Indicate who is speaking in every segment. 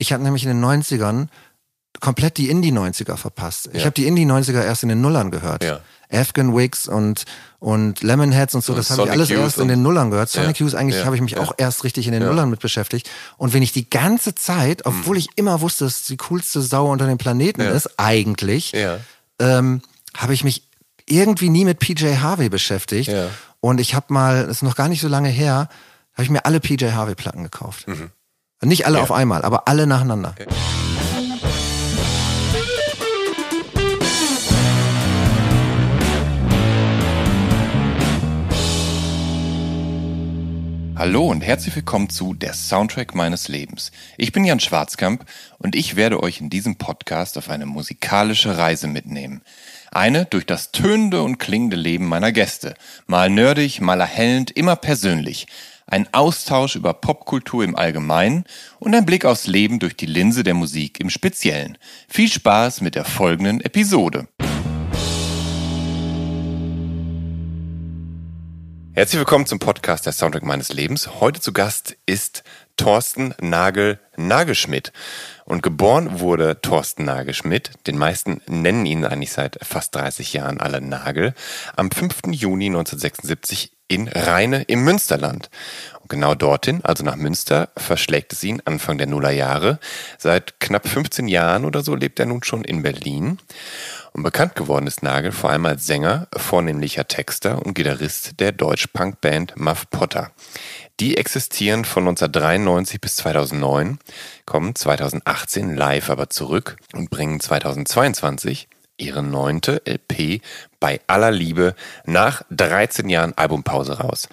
Speaker 1: Ich habe nämlich in den 90ern komplett die Indie-90er verpasst. Ich habe die Indie-90er erst in den Nullern gehört.
Speaker 2: Ja.
Speaker 1: Afghan Wigs und, und Lemonheads und so,
Speaker 2: Und
Speaker 1: das habe ich alles
Speaker 2: Youth
Speaker 1: erst in den Nullern gehört. Sonic
Speaker 2: Ja.
Speaker 1: Youth eigentlich
Speaker 2: Ja.
Speaker 1: habe ich mich
Speaker 2: Ja.
Speaker 1: auch erst richtig in den
Speaker 2: Ja.
Speaker 1: Nullern mit beschäftigt. Und wenn ich die ganze Zeit, obwohl ich immer wusste, dass die coolste Sau unter dem Planeten
Speaker 2: Ja.
Speaker 1: ist, eigentlich,
Speaker 2: Ja.
Speaker 1: ähm, habe ich mich irgendwie nie mit PJ Harvey beschäftigt.
Speaker 2: Ja.
Speaker 1: Und ich habe mal, das ist noch gar nicht so lange her, habe ich mir alle PJ Harvey Platten gekauft. Nicht alle.
Speaker 2: Ja.
Speaker 1: auf einmal, aber alle nacheinander.
Speaker 2: Hallo und herzlich willkommen zu Der Soundtrack meines Lebens. Ich bin Jan Schwarzkamp und ich werde euch in diesem Podcast auf eine musikalische Reise mitnehmen. Eine durch das tönende und klingende Leben meiner Gäste. Mal nerdig, mal erhellend, immer persönlich. Ein Austausch über Popkultur im Allgemeinen und ein Blick aufs Leben durch die Linse der Musik im Speziellen. Viel Spaß mit der folgenden Episode. Herzlich willkommen zum Podcast der Soundtrack meines Lebens. Heute zu Gast ist Thorsten Nagel Nagelschmidt. Und geboren wurde Thorsten Nagelschmidt, den meisten nennen ihn eigentlich seit fast 30 Jahren alle Nagel, am 5. Juni 1976 in Rheine im Münsterland. Und genau dorthin, also nach Münster, verschlägt es ihn Anfang der Nullerjahre. Seit knapp 15 Jahren oder so lebt er nun schon in Berlin. Und bekannt geworden ist Nagel vor allem als Sänger, vornehmlicher Texter und Gitarrist der Deutsch-Punk-Band Muff Potter. Die existieren von 1993 bis 2009, kommen 2018 live aber zurück und bringen 2022 ihre neunte LP bei aller Liebe nach 13 Jahren Albumpause raus.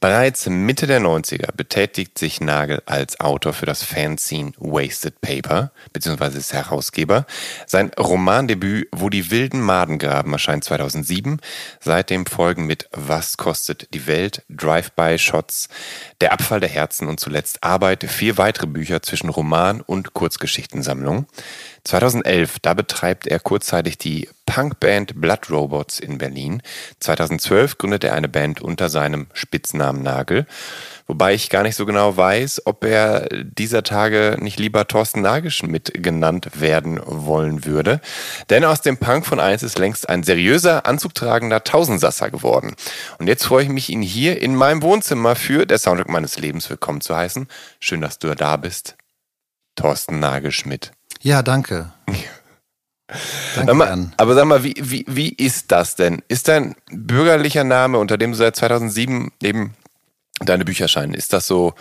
Speaker 2: Bereits Mitte der 90er betätigt sich Nagel als Autor für das Fanzine Wasted Paper, beziehungsweise ist Herausgeber. Sein Romandebüt Wo die wilden Maden graben erscheint 2007. Seitdem folgen mit Was kostet die Welt, Drive-by-Shots, Der Abfall der Herzen und zuletzt Arbeit vier weitere Bücher zwischen Roman und Kurzgeschichtensammlung. 2011, da betreibt er kurzzeitig die Punkband Blood Robots in Berlin. 2012 gründet er eine Band unter seinem Spitznamen Nagel. Wobei ich gar nicht so genau weiß, ob er dieser Tage nicht lieber Thorsten Nagelschmidt genannt werden wollen würde. Denn aus dem Punk von eins ist längst ein seriöser, anzugtragender Tausendsasser geworden. Und jetzt freue ich mich, ihn hier in meinem Wohnzimmer für der Soundtrack meines Lebens willkommen zu heißen. Schön, dass du da bist. Thorsten Nagelschmidt.
Speaker 1: Ja, danke.
Speaker 2: Sag
Speaker 1: Danke,
Speaker 2: mal,
Speaker 1: Jan.
Speaker 2: aber sag mal, wie, wie, wie ist das denn? Ist dein bürgerlicher Name, unter dem du seit 2007 eben deine Bücher erscheinen, ist das so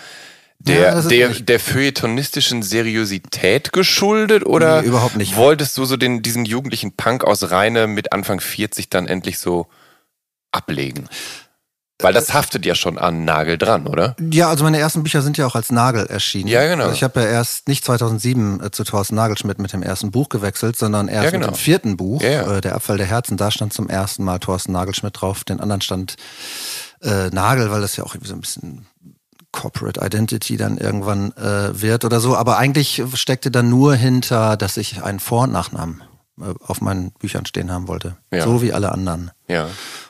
Speaker 2: der,
Speaker 1: Ja,
Speaker 2: der, der feuilletonistischen Seriosität geschuldet oder
Speaker 1: Nee, überhaupt nicht.
Speaker 2: wolltest du so den, diesen jugendlichen Punk aus Rheine mit Anfang 40 dann endlich so ablegen? Weil das haftet ja schon an Nagel dran, oder?
Speaker 1: Ja, also meine ersten Bücher sind ja auch als Nagel erschienen.
Speaker 2: Ja, genau.
Speaker 1: Also ich habe ja erst nicht 2007 äh, zu Thorsten Nagelschmidt mit dem ersten Buch gewechselt, sondern erst
Speaker 2: Ja, genau.
Speaker 1: mit dem vierten Buch,
Speaker 2: Ja, ja.
Speaker 1: Äh, Der Abfall der Herzen. Da stand zum ersten Mal Thorsten Nagelschmidt drauf, den anderen stand äh, Nagel, weil das ja auch irgendwie so ein bisschen Corporate Identity dann irgendwann äh, wird oder so. Aber eigentlich steckte dann nur hinter, dass ich einen Vor- und Nachnamen äh, auf meinen Büchern stehen haben wollte.
Speaker 2: Ja.
Speaker 1: So wie alle anderen.
Speaker 2: Ja.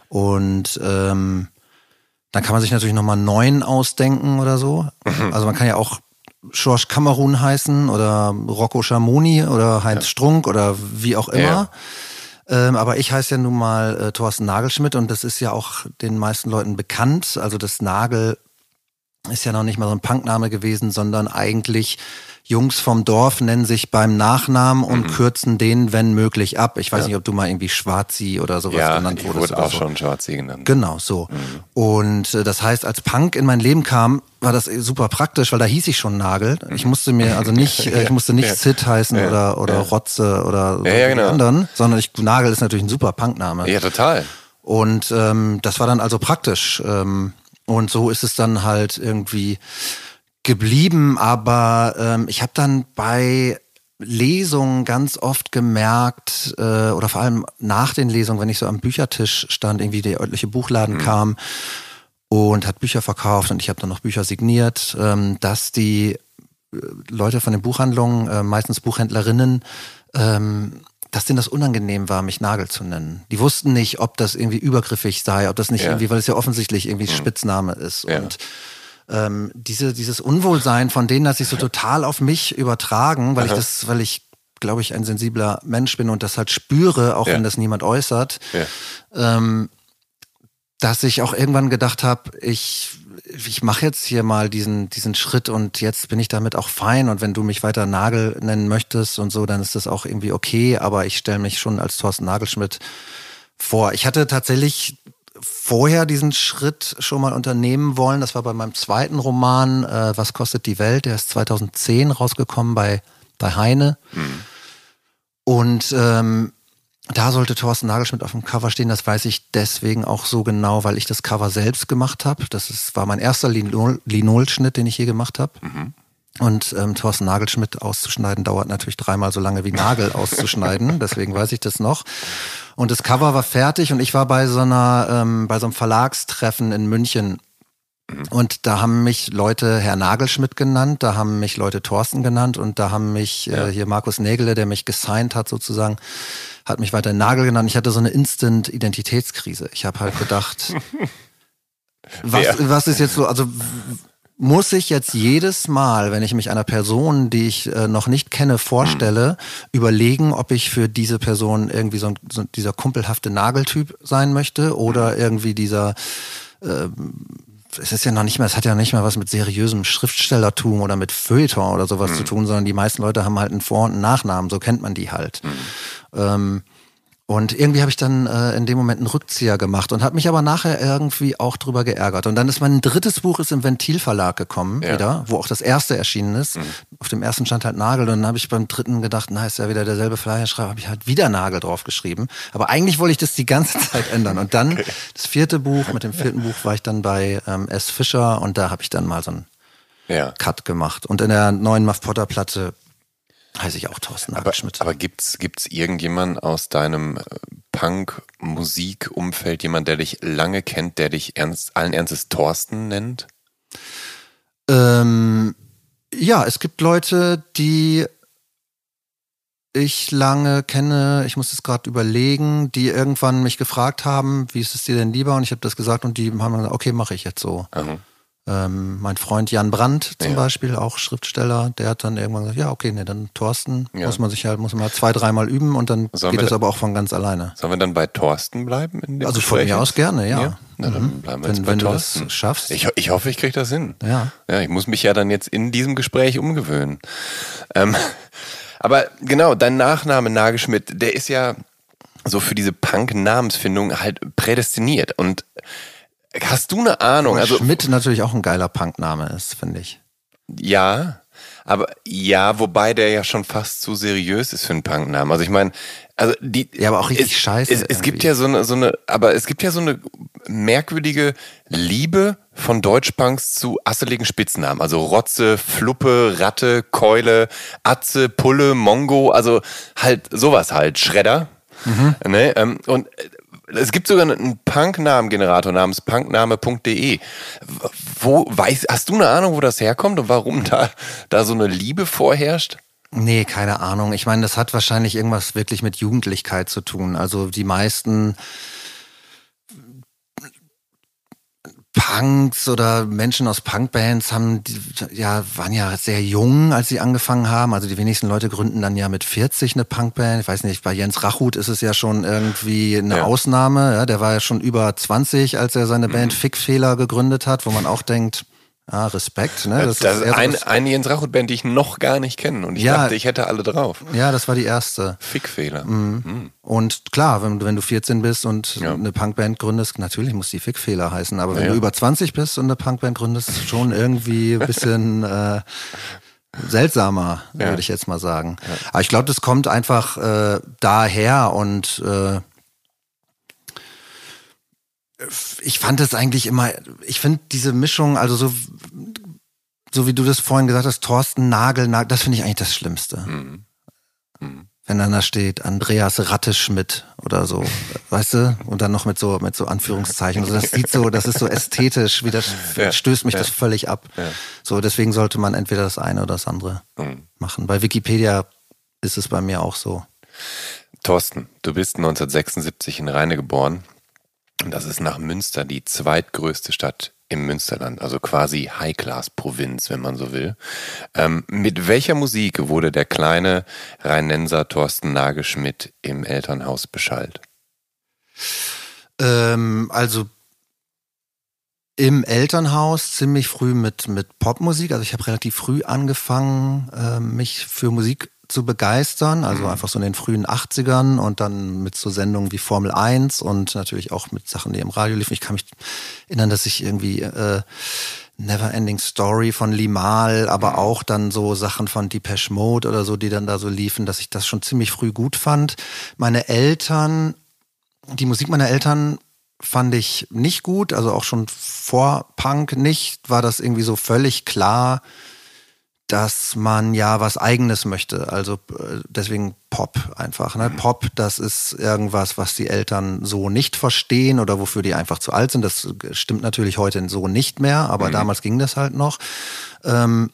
Speaker 1: Und ähm, dann kann man sich natürlich nochmal neun ausdenken oder so.
Speaker 2: Mhm.
Speaker 1: Also man kann ja auch George Kamerun heißen oder Rocco Schamoni oder Heinz Strunk oder wie auch immer. Ähm, aber ich heiße ja nun mal äh, Thorsten Nagelschmidt und das ist ja auch den meisten Leuten bekannt. Also das Nagel ist ja noch nicht mal so ein Punkname gewesen, sondern eigentlich Jungs vom Dorf nennen sich beim Nachnamen und kürzen den, wenn möglich, ab. Ich weiß nicht, ob du mal irgendwie Schwarzi oder sowas
Speaker 2: Ja,
Speaker 1: genannt
Speaker 2: ich
Speaker 1: wurdest.
Speaker 2: wurde
Speaker 1: oder
Speaker 2: auch
Speaker 1: so.
Speaker 2: schon Schwarzi genannt.
Speaker 1: Genau, so. Und äh, das heißt, als Punk in mein Leben kam, war das super praktisch, weil da hieß ich schon Nagel. Ich musste mir also nicht, äh, ich musste nicht
Speaker 2: Ja.
Speaker 1: Sid heißen
Speaker 2: Ja.
Speaker 1: oder, oder
Speaker 2: Ja.
Speaker 1: Rotze oder so
Speaker 2: Ja, ja, genau.
Speaker 1: anderen, sondern ich, Nagel ist natürlich ein super Punkname.
Speaker 2: Ja, total.
Speaker 1: Und ähm, das war dann also praktisch. Ähm, und so ist es dann halt irgendwie geblieben, aber ähm, ich habe dann bei Lesungen ganz oft gemerkt, äh, oder vor allem nach den Lesungen, wenn ich so am Büchertisch stand, irgendwie der örtliche Buchladen mhm. kam und hat Bücher verkauft und ich habe dann noch Bücher signiert, ähm, dass die äh, Leute von den Buchhandlungen, äh, meistens Buchhändlerinnen, ähm, dass denen das unangenehm war, mich Nagel zu nennen. Die wussten nicht, ob das irgendwie übergriffig sei, ob das nicht ja. irgendwie, weil es ja offensichtlich irgendwie mhm. Spitzname ist. Ja. Und ähm, diese, dieses Unwohlsein von denen hat sich so total auf mich übertragen, weil Aha. ich das, weil ich glaube ich ein sensibler Mensch bin und das halt spüre, auch ja. wenn das niemand äußert, ja. ähm, dass ich auch irgendwann gedacht habe, ich ich mache jetzt hier mal diesen diesen Schritt und jetzt bin ich damit auch fein und wenn du mich weiter Nagel nennen möchtest und so, dann ist das auch irgendwie okay, aber ich stelle mich schon als Thorsten Nagelschmidt vor. Ich hatte tatsächlich vorher diesen Schritt schon mal unternehmen wollen. Das war bei meinem zweiten Roman, äh, Was kostet die Welt? Der ist 2010 rausgekommen bei, bei Heine. Mhm. Und ähm, da sollte Thorsten Nagelschmidt auf dem Cover stehen. Das weiß ich deswegen auch so genau, weil ich das Cover selbst gemacht habe. Das ist, war mein erster Linol Linolschnitt, den ich je gemacht habe. Mhm. Und ähm, Thorsten Nagelschmidt auszuschneiden dauert natürlich dreimal so lange wie Nagel auszuschneiden. Deswegen weiß ich das noch. Und das Cover war fertig und ich war bei so einer, ähm, bei so einem Verlagstreffen in München. Und da haben mich Leute Herr Nagelschmidt genannt, da haben mich Leute Thorsten genannt und da haben mich äh, ja. äh, hier Markus Nägele, der mich gesigned hat sozusagen, hat mich weiter Nagel genannt. Ich hatte so eine Instant-Identitätskrise. Ich habe halt gedacht, was, was ist jetzt so, also muss ich jetzt jedes Mal, wenn ich mich einer Person, die ich äh, noch nicht kenne, vorstelle, mhm. überlegen, ob ich für diese Person irgendwie so, ein, so dieser kumpelhafte Nageltyp sein möchte oder mhm. irgendwie dieser äh, es ist ja noch nicht mehr, es hat ja nicht mal was mit seriösem Schriftstellertum oder mit Feuilleton oder sowas mhm. zu tun, sondern die meisten Leute haben halt einen Vor- und einen Nachnamen, so kennt man die halt. Mhm. Ähm, und irgendwie habe ich dann äh, in dem Moment einen Rückzieher gemacht und habe mich aber nachher irgendwie auch drüber geärgert. Und dann ist mein drittes Buch ist im Ventilverlag gekommen ja. wieder, wo auch das erste erschienen ist. Mhm. Auf dem ersten stand halt Nagel und dann habe ich beim dritten gedacht, na ist ja wieder derselbe Flyer schreibe, habe ich halt wieder Nagel draufgeschrieben. Aber eigentlich wollte ich das die ganze Zeit ändern. Und dann okay. das vierte Buch, mit dem vierten Buch war ich dann bei ähm, S. Fischer und da habe ich dann mal so einen ja. Cut gemacht. Und in der neuen Muff Potter Platte Heiße ich auch Thorsten
Speaker 2: aber, Aber gibt's gibt's irgendjemanden aus deinem äh, Punk-Musik-Umfeld, jemand, der dich lange kennt, der dich ernst, allen Ernstes Thorsten nennt?
Speaker 1: Ähm, ja, es gibt Leute, die ich lange kenne, ich muss es gerade überlegen, die irgendwann mich gefragt haben, wie ist es dir denn lieber? Und ich habe das gesagt und die haben gesagt, okay, mache ich jetzt so. Mhm. Ähm, mein Freund Jan Brandt zum ja. Beispiel, auch Schriftsteller, der hat dann irgendwann gesagt, ja, okay, nee, dann Thorsten ja. muss man sich halt, muss man halt zwei, dreimal üben und dann sollen geht es aber auch von ganz alleine.
Speaker 2: Sollen wir dann bei Thorsten bleiben? In
Speaker 1: dem also Gespräch von mir aus gerne, ja. ja?
Speaker 2: Na, dann mhm. bleiben wir wenn, jetzt bei wenn Thorsten. du das
Speaker 1: schaffst.
Speaker 2: Ich, ich hoffe, ich kriege das hin. Ja. ja. Ich muss mich ja dann jetzt in diesem Gespräch umgewöhnen. Ähm, aber genau, dein Nachname Nagelschmidt, der ist ja so für diese Punk-Namensfindung halt prädestiniert und Hast du eine Ahnung?
Speaker 1: Also Schmidt natürlich auch ein geiler Punkname ist, finde ich.
Speaker 2: Ja, aber ja, wobei der ja schon fast zu seriös ist für einen Punknamen. Also ich meine, also die
Speaker 1: Ja, aber auch richtig es, scheiße.
Speaker 2: Es, es gibt ja so eine so eine aber es gibt ja so eine merkwürdige Liebe von Deutschpunks zu asseligen Spitznamen. Also Rotze, Fluppe, Ratte, Keule, Atze, Pulle, Mongo, also halt sowas halt, Schredder. Mhm. Ne? Ähm, und es gibt sogar einen Punk-Namen-Generator namens punkname.de. Wo weiß, hast du eine Ahnung, wo das herkommt und warum da, da so eine Liebe vorherrscht?
Speaker 1: Nee, keine Ahnung. Ich meine, das hat wahrscheinlich irgendwas wirklich mit Jugendlichkeit zu tun. Also die meisten Punks oder Menschen aus Punkbands haben, ja, waren ja sehr jung, als sie angefangen haben. Also die wenigsten Leute gründen dann ja mit 40 eine Punkband. Ich weiß nicht, bei Jens Rachut ist es ja schon irgendwie eine ja. Ausnahme. Ja, der war ja schon über 20, als er seine Band mhm. Fickfehler gegründet hat, wo man auch denkt, Ah, Respekt, ne?
Speaker 2: Das, das ist ein, eine Jens Rachut-Band, die ich noch gar nicht kenne. Und ich ja, dachte, ich hätte alle drauf.
Speaker 1: Ja, das war die erste.
Speaker 2: Fickfehler. Mhm.
Speaker 1: Mhm. Und klar, wenn, wenn du 14 bist und ja. eine Punkband gründest, natürlich muss die Fickfehler heißen. Aber wenn ja, du über 20 bist und eine Punkband gründest, schon irgendwie ein bisschen äh, seltsamer, würde ich jetzt mal sagen. Aber ich glaube, das kommt einfach äh, daher und äh, ich fand es eigentlich immer, ich finde diese Mischung, also so so wie du das vorhin gesagt hast, Thorsten Nagel, Nagel das finde ich eigentlich das Schlimmste. Mhm. Mhm. Wenn dann da steht Andreas Ratteschmidt oder so, weißt du? Und dann noch mit so, mit so Anführungszeichen. Also das sieht so, das ist so ästhetisch, wie das ja, stößt mich ja. das völlig ab. Ja. So, deswegen sollte man entweder das eine oder das andere mhm. machen. Bei Wikipedia ist es bei mir auch so.
Speaker 2: Thorsten, du bist 1976 in Rheine geboren. Das ist nach Münster die zweitgrößte Stadt im Münsterland, also quasi High-Class-Provinz, wenn man so will. Ähm, mit welcher Musik wurde der kleine Rheinenser Thorsten Nagelschmidt im Elternhaus beschallt?
Speaker 1: Ähm, also im Elternhaus ziemlich früh mit, mit Popmusik. Also ich habe relativ früh angefangen, äh, mich für Musik zu begeistern, also mhm. einfach so in den frühen 80ern und dann mit so Sendungen wie Formel 1 und natürlich auch mit Sachen, die im Radio liefen. Ich kann mich erinnern, dass ich irgendwie äh, Never Ending Story von Limal, aber mhm. auch dann so Sachen von Depeche Mode oder so, die dann da so liefen, dass ich das schon ziemlich früh gut fand. Meine Eltern, die Musik meiner Eltern fand ich nicht gut, also auch schon vor Punk nicht, war das irgendwie so völlig klar, dass man ja was Eigenes möchte. Also äh, deswegen Pop einfach. Ne? Pop, das ist irgendwas, was die Eltern so nicht verstehen oder wofür die einfach zu alt sind. Das stimmt natürlich heute so nicht mehr, aber mhm. damals ging das halt noch. Ähm,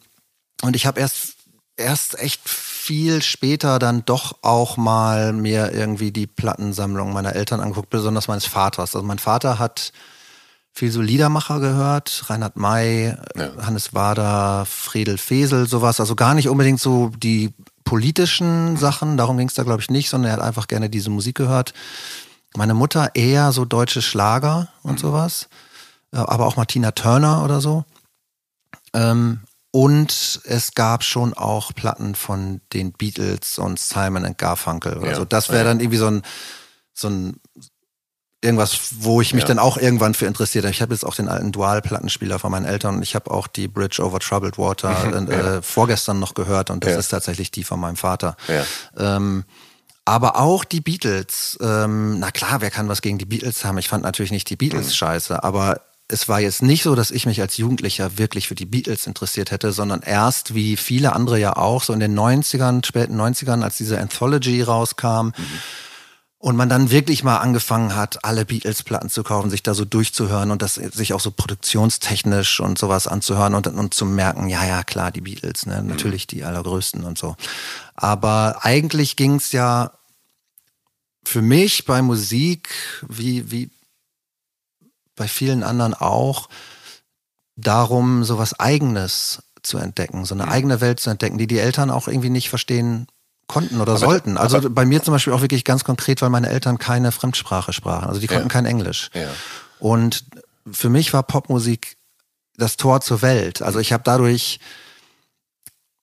Speaker 1: und ich habe erst erst echt viel später dann doch auch mal mir irgendwie die Plattensammlung meiner Eltern angeguckt, besonders meines Vaters. Also mein Vater hat viel so Liedermacher gehört, Reinhard May, ja. Hannes Wader, Fredel Fesel, sowas. Also gar nicht unbedingt so die politischen Sachen, darum ging es da glaube ich nicht, sondern er hat einfach gerne diese Musik gehört. Meine Mutter eher so deutsche Schlager und mhm. sowas, aber auch Martina Turner oder so. Ähm, und es gab schon auch Platten von den Beatles und Simon Garfunkel oder ja. so. Das wäre dann irgendwie so ein, so ein irgendwas, wo ich mich ja. dann auch irgendwann für interessiert habe. Ich habe jetzt auch den alten Dual-Plattenspieler von meinen Eltern und ich habe auch die Bridge over Troubled Water mhm, äh, ja. vorgestern noch gehört und das ja. ist tatsächlich die von meinem Vater. Ähm, aber auch die Beatles. Ähm, na klar, wer kann was gegen die Beatles haben? Ich fand natürlich nicht die Beatles mhm. scheiße, aber es war jetzt nicht so, dass ich mich als Jugendlicher wirklich für die Beatles interessiert hätte, sondern erst wie viele andere ja auch, so in den 90ern, späten 90ern, als diese Anthology rauskam. Mhm und man dann wirklich mal angefangen hat, alle Beatles-Platten zu kaufen, sich da so durchzuhören und das sich auch so produktionstechnisch und sowas anzuhören und, und zu merken, ja, ja, klar, die Beatles, ne? Mhm. natürlich die allergrößten und so. Aber eigentlich ging es ja für mich bei Musik, wie, wie bei vielen anderen auch, darum, sowas Eigenes zu entdecken, so eine eigene Welt zu entdecken, die die Eltern auch irgendwie nicht verstehen konnten oder aber, sollten. Also bei mir zum Beispiel auch wirklich ganz konkret, weil meine Eltern keine Fremdsprache sprachen. Also die konnten ja. kein Englisch. Ja. Und für mich war Popmusik das Tor zur Welt. Also ich habe dadurch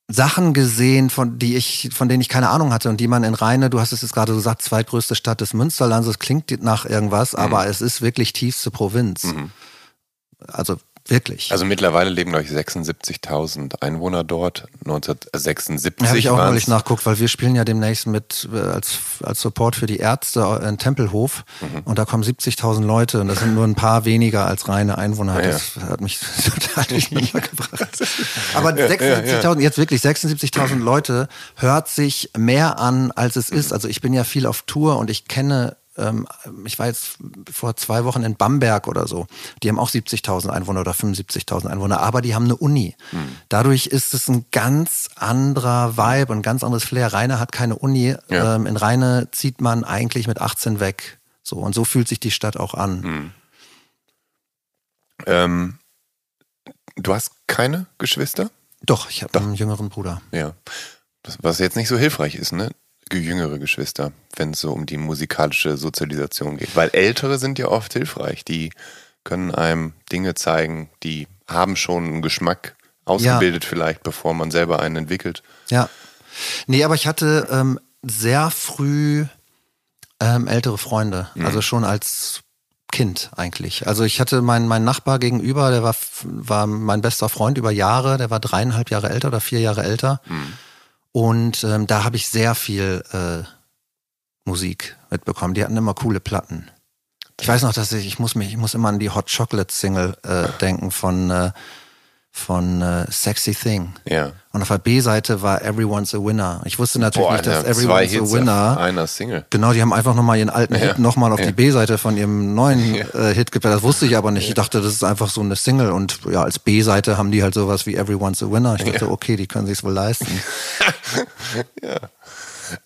Speaker 1: Sachen gesehen, von die ich, von denen ich keine Ahnung hatte und die man in Rheine, du hast es jetzt gerade gesagt, zweitgrößte Stadt des Münsterlands, es klingt nach irgendwas, mhm. aber es ist wirklich tiefste Provinz. Mhm. Also Wirklich.
Speaker 2: Also mittlerweile leben, glaube ich, 76.000 Einwohner dort. 1976
Speaker 1: ja, Habe ich auch neulich nachguckt, weil wir spielen ja demnächst mit äh, als, als Support für die Ärzte in Tempelhof mhm. und da kommen 70.000 Leute und das sind nur ein paar weniger als reine Einwohner. Ja, das hat mich total durcheinander gebracht. Aber 76.000, jetzt wirklich 76.000 Leute hört sich mehr an, als es ist. Also ich bin ja viel auf Tour und ich kenne ähm, ich war jetzt vor zwei Wochen in Bamberg oder so. Die haben auch 70.000 Einwohner oder 75.000 Einwohner, aber die haben eine Uni. Mhm. Dadurch ist es ein ganz anderer Vibe, ein ganz anderes Flair. Rainer hat keine Uni. Ja. Ähm, in Rheine zieht man eigentlich mit 18 weg. So, und so fühlt sich die Stadt auch an. Mhm.
Speaker 2: Ähm, du hast keine Geschwister?
Speaker 1: Doch, ich habe einen jüngeren Bruder.
Speaker 2: Ja. was jetzt nicht so hilfreich ist, ne? Jüngere Geschwister, wenn es so um die musikalische Sozialisation geht. Weil ältere sind ja oft hilfreich. Die können einem Dinge zeigen, die haben schon einen Geschmack ausgebildet ja. vielleicht, bevor man selber einen entwickelt.
Speaker 1: Ja. Nee, aber ich hatte ähm, sehr früh ähm, ältere Freunde. Mhm. Also schon als Kind eigentlich. Also ich hatte meinen mein Nachbar gegenüber, der war, war mein bester Freund über Jahre, der war dreieinhalb Jahre älter oder vier Jahre älter. Mhm. Und ähm, da habe ich sehr viel äh, Musik mitbekommen. Die hatten immer coole Platten. Ich weiß noch, dass ich, ich muss mich, ich muss immer an die Hot Chocolate Single äh, denken von, äh, von äh, Sexy Thing.
Speaker 2: Ja.
Speaker 1: Und auf der B-Seite war Everyone's a Winner. Ich wusste natürlich
Speaker 2: Boah,
Speaker 1: nicht, dass
Speaker 2: ja,
Speaker 1: Everyone's a Winner.
Speaker 2: einer Single.
Speaker 1: Genau, die haben einfach nochmal ihren alten Hit nochmal auf die B-Seite von ihrem neuen äh, Hit gepackt. Das wusste ich aber nicht. Ich dachte, das ist einfach so eine Single. Und ja, als B-Seite haben die halt sowas wie Everyone's a Winner. Ich dachte, okay, die können sich's wohl leisten.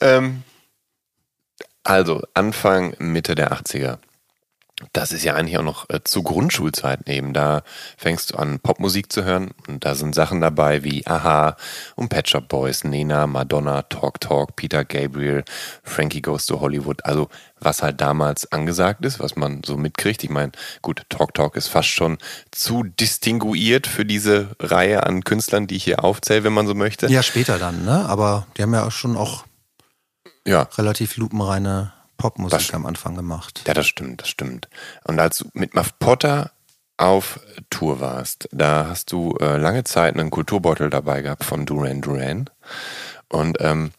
Speaker 2: Ähm, also Anfang, Mitte der 80er. Das ist ja eigentlich auch noch äh, zu Grundschulzeiten eben. Da fängst du an, Popmusik zu hören. Und da sind Sachen dabei wie Aha und Pet Shop Boys, Nena, Madonna, Talk Talk, Peter Gabriel, Frankie Goes to Hollywood. Also was halt damals angesagt ist, was man so mitkriegt. Ich meine, gut, Talk Talk ist fast schon zu distinguiert für diese Reihe an Künstlern, die ich hier aufzähle, wenn man so möchte.
Speaker 1: Ja, später dann, ne? Aber die haben ja schon auch
Speaker 2: Ja,
Speaker 1: relativ lupenreine Popmusik
Speaker 2: Das-
Speaker 1: am Anfang gemacht.
Speaker 2: Ja, das stimmt, das stimmt. Und als du mit Muff Potter auf Tour warst, da hast du äh, lange Zeit einen Kulturbeutel dabei gehabt von Duran Duran. Und ähm,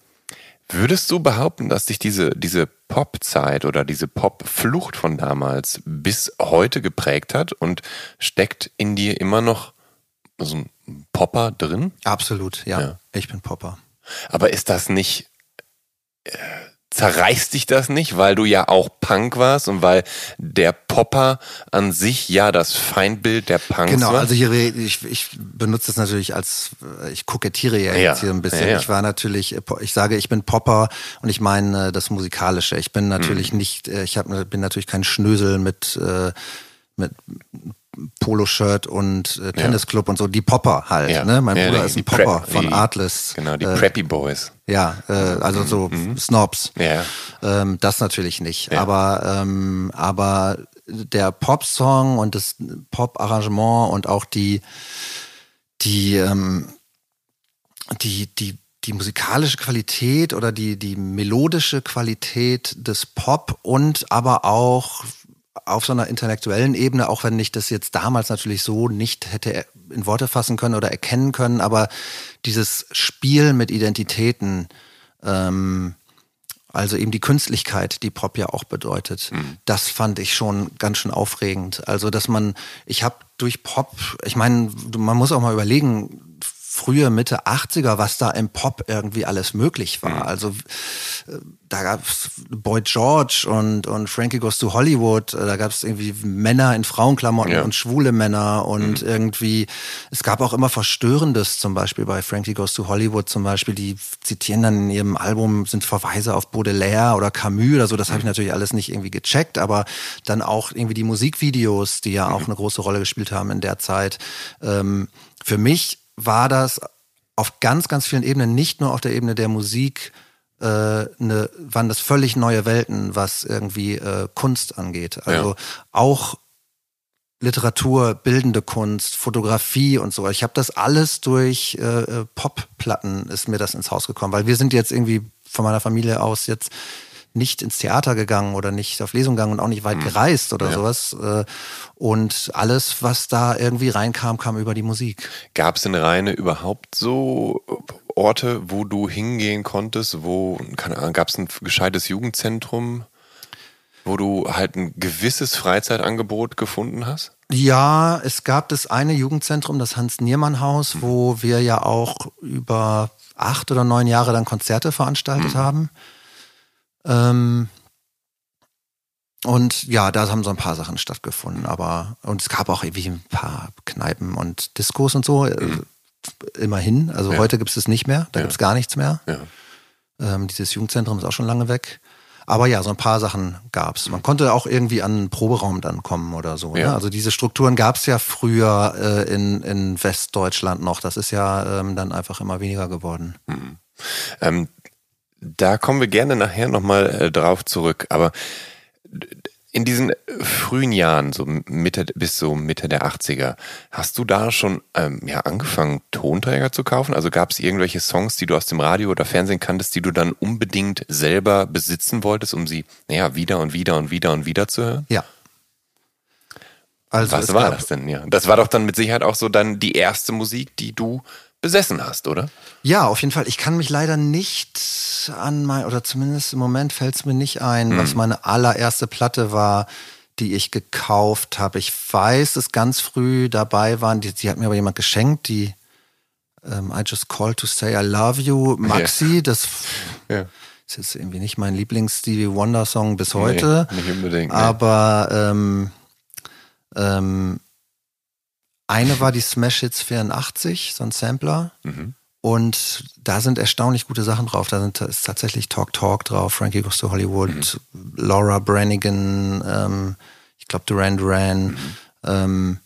Speaker 2: würdest du behaupten, dass dich diese, diese Pop-Zeit oder diese Pop-Flucht von damals bis heute geprägt hat und steckt in dir immer noch so ein Popper drin?
Speaker 1: Absolut, ja.
Speaker 2: Ja.
Speaker 1: Ich bin Popper.
Speaker 2: Aber ist das nicht, äh, zerreißt dich das nicht, weil du ja auch Punk warst und weil der Popper an sich ja das Feindbild der Punks
Speaker 1: Genau,
Speaker 2: war?
Speaker 1: also hier, ich, ich benutze das natürlich als, äh, ich kokettiere ja,
Speaker 2: Ja,
Speaker 1: jetzt hier ein bisschen.
Speaker 2: ja, ja.
Speaker 1: Ich war natürlich, äh, ich sage, ich bin Popper und ich meine äh, das Musikalische. Ich bin natürlich
Speaker 2: Mhm.
Speaker 1: nicht, ich hab, bin natürlich kein Schnösel mit, äh, mit Poloshirt und äh, Tennisclub und so, die Popper halt.
Speaker 2: Ja.
Speaker 1: Ne? Mein
Speaker 2: Ja,
Speaker 1: Bruder ist ein
Speaker 2: die Prep-
Speaker 1: Popper von
Speaker 2: die-
Speaker 1: Artless.
Speaker 2: Genau, die
Speaker 1: äh,
Speaker 2: Preppy Boys.
Speaker 1: Ja, äh, also so Snobs.
Speaker 2: Mhm. Ja.
Speaker 1: Ähm, das natürlich nicht.
Speaker 2: Ja.
Speaker 1: Aber, ähm, aber der Pop-Song und das Pop-Arrangement und auch die, die, ähm, die, die, die musikalische Qualität oder die, die melodische Qualität des Pop und aber auch auf so einer intellektuellen Ebene, auch wenn ich das jetzt damals natürlich so nicht hätte in Worte fassen können oder erkennen können, aber dieses Spiel mit Identitäten, ähm, also eben die Künstlichkeit, die Pop ja auch bedeutet, das fand ich schon ganz schön aufregend. Also, dass man, ich habe durch Pop, ich meine, man muss auch mal überlegen, frühe Mitte 80er, was da im Pop irgendwie alles möglich war. Also äh, da gab's Boy George und, und Frankie Goes to Hollywood, äh, da gab's irgendwie Männer in Frauenklamotten
Speaker 2: Ja.
Speaker 1: und schwule Männer und irgendwie, es gab auch immer Verstörendes, zum Beispiel bei Frankie Goes to Hollywood zum Beispiel, die zitieren dann in ihrem Album, sind Verweise auf Baudelaire oder Camus oder so, das habe ich natürlich alles nicht irgendwie gecheckt, aber dann auch irgendwie die Musikvideos, die ja auch eine große Rolle gespielt haben in der Zeit. Ähm, für mich war das auf ganz, ganz vielen Ebenen, nicht nur auf der Ebene der Musik, äh, ne, waren das völlig neue Welten, was irgendwie äh, Kunst angeht. Also
Speaker 2: Ja.
Speaker 1: auch Literatur, bildende Kunst, Fotografie und so. Ich habe das alles durch äh, äh, Popplatten ist mir das ins Haus gekommen, weil wir sind jetzt irgendwie von meiner Familie aus jetzt nicht ins Theater gegangen oder nicht auf Lesung gegangen und auch nicht weit gereist oder
Speaker 2: Ja.
Speaker 1: sowas. Äh, Und alles, was da irgendwie reinkam, kam über die Musik.
Speaker 2: Gab es in Rheine überhaupt so Orte, wo du hingehen konntest, wo, keine Ahnung, gab es ein gescheites Jugendzentrum, wo du halt ein gewisses Freizeitangebot gefunden hast?
Speaker 1: Ja, es gab das eine Jugendzentrum, das Hans-Niermann-Haus, wo wir ja auch über acht oder neun Jahre dann Konzerte veranstaltet haben. Ähm, und ja, da haben so ein paar Sachen stattgefunden, aber und es gab auch irgendwie ein paar Kneipen und Diskos und so. äh, Immerhin. Also
Speaker 2: Ja.
Speaker 1: heute gibt es das nicht mehr, da
Speaker 2: Ja.
Speaker 1: gibt es gar nichts mehr.
Speaker 2: Ja.
Speaker 1: Ähm, dieses Jugendzentrum ist auch schon lange weg. Aber ja, so ein paar Sachen gab's. Man konnte auch irgendwie an einen Proberaum dann kommen oder so.
Speaker 2: Ja.
Speaker 1: Ne? Also diese Strukturen gab's ja früher äh, in, in Westdeutschland noch. Das ist ja ähm, dann einfach immer weniger geworden.
Speaker 2: Ähm, da kommen wir gerne nachher nochmal äh, drauf zurück. Aber in diesen frühen Jahren, so Mitte bis so Mitte der 80er, hast du da schon ähm, ja, angefangen, Tonträger zu kaufen? Also gab es irgendwelche Songs, die du aus dem Radio oder Fernsehen kanntest, die du dann unbedingt selber besitzen wolltest, um sie naja, wieder und wieder und wieder und wieder zu hören?
Speaker 1: Ja. Also
Speaker 2: Was war das denn? Ja, das war doch dann mit Sicherheit auch so dann die erste Musik, die du besessen hast, oder?
Speaker 1: Ja, auf jeden Fall. Ich kann mich leider nicht an mein, oder zumindest im Moment fällt es mir nicht ein,
Speaker 2: Mhm.
Speaker 1: was meine allererste Platte war, die ich gekauft habe. Ich weiß, dass ganz früh dabei waren, die, die hat mir aber jemand geschenkt, die ähm, I Just Called to Say I Love You, Maxi, ja. das ja. ist jetzt irgendwie nicht mein Lieblings-Stevie Wonder-Song bis heute.
Speaker 2: Nee, nicht unbedingt.
Speaker 1: Nee. Aber ähm, ähm, eine war die Smash Hits 84, so ein Sampler. Mhm. Und da sind erstaunlich gute Sachen drauf. Da sind, ist tatsächlich Talk Talk drauf, Frankie Goes to Hollywood, mhm. Laura Brannigan, ähm, ich glaube Duran Duran. Mhm. Ähm,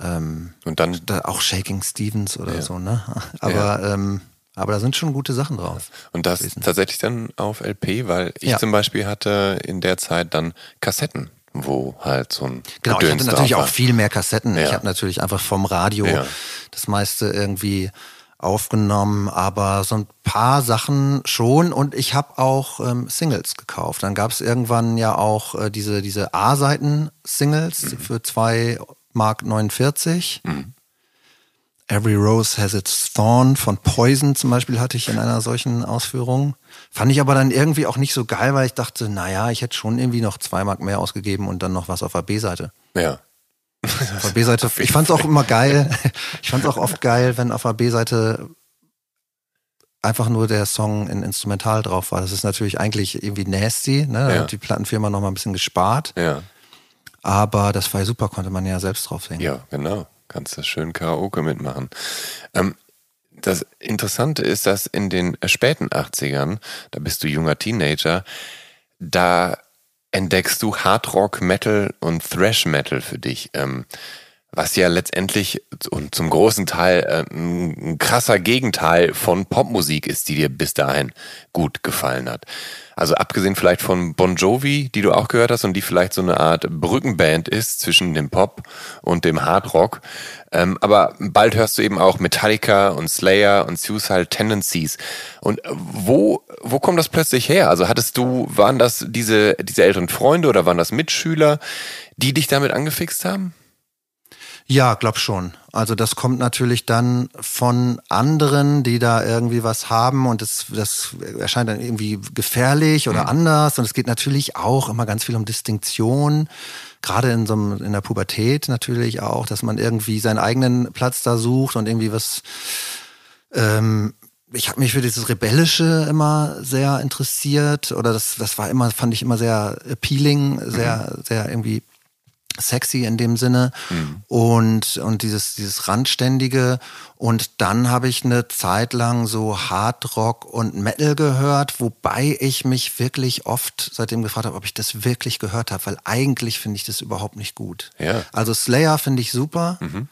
Speaker 1: ähm,
Speaker 2: und dann
Speaker 1: da auch Shaking Stevens oder ja. so, ne? Aber ja. ähm, aber da sind schon gute Sachen drauf.
Speaker 2: Und das gewesen. tatsächlich dann auf LP, weil ich ja. zum Beispiel hatte in der Zeit dann Kassetten wo halt so ein
Speaker 1: Genau, Gedöns ich hatte natürlich auch viel mehr Kassetten. Ich habe natürlich einfach vom Radio das meiste irgendwie aufgenommen, aber so ein paar Sachen schon und ich habe auch ähm, Singles gekauft. Dann gab es irgendwann ja auch äh, diese, diese A-Seiten-Singles mhm. für 2 Mark 49. Mhm. Every Rose Has Its Thorn von Poison zum Beispiel hatte ich in einer solchen Ausführung. Fand ich aber dann irgendwie auch nicht so geil, weil ich dachte, naja, ich hätte schon irgendwie noch zwei Mark mehr ausgegeben und dann noch was auf der B-Seite.
Speaker 2: Ja.
Speaker 1: Auf der B-Seite, ich fand es auch immer geil. Ich fand es auch oft geil, wenn auf der B-Seite einfach nur der Song in Instrumental drauf war. Das ist natürlich eigentlich irgendwie nasty, ne? Da ja. hat die Plattenfirma noch mal ein bisschen gespart.
Speaker 2: Ja.
Speaker 1: Aber das war ja super, konnte man ja selbst drauf singen.
Speaker 2: Ja, genau. Kannst du schön Karaoke mitmachen. Ähm, das Interessante ist, dass in den späten 80ern, da bist du junger Teenager, da entdeckst du Hardrock, Metal und Thrash Metal für dich. Ähm, was ja letztendlich und zum großen Teil äh, ein krasser Gegenteil von Popmusik ist, die dir bis dahin gut gefallen hat. Also abgesehen vielleicht von Bon Jovi, die du auch gehört hast und die vielleicht so eine Art Brückenband ist zwischen dem Pop und dem Hardrock. Ähm, aber bald hörst du eben auch Metallica und Slayer und Suicidal Tendencies. Und wo, wo kommt das plötzlich her? Also hattest du, waren das diese, diese älteren Freunde oder waren das Mitschüler, die dich damit angefixt haben?
Speaker 1: Ja, glaub schon. Also das kommt natürlich dann von anderen, die da irgendwie was haben und das, das erscheint dann irgendwie gefährlich oder mhm. anders. Und es geht natürlich auch immer ganz viel um Distinktion. Gerade in so einem, in der Pubertät natürlich auch, dass man irgendwie seinen eigenen Platz da sucht und irgendwie was ähm, ich habe mich für dieses Rebellische immer sehr interessiert oder das, das war immer, fand ich immer sehr appealing, sehr, mhm. sehr irgendwie sexy in dem Sinne mhm. und, und dieses, dieses Randständige. Und dann habe ich eine Zeit lang so Hardrock und Metal gehört, wobei ich mich wirklich oft seitdem gefragt habe, ob ich das wirklich gehört habe, weil eigentlich finde ich das überhaupt nicht gut.
Speaker 2: Ja.
Speaker 1: Also Slayer finde ich super. Mhm.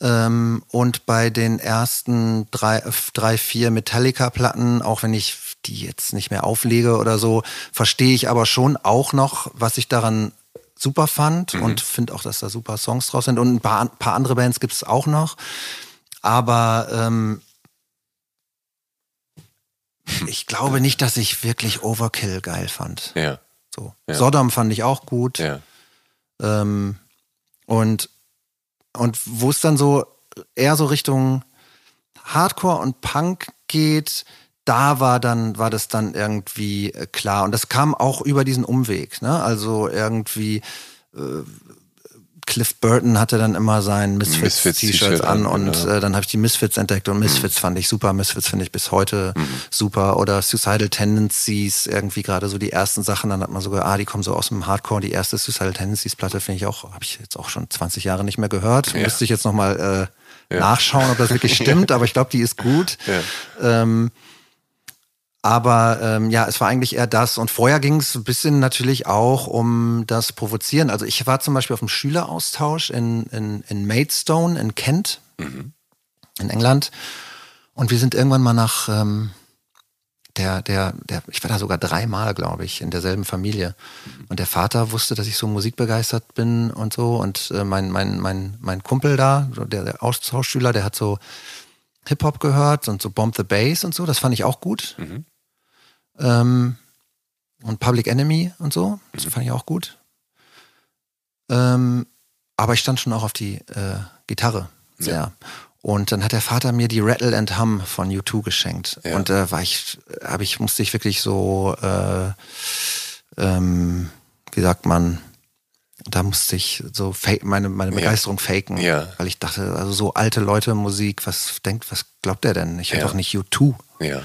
Speaker 1: Ähm, und bei den ersten drei, drei vier Metallica-Platten, auch wenn ich die jetzt nicht mehr auflege oder so, verstehe ich aber schon auch noch, was ich daran super fand mhm. und finde auch, dass da super Songs draus sind. Und ein paar, paar andere Bands gibt es auch noch. Aber ähm, ich glaube nicht, dass ich wirklich Overkill geil fand.
Speaker 2: Ja.
Speaker 1: So. Ja. Sodom fand ich auch gut.
Speaker 2: Ja.
Speaker 1: Ähm, und, und wo es dann so eher so Richtung Hardcore und Punk geht, da war dann, war das dann irgendwie äh, klar. Und das kam auch über diesen Umweg. Ne? Also irgendwie äh, Cliff Burton hatte dann immer sein Misfits-T-Shirt Misfits an, an und ja. äh, dann habe ich die Misfits entdeckt und Misfits mhm. fand ich super. Misfits finde ich bis heute mhm. super. Oder Suicidal Tendencies, irgendwie gerade so die ersten Sachen. Dann hat man sogar, ah, die kommen so aus dem Hardcore. Die erste Suicidal Tendencies-Platte finde ich auch, habe ich jetzt auch schon 20 Jahre nicht mehr gehört. Ja. Müsste ich jetzt nochmal äh, ja. nachschauen, ob das wirklich stimmt, aber ich glaube, die ist gut. Ähm, aber ähm, ja, es war eigentlich eher das. Und vorher ging es ein bisschen natürlich auch um das Provozieren. Also ich war zum Beispiel auf einem Schüleraustausch in, in, in Maidstone in Kent, mhm. in England. Und wir sind irgendwann mal nach ähm, der, der, der, ich war da sogar dreimal, glaube ich, in derselben Familie. Mhm. Und der Vater wusste, dass ich so musikbegeistert bin und so. Und äh, mein, mein, mein, mein Kumpel da, der, der Austauschschüler, der hat so Hip-Hop gehört und so Bomb the Bass und so. Das fand ich auch gut. Mhm. Ähm, und Public Enemy und so. Das fand ich auch gut. Ähm, aber ich stand schon auch auf die äh, Gitarre sehr. Ja. Und dann hat der Vater mir die Rattle and Hum von U2 geschenkt. Ja. Und da äh, war ich, habe ich, musste ich wirklich so, äh, ähm, wie sagt man, da musste ich so fake, meine, meine Begeisterung ja. faken,
Speaker 2: ja.
Speaker 1: weil ich dachte, also so alte Leute Musik, was denkt, was glaubt der denn? Ich höre doch nicht U2.
Speaker 2: Ja.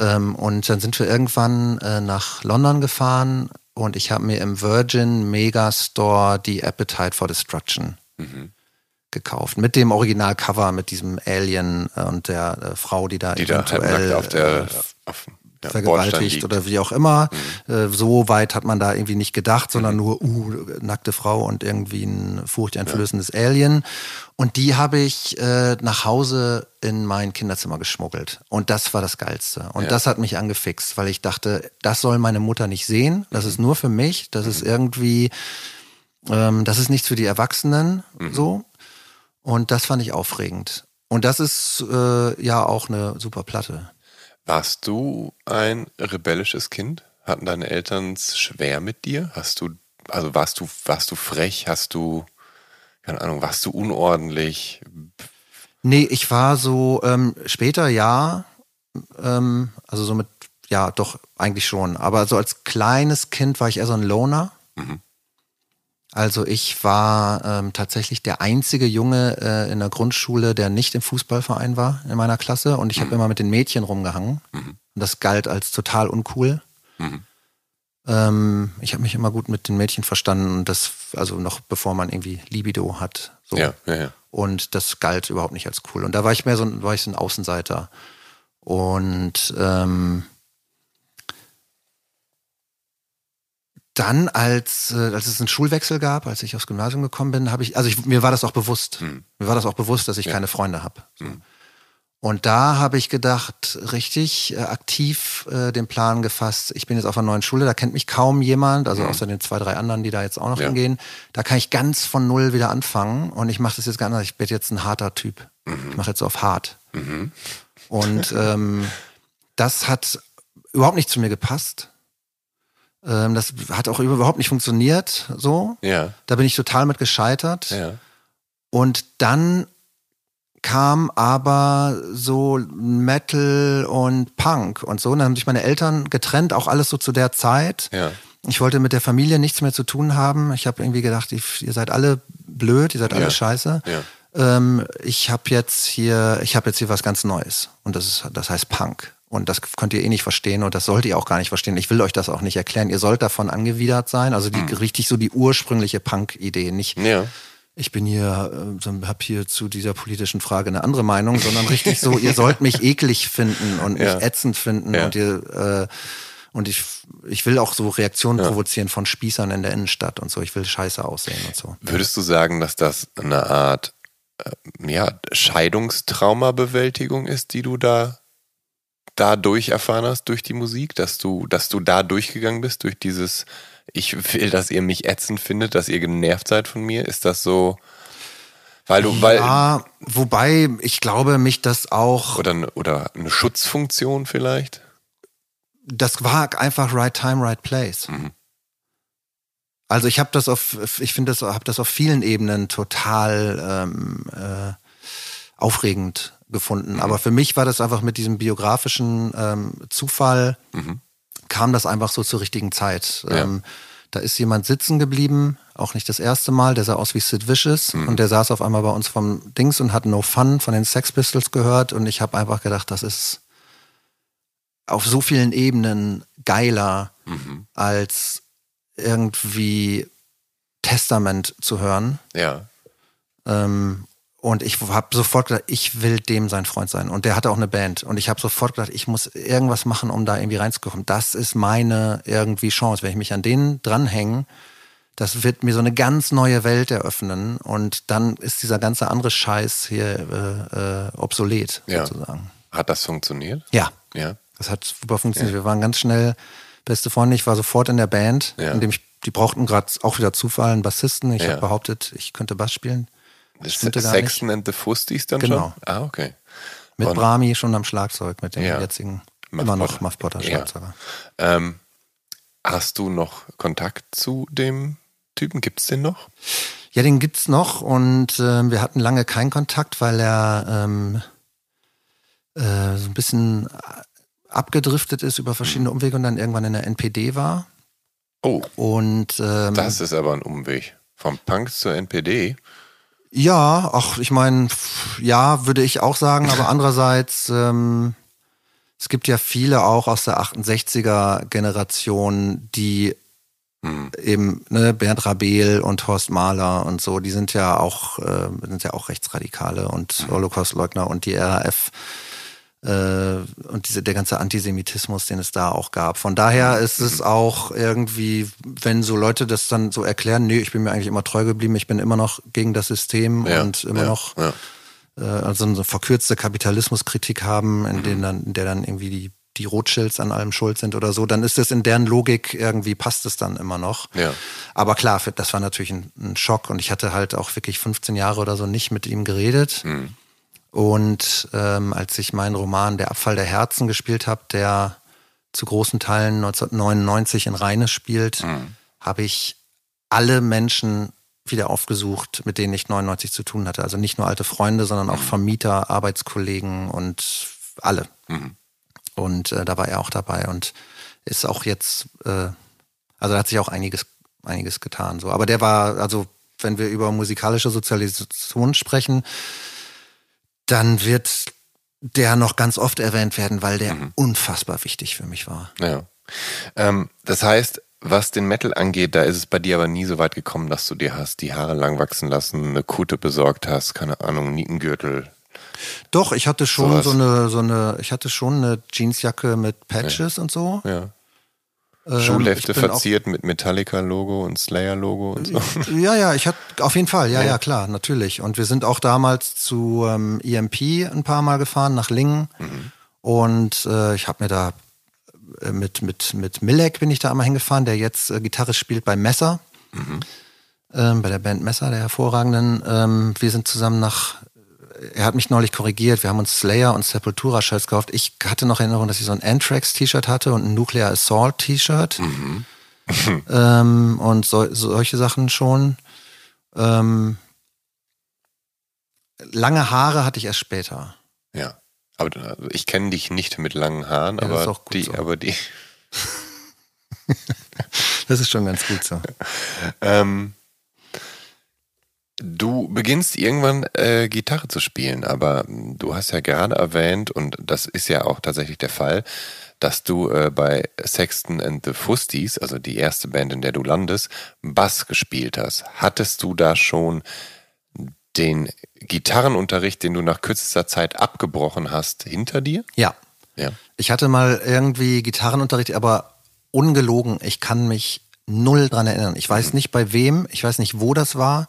Speaker 1: Ähm, und dann sind wir irgendwann äh, nach London gefahren und ich habe mir im Virgin Megastore die Appetite for Destruction mhm. gekauft. Mit dem Originalcover, mit diesem Alien äh, und der äh, Frau, die da
Speaker 2: die eventuell da auf der, äh, auf,
Speaker 1: ja, vergewaltigt oder wie auch immer. Mhm. Äh, so weit hat man da irgendwie nicht gedacht, sondern mhm. nur, uh, nackte Frau und irgendwie ein furchteinflößendes ja. Alien. Und die habe ich äh, nach Hause in mein Kinderzimmer geschmuggelt. Und das war das Geilste. Und ja. das hat mich angefixt, weil ich dachte, das soll meine Mutter nicht sehen. Das mhm. ist nur für mich. Das ist mhm. irgendwie, ähm, das ist nichts für die Erwachsenen. Mhm. So. Und das fand ich aufregend. Und das ist äh, ja auch eine super Platte.
Speaker 2: Warst du ein rebellisches Kind? Hatten deine Eltern es schwer mit dir? Hast du, also warst du, warst du frech? Hast du, keine Ahnung, warst du unordentlich?
Speaker 1: Nee, ich war so ähm, später ja, ähm, also so mit, ja, doch, eigentlich schon. Aber so als kleines Kind war ich eher so ein Loner. Mhm. Also ich war ähm, tatsächlich der einzige Junge äh, in der Grundschule, der nicht im Fußballverein war in meiner Klasse und ich mhm. habe immer mit den Mädchen rumgehangen. Mhm. Und das galt als total uncool. Mhm. Ähm, ich habe mich immer gut mit den Mädchen verstanden und das, also noch bevor man irgendwie Libido hat. So.
Speaker 2: Ja, ja, ja.
Speaker 1: Und das galt überhaupt nicht als cool. Und da war ich mehr so, war ich so ein Außenseiter. Und ähm, dann, als, äh, als es einen Schulwechsel gab, als ich aufs Gymnasium gekommen bin, habe ich, also ich, mir war das auch bewusst. Hm. Mir war das auch bewusst, dass ich ja. keine Freunde habe. Hm. Und da habe ich gedacht, richtig äh, aktiv äh, den Plan gefasst, ich bin jetzt auf einer neuen Schule, da kennt mich kaum jemand, also mhm. außer den zwei, drei anderen, die da jetzt auch noch ja. hingehen. Da kann ich ganz von null wieder anfangen und ich mache das jetzt ganz anders. Ich bin jetzt ein harter Typ. Mhm. Ich mache jetzt so auf hart. Mhm. Und ähm, das hat überhaupt nicht zu mir gepasst. Ähm, das hat auch überhaupt nicht funktioniert so.
Speaker 2: Ja.
Speaker 1: Da bin ich total mit gescheitert.
Speaker 2: Ja.
Speaker 1: Und dann kam aber so Metal und Punk und so. Und dann haben sich meine Eltern getrennt, auch alles so zu der Zeit.
Speaker 2: Ja.
Speaker 1: Ich wollte mit der Familie nichts mehr zu tun haben. Ich habe irgendwie gedacht, ihr seid alle blöd, ihr seid alle ja. scheiße.
Speaker 2: Ja.
Speaker 1: Ähm, ich habe jetzt hier, ich habe jetzt hier was ganz Neues und das ist, das heißt Punk. Und das könnt ihr eh nicht verstehen und das sollt ihr auch gar nicht verstehen. Ich will euch das auch nicht erklären. Ihr sollt davon angewidert sein. Also die, mhm. richtig so die ursprüngliche Punk-Idee. Nicht,
Speaker 2: ja.
Speaker 1: ich bin hier, äh, hab hier zu dieser politischen Frage eine andere Meinung, sondern richtig so, ihr sollt mich eklig finden und ja. mich ätzend finden ja. und ihr, äh, und ich, ich will auch so Reaktionen ja. provozieren von Spießern in der Innenstadt und so. Ich will scheiße aussehen und so.
Speaker 2: Würdest du sagen, dass das eine Art äh, ja, Scheidungstraumabewältigung ist, die du da dadurch erfahren hast, durch die Musik, dass du, dass du da durchgegangen bist, durch dieses, ich will, dass ihr mich ätzend findet, dass ihr genervt seid von mir? Ist das so, weil du, weil.
Speaker 1: Ja, wobei ich glaube, mich das auch.
Speaker 2: Oder, oder eine Schutzfunktion vielleicht?
Speaker 1: Das war einfach right time, right place. Mhm. Also ich habe das auf, ich finde das, habe das auf vielen Ebenen total ähm, äh, aufregend gefunden. Mhm. Aber für mich war das einfach mit diesem biografischen ähm, Zufall, mhm. kam das einfach so zur richtigen Zeit. Ja. Ähm, da ist jemand sitzen geblieben, auch nicht das erste Mal, der sah aus wie Sid Vicious mhm. und der saß auf einmal bei uns vom Dings und hat No Fun von den Sex Pistols gehört und ich habe einfach gedacht, das ist auf so vielen Ebenen geiler mhm. als irgendwie Testament zu hören.
Speaker 2: Ja.
Speaker 1: Ähm, und ich habe sofort gedacht, ich will dem sein Freund sein. Und der hatte auch eine Band. Und ich habe sofort gedacht, ich muss irgendwas machen, um da irgendwie reinzukommen. Das ist meine irgendwie Chance. Wenn ich mich an denen dranhänge, das wird mir so eine ganz neue Welt eröffnen. Und dann ist dieser ganze andere Scheiß hier äh, äh, obsolet, ja. sozusagen.
Speaker 2: Hat das funktioniert?
Speaker 1: Ja.
Speaker 2: Ja.
Speaker 1: Das hat super funktioniert. Ja. Wir waren ganz schnell beste Freunde. Ich war sofort in der Band, ja. in dem ich, die brauchten gerade auch wieder Zufall einen Bassisten. Ich ja. habe behauptet, ich könnte Bass spielen.
Speaker 2: Das gar Sexton and the Fusties dann
Speaker 1: genau.
Speaker 2: schon? Ah, okay.
Speaker 1: Mit Und, Brahmi schon am Schlagzeug, mit dem ja. jetzigen, Muff immer noch Muff Potter Schlagzeuger.
Speaker 2: Ja. Ähm, hast du noch Kontakt zu dem Typen? Gibt es den noch?
Speaker 1: Ja, den gibt's noch und äh, wir hatten lange keinen Kontakt, weil er ähm, äh, so ein bisschen abgedriftet ist über verschiedene hm. Umwege und dann irgendwann in der NPD war.
Speaker 2: Oh.
Speaker 1: Und ähm,
Speaker 2: das ist aber ein Umweg. Vom Punk zur NPD?
Speaker 1: Ja, ach, ich meine, ja, würde ich auch sagen, aber andererseits, ähm, es gibt ja viele auch aus der 68er Generation, die hm. eben ne, Bernd Rabel und Horst Mahler und so, die sind ja auch äh, sind ja auch Rechtsradikale und hm. Holocaustleugner und die RAF und diese, der ganze Antisemitismus, den es da auch gab. Von daher hm. ist es auch irgendwie, wenn so Leute das dann so erklären, nee, ich bin mir eigentlich immer treu geblieben, ich bin immer noch gegen das System ja, und immer ja, noch ja. Äh, also eine verkürzte Kapitalismuskritik haben, in, mhm. denen dann, in der dann irgendwie die die Rothschilds an allem schuld sind oder so, dann ist das in deren Logik irgendwie passt es dann immer noch. Aber klar, das war natürlich ein, ein, Schock und ich hatte halt auch wirklich 15 Jahre oder so nicht mit ihm geredet. Mhm. Und ähm, als ich meinen Roman Der Abfall der Herzen gespielt habe, der zu großen Teilen 1999 in Rheine spielt, mhm. habe ich alle Menschen wieder aufgesucht, mit denen ich 99 zu tun hatte. Also nicht nur alte Freunde, sondern auch mhm. Vermieter, Arbeitskollegen und alle. Mhm. Und äh, da war er auch dabei und ist auch jetzt, äh, also hat sich auch einiges, einiges getan. So. Aber der war, also wenn wir über musikalische Sozialisation sprechen, dann wird der noch ganz oft erwähnt werden, weil der mhm. unfassbar wichtig für mich war.
Speaker 2: Ja. Ähm, das heißt, was den Metal angeht, da ist es bei dir aber nie so weit gekommen, dass du dir hast die Haare lang wachsen lassen, eine Kute besorgt hast, keine Ahnung, Nietengürtel,
Speaker 1: doch, ich hatte schon so, so eine, so eine, ich hatte schon eine Jeansjacke mit Patches
Speaker 2: ja.
Speaker 1: und so.
Speaker 2: Ja. Ähm, Schulhefte verziert mit Metallica-Logo und Slayer-Logo und so.
Speaker 1: Ja, ja, ich hatte auf jeden Fall, ja, ja, ja, klar, natürlich. Und wir sind auch damals zu ähm, EMP ein paar Mal gefahren, nach Lingen. Mhm. Und äh, ich habe mir da äh, mit, mit, mit Milek bin ich da einmal hingefahren, der jetzt äh, Gitarre spielt bei Messer. Mhm. Ähm, bei der Band Messer, der hervorragenden. Ähm, wir sind zusammen nach er hat mich neulich korrigiert. Wir haben uns Slayer und Sepultura-Shirts gekauft. Ich hatte noch Erinnerung, dass ich so ein Anthrax-T-Shirt hatte und ein Nuclear Assault-T-Shirt. Mhm. ähm, und so, solche Sachen schon. Ähm, lange Haare hatte ich erst später.
Speaker 2: Ja. Aber also ich kenne dich nicht mit langen Haaren, ja, aber, die, so. aber die.
Speaker 1: das ist schon ganz gut so.
Speaker 2: ähm, Du beginnst irgendwann äh, Gitarre zu spielen, aber du hast ja gerade erwähnt, und das ist ja auch tatsächlich der Fall, dass du äh, bei Sexton and the Fusties, also die erste Band, in der du landest, Bass gespielt hast. Hattest du da schon den Gitarrenunterricht, den du nach kürzester Zeit abgebrochen hast, hinter dir?
Speaker 1: Ja. ja. Ich hatte mal irgendwie Gitarrenunterricht, aber ungelogen, ich kann mich null dran erinnern. Ich weiß mhm. nicht bei wem, ich weiß nicht, wo das war.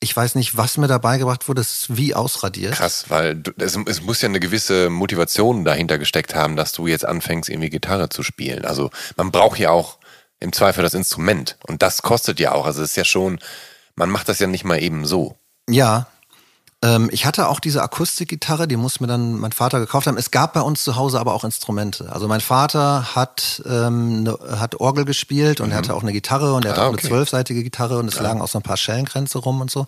Speaker 1: Ich weiß nicht, was mir dabei gebracht wurde, es ist wie ausradiert.
Speaker 2: Krass, weil du, es, es, muss ja eine gewisse Motivation dahinter gesteckt haben, dass du jetzt anfängst, irgendwie Gitarre zu spielen. Also man braucht ja auch im Zweifel das Instrument. Und das kostet ja auch. Also es ist ja schon, man macht das ja nicht mal eben so.
Speaker 1: Ja, ähm, ich hatte auch diese Akustikgitarre, die muss mir dann mein Vater gekauft haben. Es gab bei uns zu Hause aber auch Instrumente. Also mein Vater hat, ähm, ne, hat Orgel gespielt und mhm. er hatte auch eine Gitarre und er ah, okay. auch eine zwölfseitige Gitarre und es ja. lagen auch so ein paar Schellenkränze rum und so.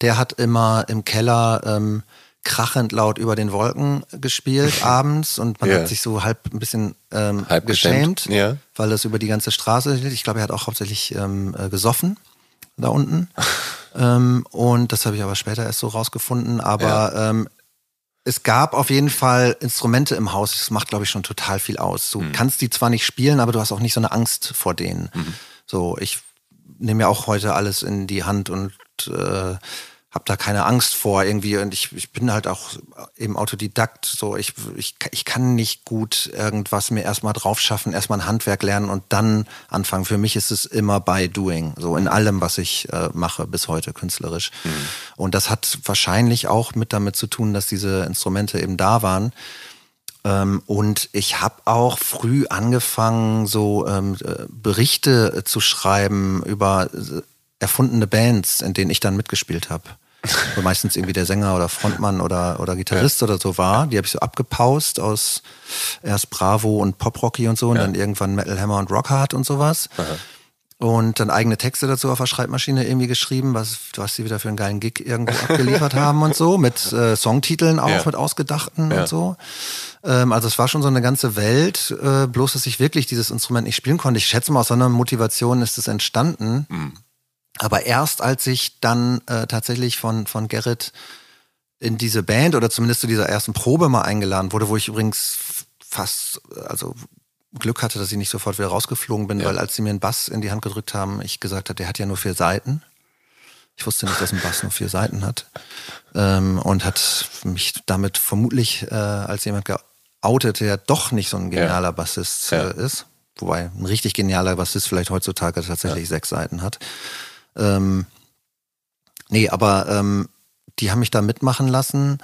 Speaker 1: Der hat immer im Keller ähm, krachend laut über den Wolken gespielt abends und man yeah. hat sich so halb ein bisschen ähm, halb geschämt,
Speaker 2: ja.
Speaker 1: weil das über die ganze Straße, ich glaube, er hat auch hauptsächlich ähm, äh, gesoffen da unten. ähm, und das habe ich aber später erst so rausgefunden. Aber ja. ähm, es gab auf jeden Fall Instrumente im Haus. Das macht, glaube ich, schon total viel aus. Du mhm. kannst die zwar nicht spielen, aber du hast auch nicht so eine Angst vor denen. Mhm. So, ich nehme ja auch heute alles in die Hand und äh, habe da keine Angst vor irgendwie. Und ich, ich bin halt auch eben Autodidakt. So ich, ich, ich kann nicht gut irgendwas mir erstmal drauf schaffen erstmal ein Handwerk lernen und dann anfangen. Für mich ist es immer by doing so in allem was ich äh, mache bis heute künstlerisch. Mhm. und das hat wahrscheinlich auch mit damit zu tun dass diese Instrumente eben da waren. Ähm, und ich habe auch früh angefangen so ähm, äh, Berichte zu schreiben über äh, erfundene Bands, in denen ich dann mitgespielt habe. Wo meistens irgendwie der Sänger oder Frontmann oder, oder Gitarrist ja. oder so war. Die habe ich so abgepaust aus erst Bravo und Poprocky und so und ja. dann irgendwann Metal Hammer und Rockhard und sowas. Aha. Und dann eigene Texte dazu auf der Schreibmaschine irgendwie geschrieben, was, was sie wieder für einen geilen Gig irgendwo abgeliefert haben und so, mit äh, Songtiteln auch, ja. mit ausgedachten und so. Ähm, also es war schon so eine ganze Welt, äh, bloß dass ich wirklich dieses Instrument nicht spielen konnte. Ich schätze mal, aus so einer Motivation ist es entstanden. Mhm Aber erst als ich dann äh, tatsächlich von, von Gerrit in diese Band oder zumindest zu dieser ersten Probe mal eingeladen wurde, wo ich übrigens fast, also Glück hatte, dass ich nicht sofort wieder rausgeflogen bin, ja. weil als sie mir einen Bass in die Hand gedrückt haben, ich gesagt habe, der hat ja nur vier Seiten. Ich wusste nicht, dass ein Bass nur vier Seiten hat. Ähm, und hat mich damit vermutlich äh, als jemand geoutet, der doch nicht so ein genialer ja. Bassist äh, ist. Wobei ein richtig genialer Bassist vielleicht heutzutage tatsächlich ja. sechs Seiten hat. Ähm, nee, aber ähm, die haben mich da mitmachen lassen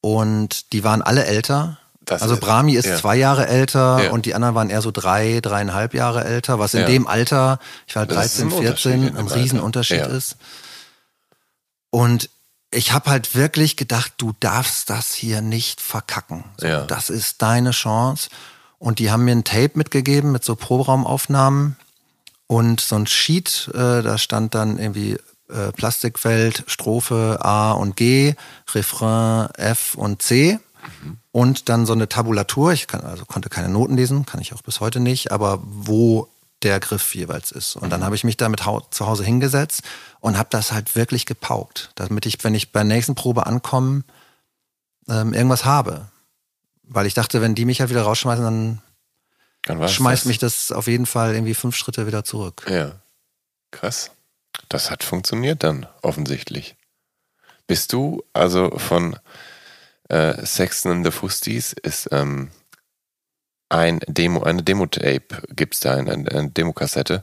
Speaker 1: und die waren alle älter. Das also Brahmi ist ja. zwei Jahre älter ja. und die anderen waren eher so drei, dreieinhalb Jahre älter, was in ja. dem Alter, ich war 13, 14, ein Riesenunterschied ist. Und ich habe halt wirklich gedacht, du darfst das hier nicht verkacken. So, das ist deine Chance. Und die haben mir ein Tape mitgegeben mit so Proberaumaufnahmen und so ein Sheet, äh, da stand dann irgendwie äh, Plastikwelt, Strophe A und G, Refrain F und C. Mhm. Und dann so eine Tabulatur, ich kann, also konnte keine Noten lesen, kann ich auch bis heute nicht, aber wo der Griff jeweils ist. Und dann mhm. habe ich mich damit zu Hause hingesetzt und habe das halt wirklich gepaukt, damit ich, wenn ich bei der nächsten Probe ankomme, ähm, irgendwas habe. Weil ich dachte, wenn die mich halt wieder rausschmeißen, dann schmeißt das. mich das auf jeden Fall irgendwie fünf Schritte wieder zurück.
Speaker 2: Ja, krass. Das hat funktioniert dann offensichtlich. Bist du also von äh, Sexton and the Fusties ist ähm, ein Demo, eine Demo-Tape gibt es da, eine, eine Demokassette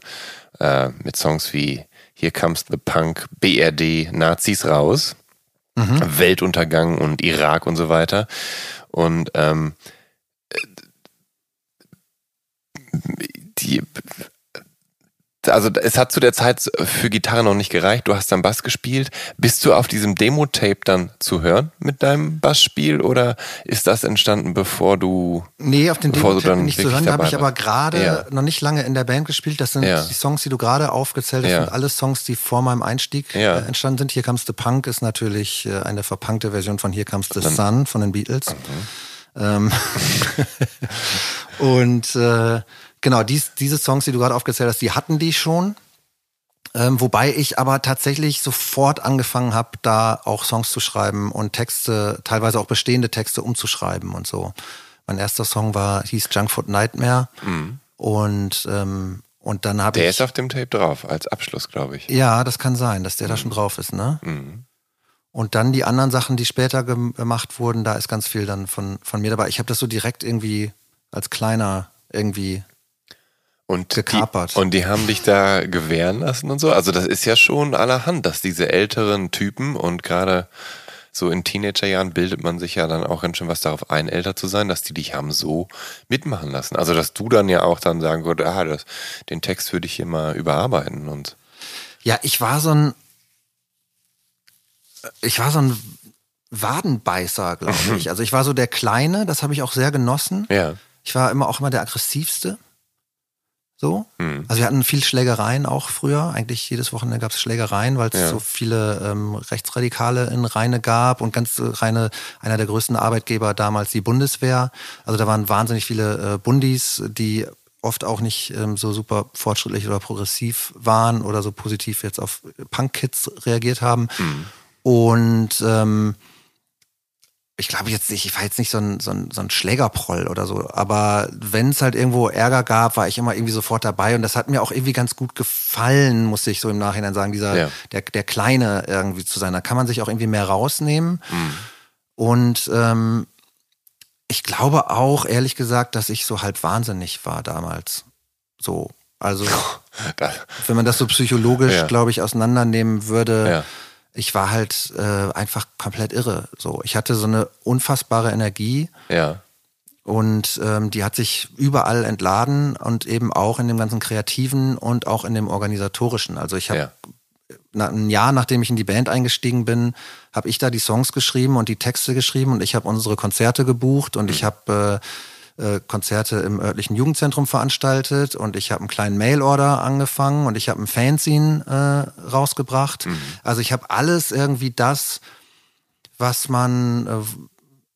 Speaker 2: äh, mit Songs wie Here Comes the Punk, BRD, Nazis raus, mhm. Weltuntergang und Irak und so weiter. Und ähm, die also es hat zu der Zeit für Gitarre noch nicht gereicht. Du hast dann Bass gespielt. Bist du auf diesem Demo-Tape dann zu hören mit deinem Bassspiel oder ist das entstanden, bevor du
Speaker 1: Nee, auf den Demo-Tape nicht zu hören. Da habe ich aber gerade ja. noch nicht lange in der Band gespielt. Das sind ja. die Songs, die du gerade aufgezählt hast, ja. sind alle Songs, die vor meinem Einstieg äh, entstanden sind. Hier Comes the Punk ist natürlich äh, eine verpunkte Version von Here Comes the Sun von den Beatles. Mhm. Ähm und äh, Genau, dies, diese Songs, die du gerade aufgezählt hast, die hatten die schon. Ähm, wobei ich aber tatsächlich sofort angefangen habe, da auch Songs zu schreiben und Texte, teilweise auch bestehende Texte umzuschreiben und so. Mein erster Song war, hieß Junkfoot Nightmare. Mhm. Und, ähm, und dann habe ich.
Speaker 2: Der ist auf dem Tape drauf, als Abschluss, glaube ich.
Speaker 1: Ja, das kann sein, dass der mhm. da schon drauf ist, ne? Mhm. Und dann die anderen Sachen, die später gemacht wurden, da ist ganz viel dann von, von mir dabei. Ich habe das so direkt irgendwie als kleiner irgendwie
Speaker 2: und gekapert. Die, und die haben dich da gewähren lassen und so. Also das ist ja schon allerhand, dass diese älteren Typen und gerade so in Teenagerjahren bildet man sich ja dann auch ganz schön was darauf ein, älter zu sein, dass die dich haben so mitmachen lassen. Also dass du dann ja auch dann sagen würdest, ah, das, den Text würde ich hier mal überarbeiten und.
Speaker 1: Ja, ich war so ein, ich war so ein Wadenbeißer, glaube ich. Also ich war so der Kleine, das habe ich auch sehr genossen.
Speaker 2: Ja.
Speaker 1: Ich war immer auch immer der aggressivste. So. Hm. Also wir hatten viel Schlägereien auch früher. Eigentlich jedes Wochenende gab es Schlägereien, weil es ja. so viele ähm, Rechtsradikale in Rheine gab und ganz Rheine, einer der größten Arbeitgeber damals die Bundeswehr. Also da waren wahnsinnig viele äh, Bundis, die oft auch nicht ähm, so super fortschrittlich oder progressiv waren oder so positiv jetzt auf Punk-Kids reagiert haben. Hm. Und ähm, ich glaube jetzt nicht, ich war jetzt nicht so ein, so ein, so ein Schlägerproll oder so, aber wenn es halt irgendwo Ärger gab, war ich immer irgendwie sofort dabei und das hat mir auch irgendwie ganz gut gefallen, muss ich so im Nachhinein sagen, dieser, ja. der, der Kleine irgendwie zu sein. Da kann man sich auch irgendwie mehr rausnehmen. Mhm. Und ähm, ich glaube auch, ehrlich gesagt, dass ich so halb wahnsinnig war damals. So. Also, wenn man das so psychologisch, ja. glaube ich, auseinandernehmen würde, ja ich war halt äh, einfach komplett irre. So, ich hatte so eine unfassbare Energie.
Speaker 2: Ja.
Speaker 1: Und ähm, die hat sich überall entladen und eben auch in dem ganzen Kreativen und auch in dem Organisatorischen. Also ich habe ja. na, ein Jahr, nachdem ich in die Band eingestiegen bin, habe ich da die Songs geschrieben und die Texte geschrieben und ich habe unsere Konzerte gebucht und mhm. ich habe äh, äh, Konzerte im örtlichen Jugendzentrum veranstaltet und ich habe einen kleinen Mailorder angefangen und ich habe ein Fanzine äh, rausgebracht. Mhm. Also ich habe alles irgendwie das, was man, äh,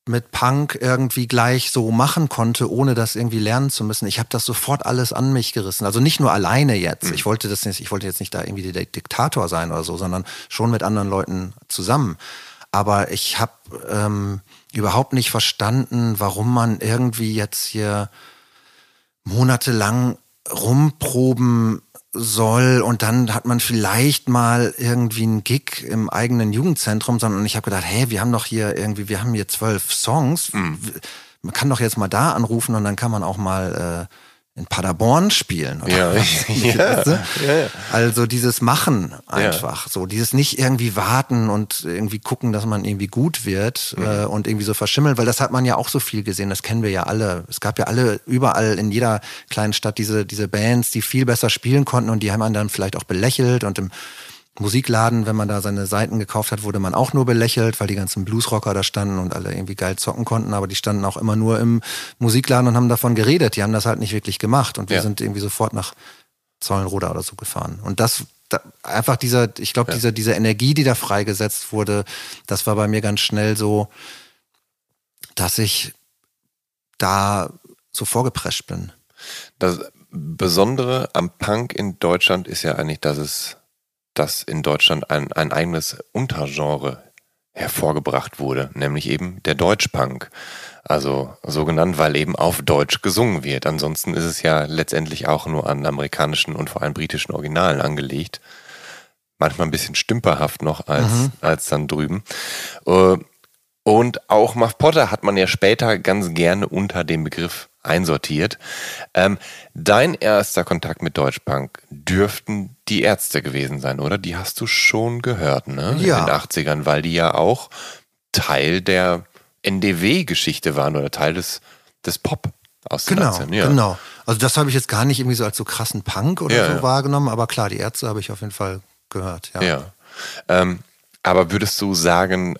Speaker 1: mit Punk irgendwie gleich so machen konnte, ohne das irgendwie lernen zu müssen. Ich habe das sofort alles an mich gerissen. Also nicht nur alleine jetzt. Mhm. Ich wollte das nicht, ich wollte jetzt nicht da irgendwie der Diktator sein oder so, sondern schon mit anderen Leuten zusammen. Aber ich habe ähm, überhaupt nicht verstanden, warum man irgendwie jetzt hier monatelang rumproben soll und dann hat man vielleicht mal irgendwie einen Gig im eigenen Jugendzentrum, sondern ich habe gedacht, hey, wir haben doch hier irgendwie, wir haben hier zwölf Songs, mhm. man kann doch jetzt mal da anrufen und dann kann man auch mal äh, in Paderborn spielen.
Speaker 2: Oder ja, ja,
Speaker 1: ja, Also dieses Machen einfach, so dieses nicht irgendwie warten und irgendwie gucken, dass man irgendwie gut wird mhm. äh, und irgendwie so verschimmeln, weil das hat man ja auch so viel gesehen, das kennen wir ja alle. Es gab ja alle überall in jeder kleinen Stadt diese, diese Bands, die viel besser spielen konnten und die haben dann vielleicht auch belächelt und im Musikladen, wenn man da seine Seiten gekauft hat, wurde man auch nur belächelt, weil die ganzen Bluesrocker da standen und alle irgendwie geil zocken konnten, aber die standen auch immer nur im Musikladen und haben davon geredet. Die haben das halt nicht wirklich gemacht und wir ja. sind irgendwie sofort nach Zollenroda oder so gefahren. Und das, da, einfach dieser, ich glaube, ja. diese, diese Energie, die da freigesetzt wurde, das war bei mir ganz schnell so, dass ich da so vorgeprescht bin.
Speaker 2: Das Besondere am Punk in Deutschland ist ja eigentlich, dass es dass in Deutschland ein, ein eigenes Untergenre hervorgebracht wurde, nämlich eben der Deutschpunk. Also so genannt, weil eben auf Deutsch gesungen wird. Ansonsten ist es ja letztendlich auch nur an amerikanischen und vor allem britischen Originalen angelegt. Manchmal ein bisschen stümperhaft noch als, mhm. als dann drüben. Äh, und auch Muff Potter hat man ja später ganz gerne unter dem Begriff einsortiert. Ähm, dein erster Kontakt mit Deutschpunk dürften die Ärzte gewesen sein, oder? Die hast du schon gehört, ne?
Speaker 1: Ja.
Speaker 2: In den 80ern, weil die ja auch Teil der NDW-Geschichte waren oder Teil des, des Pop aus
Speaker 1: genau, ja. Genau. Also das habe ich jetzt gar nicht irgendwie so als so krassen Punk oder ja, so ja. wahrgenommen, aber klar, die Ärzte habe ich auf jeden Fall gehört, ja.
Speaker 2: Ja. Ähm, aber würdest du sagen,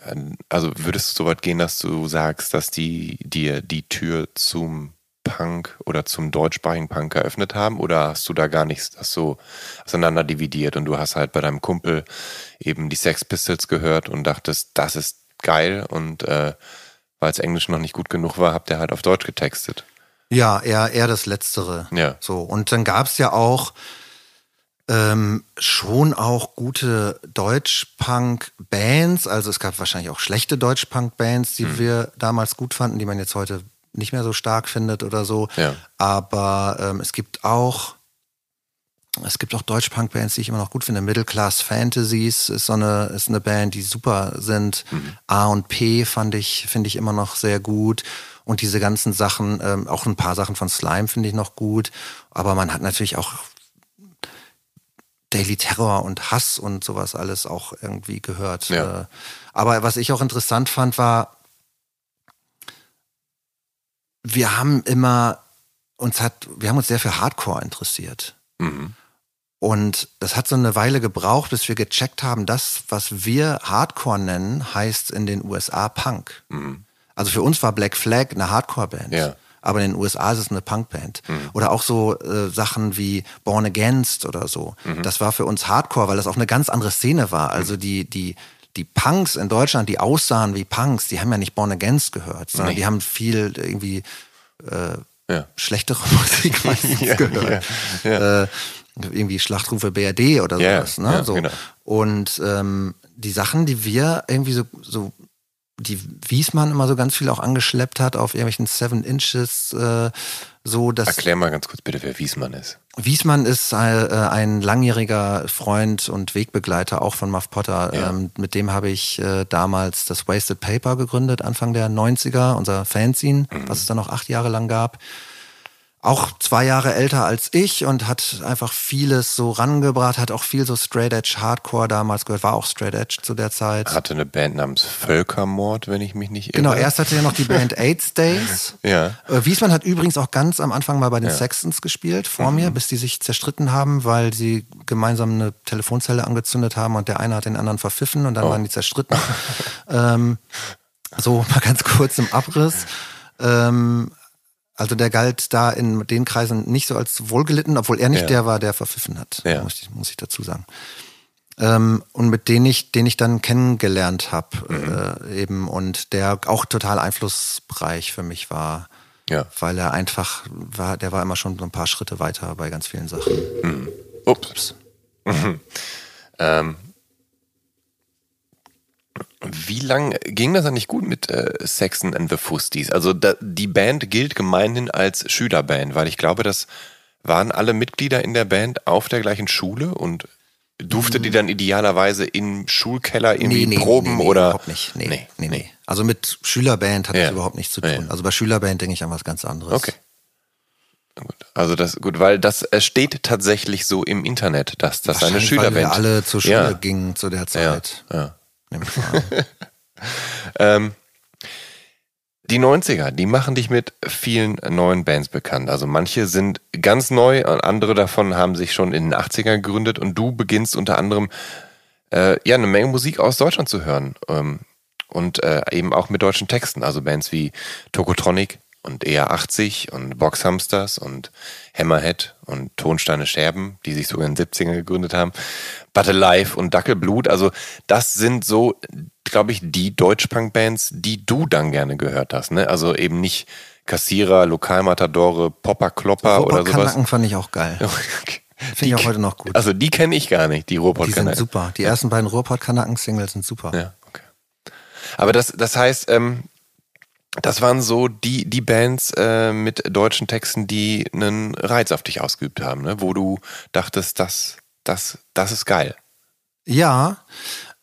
Speaker 2: also würdest du so weit gehen, dass du sagst, dass die dir die Tür zum Punk oder zum deutschsprachigen Punk eröffnet haben? Oder hast du da gar nichts das so auseinander dividiert und du hast halt bei deinem Kumpel eben die Sex Pistols gehört und dachtest, das ist geil und äh, weil es Englisch noch nicht gut genug war, habt ihr halt auf Deutsch getextet.
Speaker 1: Ja, eher, eher das Letztere.
Speaker 2: Ja.
Speaker 1: So. Und dann gab es ja auch ähm, schon auch gute Deutschpunk-Bands. Also es gab wahrscheinlich auch schlechte Deutschpunk-Bands, die hm. wir damals gut fanden, die man jetzt heute nicht mehr so stark findet oder so.
Speaker 2: Ja.
Speaker 1: Aber ähm, es gibt auch es gibt auch Deutsch-Punk-Bands, die ich immer noch gut finde. Middle Class Fantasies ist so eine, ist eine Band, die super sind. Mhm. A und P fand ich, finde ich immer noch sehr gut. Und diese ganzen Sachen, ähm, auch ein paar Sachen von Slime finde ich noch gut. Aber man hat natürlich auch Daily Terror und Hass und sowas alles auch irgendwie gehört.
Speaker 2: Ja. Äh,
Speaker 1: aber was ich auch interessant fand, war, wir haben immer uns hat, wir haben uns sehr für Hardcore interessiert.
Speaker 2: Mhm.
Speaker 1: Und das hat so eine Weile gebraucht, bis wir gecheckt haben, das, was wir Hardcore nennen, heißt in den USA Punk.
Speaker 2: Mhm.
Speaker 1: Also für uns war Black Flag eine Hardcore-Band.
Speaker 2: Ja.
Speaker 1: Aber in den USA ist es eine Punkband. Mhm. Oder auch so äh, Sachen wie Born Against oder so. Mhm. Das war für uns Hardcore, weil das auch eine ganz andere Szene war. Also die, die, die Punks in Deutschland, die aussahen wie Punks, die haben ja nicht Born Against gehört, sondern nee. die haben viel irgendwie äh, ja. schlechtere Musik meistens ja, gehört. Ja, äh, irgendwie Schlachtrufe BRD oder sowas. ne? so. Genau. Und ähm, die Sachen, die wir irgendwie so, so die Wiesmann immer so ganz viel auch angeschleppt hat auf irgendwelchen Seven Inches, äh, so dass.
Speaker 2: Erklär mal ganz kurz bitte, wer Wiesmann ist.
Speaker 1: Wiesmann ist äh, ein langjähriger Freund und Wegbegleiter auch von Muff Potter. Ja. Ähm, mit dem habe ich äh, damals das Wasted Paper gegründet, Anfang der 90er, unser Fanzine, mhm. was es dann noch acht Jahre lang gab auch zwei Jahre älter als ich und hat einfach vieles so rangebracht, hat auch viel so Straight Edge Hardcore damals gehört, war auch Straight Edge zu der Zeit.
Speaker 2: Hatte eine Band namens Völkermord, wenn ich mich nicht
Speaker 1: irre. Genau, erst hatte er noch die Band AIDS Days.
Speaker 2: ja.
Speaker 1: Äh, Wiesmann hat übrigens auch ganz am Anfang mal bei den ja. Sextons gespielt, vor mhm. mir, bis die sich zerstritten haben, weil sie gemeinsam eine Telefonzelle angezündet haben und der eine hat den anderen verpfiffen und dann oh. waren die zerstritten. ähm, so mal ganz kurz im Abriss. Ähm, also der galt da in den Kreisen nicht so als wohlgelitten, obwohl er nicht ja. der war, der verpfiffen hat. Ja. Muss, ich, muss ich dazu sagen. ähm, und mit denen ich, den ich dann kennengelernt habe
Speaker 2: Mhm.
Speaker 1: äh, eben und der auch total einflussreich für mich war.
Speaker 2: Ja.
Speaker 1: Weil er einfach war, der war immer schon so ein paar Schritte weiter bei ganz vielen Sachen.
Speaker 2: Ups. ähm, wie lang ging das eigentlich gut mit äh, Saxon and the Fusties? Also da, die Band gilt gemeinhin als Schülerband, weil ich glaube, das waren alle Mitglieder in der Band auf der gleichen Schule und durfte die dann idealerweise im Schulkeller irgendwie proben oder
Speaker 1: überhaupt nicht. Nee, nee, nee, Also mit Schülerband hat
Speaker 2: Ja.
Speaker 1: das überhaupt nichts zu
Speaker 2: Ja,
Speaker 1: tun.
Speaker 2: ja.
Speaker 1: Also bei Schülerband denke ich an was ganz anderes.
Speaker 2: Okay. Gut. Also das gut, weil das steht tatsächlich so im Internet, dass das eine
Speaker 1: Wahrscheinlich, Weil
Speaker 2: Schülerband.
Speaker 1: wir alle zur Schule
Speaker 2: Ja.
Speaker 1: gingen zu der
Speaker 2: Ja,
Speaker 1: Zeit.
Speaker 2: ja.
Speaker 1: An.
Speaker 2: Ähm, die 90er, die machen dich mit vielen neuen Bands bekannt. Also manche sind ganz neu, und andere davon haben sich schon in den 80ern gegründet und du beginnst unter anderem äh, ja eine Menge Musik aus Deutschland zu hören. Ähm, und äh, eben auch mit deutschen Texten. Also Bands wie Tokotronic und ER80 und Boxhamsters und Hammerhead und Tonsteine Scherben, die sich sogar in den 70ern gegründet haben. But Alive und Dackelblut. Also das sind so, glaube ich, die Deutschpunk-Bands, die du dann gerne gehört hast. Ne? Also eben nicht Kassierer, Lokalmatadore, Popper Klopper oder sowas.
Speaker 1: Ruhrpott-Kanaken fand ich auch geil. Finde ich auch heute noch gut.
Speaker 2: Also die kenne ich gar nicht, die ruhrpott
Speaker 1: Die sind super. Die ersten beiden Ruhrpott-Kanaken-Singles sind super.
Speaker 2: Ja, okay. Aber das, das heißt, ähm, das waren so die, die Bands äh, mit deutschen Texten, die einen Reiz auf dich ausgeübt haben, ne? wo du dachtest, das, das, das ist geil.
Speaker 1: Ja,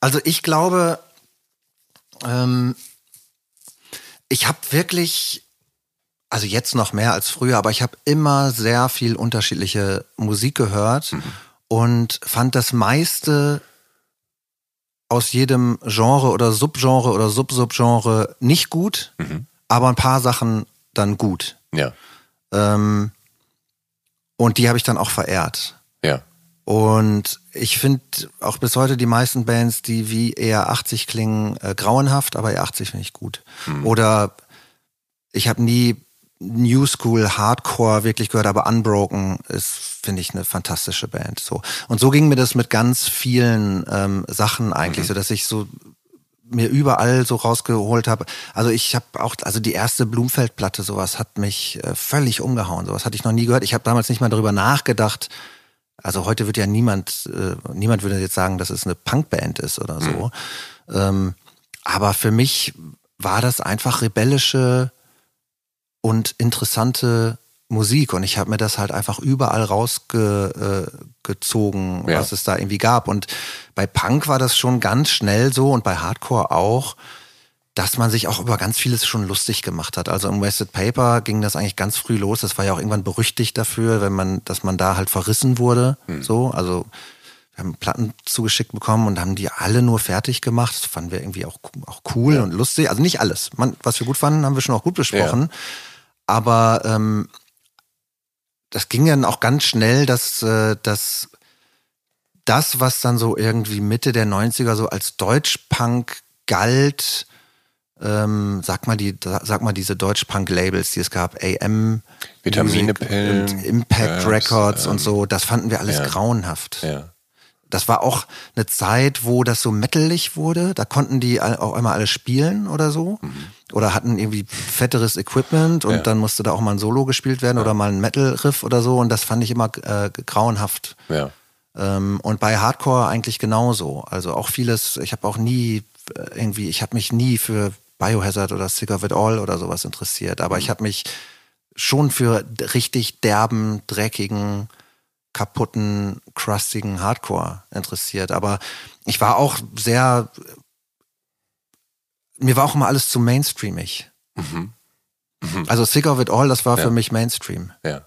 Speaker 1: also ich glaube, ähm, ich habe wirklich, also jetzt noch mehr als früher, aber ich habe immer sehr viel unterschiedliche Musik gehört und fand das meiste aus jedem Genre oder Subgenre oder Subsubgenre nicht gut, aber ein paar Sachen dann gut.
Speaker 2: Ja,
Speaker 1: Ähm, und die habe ich dann auch verehrt.
Speaker 2: ja,
Speaker 1: Und ich finde auch bis heute die meisten Bands, die wie eher 80 klingen, äh, grauenhaft, aber eher 80 finde ich gut. Oder ich habe nie New School Hardcore wirklich gehört, aber Unbroken ist, finde ich, eine fantastische Band. So. Und so ging mir das mit ganz vielen ähm, Sachen eigentlich, so dass ich so mir überall so rausgeholt habe. Also ich habe auch, also die erste Blumfeld-Platte, sowas hat mich äh, völlig umgehauen. Sowas hatte ich noch nie gehört. Ich habe damals nicht mal darüber nachgedacht. Also heute wird ja niemand, äh, niemand würde jetzt sagen, dass es eine Punkband ist oder so. Ähm, aber für mich war das einfach rebellische und interessante Musik und ich habe mir das halt einfach überall rausgezogen, äh,
Speaker 2: Ja.
Speaker 1: was es da irgendwie gab. Und bei Punk war das schon ganz schnell so und bei Hardcore auch, dass man sich auch über ganz vieles schon lustig gemacht hat. Also im Wasted Paper ging das eigentlich ganz früh los. Das war ja auch irgendwann berüchtigt dafür, wenn man, dass man da halt verrissen wurde. So, also wir haben Platten zugeschickt bekommen und haben die alle nur fertig gemacht. Das fanden wir irgendwie auch, auch cool und lustig. Also nicht alles. Man, was wir gut fanden, haben wir schon auch gut besprochen. Aber ähm, das ging dann auch ganz schnell, dass, äh, dass das, was dann so irgendwie Mitte der 90er so als Deutschpunk galt, ähm, sag mal die, sag mal diese Deutschpunk-Labels, die es gab, AM,
Speaker 2: Vitaminepillen,
Speaker 1: und Impact
Speaker 2: Curves,
Speaker 1: Records
Speaker 2: ähm,
Speaker 1: und so, das fanden wir alles
Speaker 2: ja.
Speaker 1: grauenhaft.
Speaker 2: ja,
Speaker 1: Das war auch eine Zeit, wo das so metalig wurde. Da konnten die auch einmal alle spielen oder so. Oder hatten irgendwie fetteres Equipment und
Speaker 2: Ja.
Speaker 1: dann musste da auch mal ein Solo gespielt werden oder mal ein Metal-Riff oder so. Und das fand ich immer äh, grauenhaft.
Speaker 2: ja.
Speaker 1: Ähm, und bei Hardcore eigentlich genauso. Also auch vieles, ich habe auch nie äh, irgendwie, ich habe mich nie für Biohazard oder Sick of It All oder sowas interessiert. Aber ich habe mich schon für richtig derben, dreckigen, kaputten, crustigen Hardcore interessiert. Aber ich war auch sehr, mir war auch immer alles zu mainstreamig. Also Sick of It All, das war
Speaker 2: Ja.
Speaker 1: für mich Mainstream
Speaker 2: ja.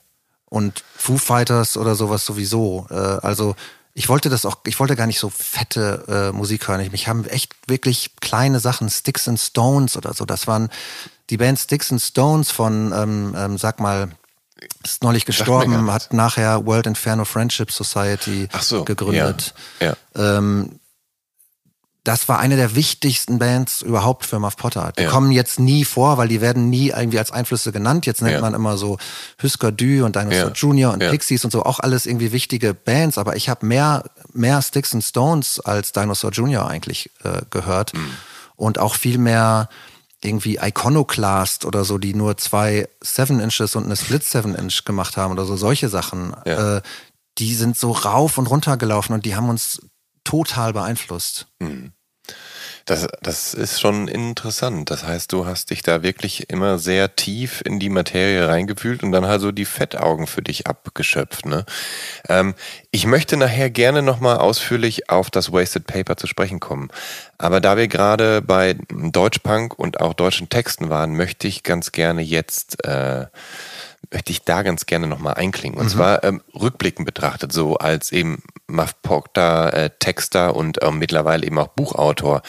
Speaker 1: und Foo Fighters oder sowas sowieso. Äh, also ich wollte das auch, ich wollte gar nicht so fette äh, Musik hören. Ich, mich haben echt wirklich kleine Sachen, Sticks and Stones oder so. Das waren die Band Sticks and Stones von, ähm, ähm, sag mal, ist neulich gestorben, hat nachher World Inferno Friendship Society
Speaker 2: so.
Speaker 1: gegründet.
Speaker 2: Ja. ja.
Speaker 1: Ähm, das war eine der wichtigsten Bands überhaupt für Muff Potter. Die ja. kommen jetzt nie vor, weil die werden nie irgendwie als Einflüsse genannt. Jetzt nennt ja. man immer so Husker Du und Dinosaur ja. Jr. und Pixies und so, auch alles irgendwie wichtige Bands. Aber ich habe mehr, mehr Sticks and Stones als Dinosaur Jr. eigentlich äh, gehört. Mhm. Und auch viel mehr irgendwie Iconoclast oder so, die nur zwei Seven Inches und eine Split Seven Inch gemacht haben oder so, solche Sachen. Äh, die sind so rauf und runter gelaufen und die haben uns total beeinflusst. Mhm.
Speaker 2: Das, das ist schon interessant. Das heißt, du hast dich da wirklich immer sehr tief in die Materie reingefühlt und dann halt so die Fettaugen für dich abgeschöpft. Ne? Ähm, ich möchte nachher gerne nochmal ausführlich auf das Wasted Paper zu sprechen kommen. Aber da wir gerade bei Deutschpunk und auch deutschen Texten waren, möchte ich ganz gerne jetzt äh, möchte ich da ganz gerne nochmal einklingen. Und mhm. zwar ähm, rückblickend betrachtet, so als eben Proctor, äh, Texter und äh, mittlerweile eben auch Buchautor.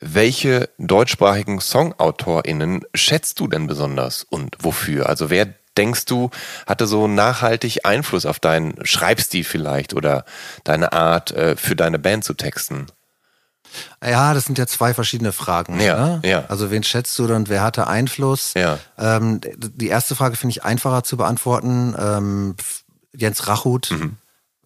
Speaker 2: Welche deutschsprachigen SongautorInnen schätzt du denn besonders und wofür? Also wer denkst du, hatte so nachhaltig Einfluss auf deinen Schreibstil vielleicht oder deine Art, äh, für deine Band zu texten?
Speaker 1: Ja, das sind ja zwei verschiedene Fragen.
Speaker 2: Ja, ne? ja.
Speaker 1: Also wen schätzt du und wer hatte Einfluss?
Speaker 2: Ja.
Speaker 1: Ähm, die erste Frage finde ich einfacher zu beantworten. Ähm, Jens Rachut, mhm.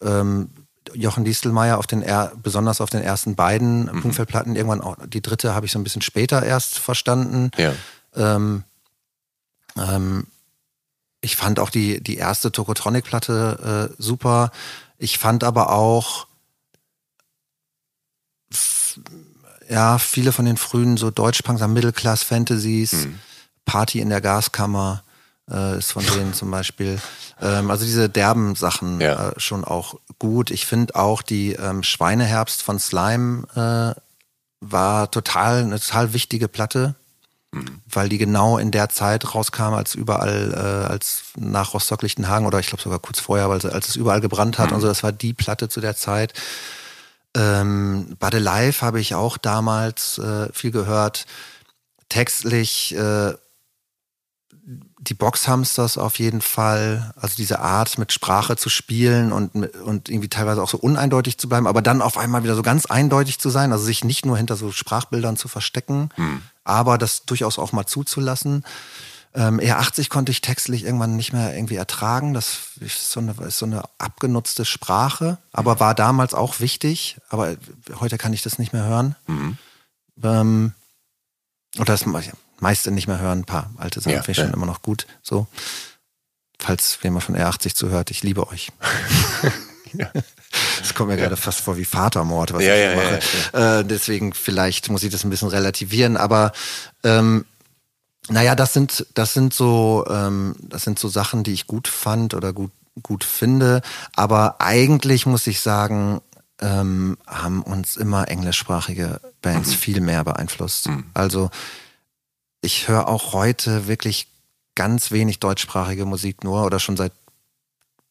Speaker 1: ähm, Jochen Distelmeier auf den er, besonders auf den ersten beiden mhm. Punktfeldplatten. Irgendwann auch die dritte habe ich so ein bisschen später erst verstanden.
Speaker 2: Ja.
Speaker 1: Ähm, ähm, ich fand auch die, die erste Tokotronic-Platte äh, super. Ich fand aber auch ja, viele von den frühen so Deutschpunks, Middle-Class-Fantasies, mhm. Party in der Gaskammer äh, ist von denen zum Beispiel. Ähm, also diese derben Sachen ja. äh, schon auch gut. Ich finde auch die ähm, Schweineherbst von Slime äh, war total eine total wichtige Platte, mhm. weil die genau in der Zeit rauskam, als überall, äh, als nach Rostock-Lichtenhagen oder ich glaube sogar kurz vorher, weil, als es überall gebrannt hat mhm. und so. Das war die Platte zu der Zeit. Ähm, Bade Live habe ich auch damals äh, viel gehört. Textlich äh, die Boxhamsters auf jeden Fall, also diese Art mit Sprache zu spielen und, und irgendwie teilweise auch so uneindeutig zu bleiben, aber dann auf einmal wieder so ganz eindeutig zu sein, also sich nicht nur hinter so Sprachbildern zu verstecken, hm. aber das durchaus auch mal zuzulassen. Ähm, R80 konnte ich textlich irgendwann nicht mehr irgendwie ertragen. Das ist so eine, ist so eine abgenutzte Sprache, aber mhm. war damals auch wichtig. Aber heute kann ich das nicht mehr hören. Mhm. Ähm, oder das meiste nicht mehr hören. Ein paar alte Sachen ja, finde ich ja. schon immer noch gut. So, falls jemand von R80 zuhört, ich liebe euch. ja. Das kommt mir ja. gerade fast vor wie Vatermord, was
Speaker 2: ja,
Speaker 1: ich
Speaker 2: ja,
Speaker 1: mache. Äh, deswegen vielleicht muss ich das ein bisschen relativieren, aber ähm, naja, das sind, das sind so, ähm, das sind so Sachen, die ich gut fand oder gut, gut finde. Aber eigentlich muss ich sagen, ähm, haben uns immer englischsprachige Bands mhm. viel mehr beeinflusst. Mhm. Also ich höre auch heute wirklich ganz wenig deutschsprachige Musik nur oder schon seit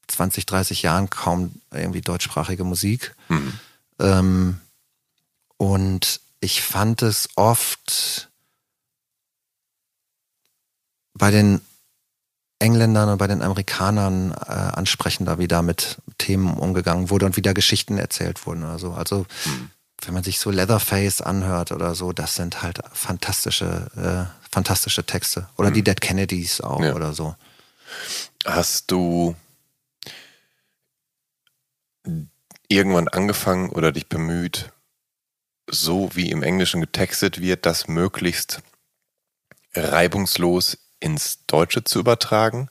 Speaker 1: 20, 30 Jahren kaum irgendwie deutschsprachige Musik. Mhm. Ähm, und ich fand es oft bei den Engländern und bei den Amerikanern äh, ansprechender, wie da mit Themen umgegangen wurde und wie da Geschichten erzählt wurden oder so. Also mhm. wenn man sich so Leatherface anhört oder so, das sind halt fantastische, äh, fantastische Texte. Oder mhm. die Dead Kennedys auch ja. oder so.
Speaker 2: Hast du irgendwann angefangen oder dich bemüht, so wie im Englischen getextet wird, das möglichst reibungslos ins Deutsche zu übertragen.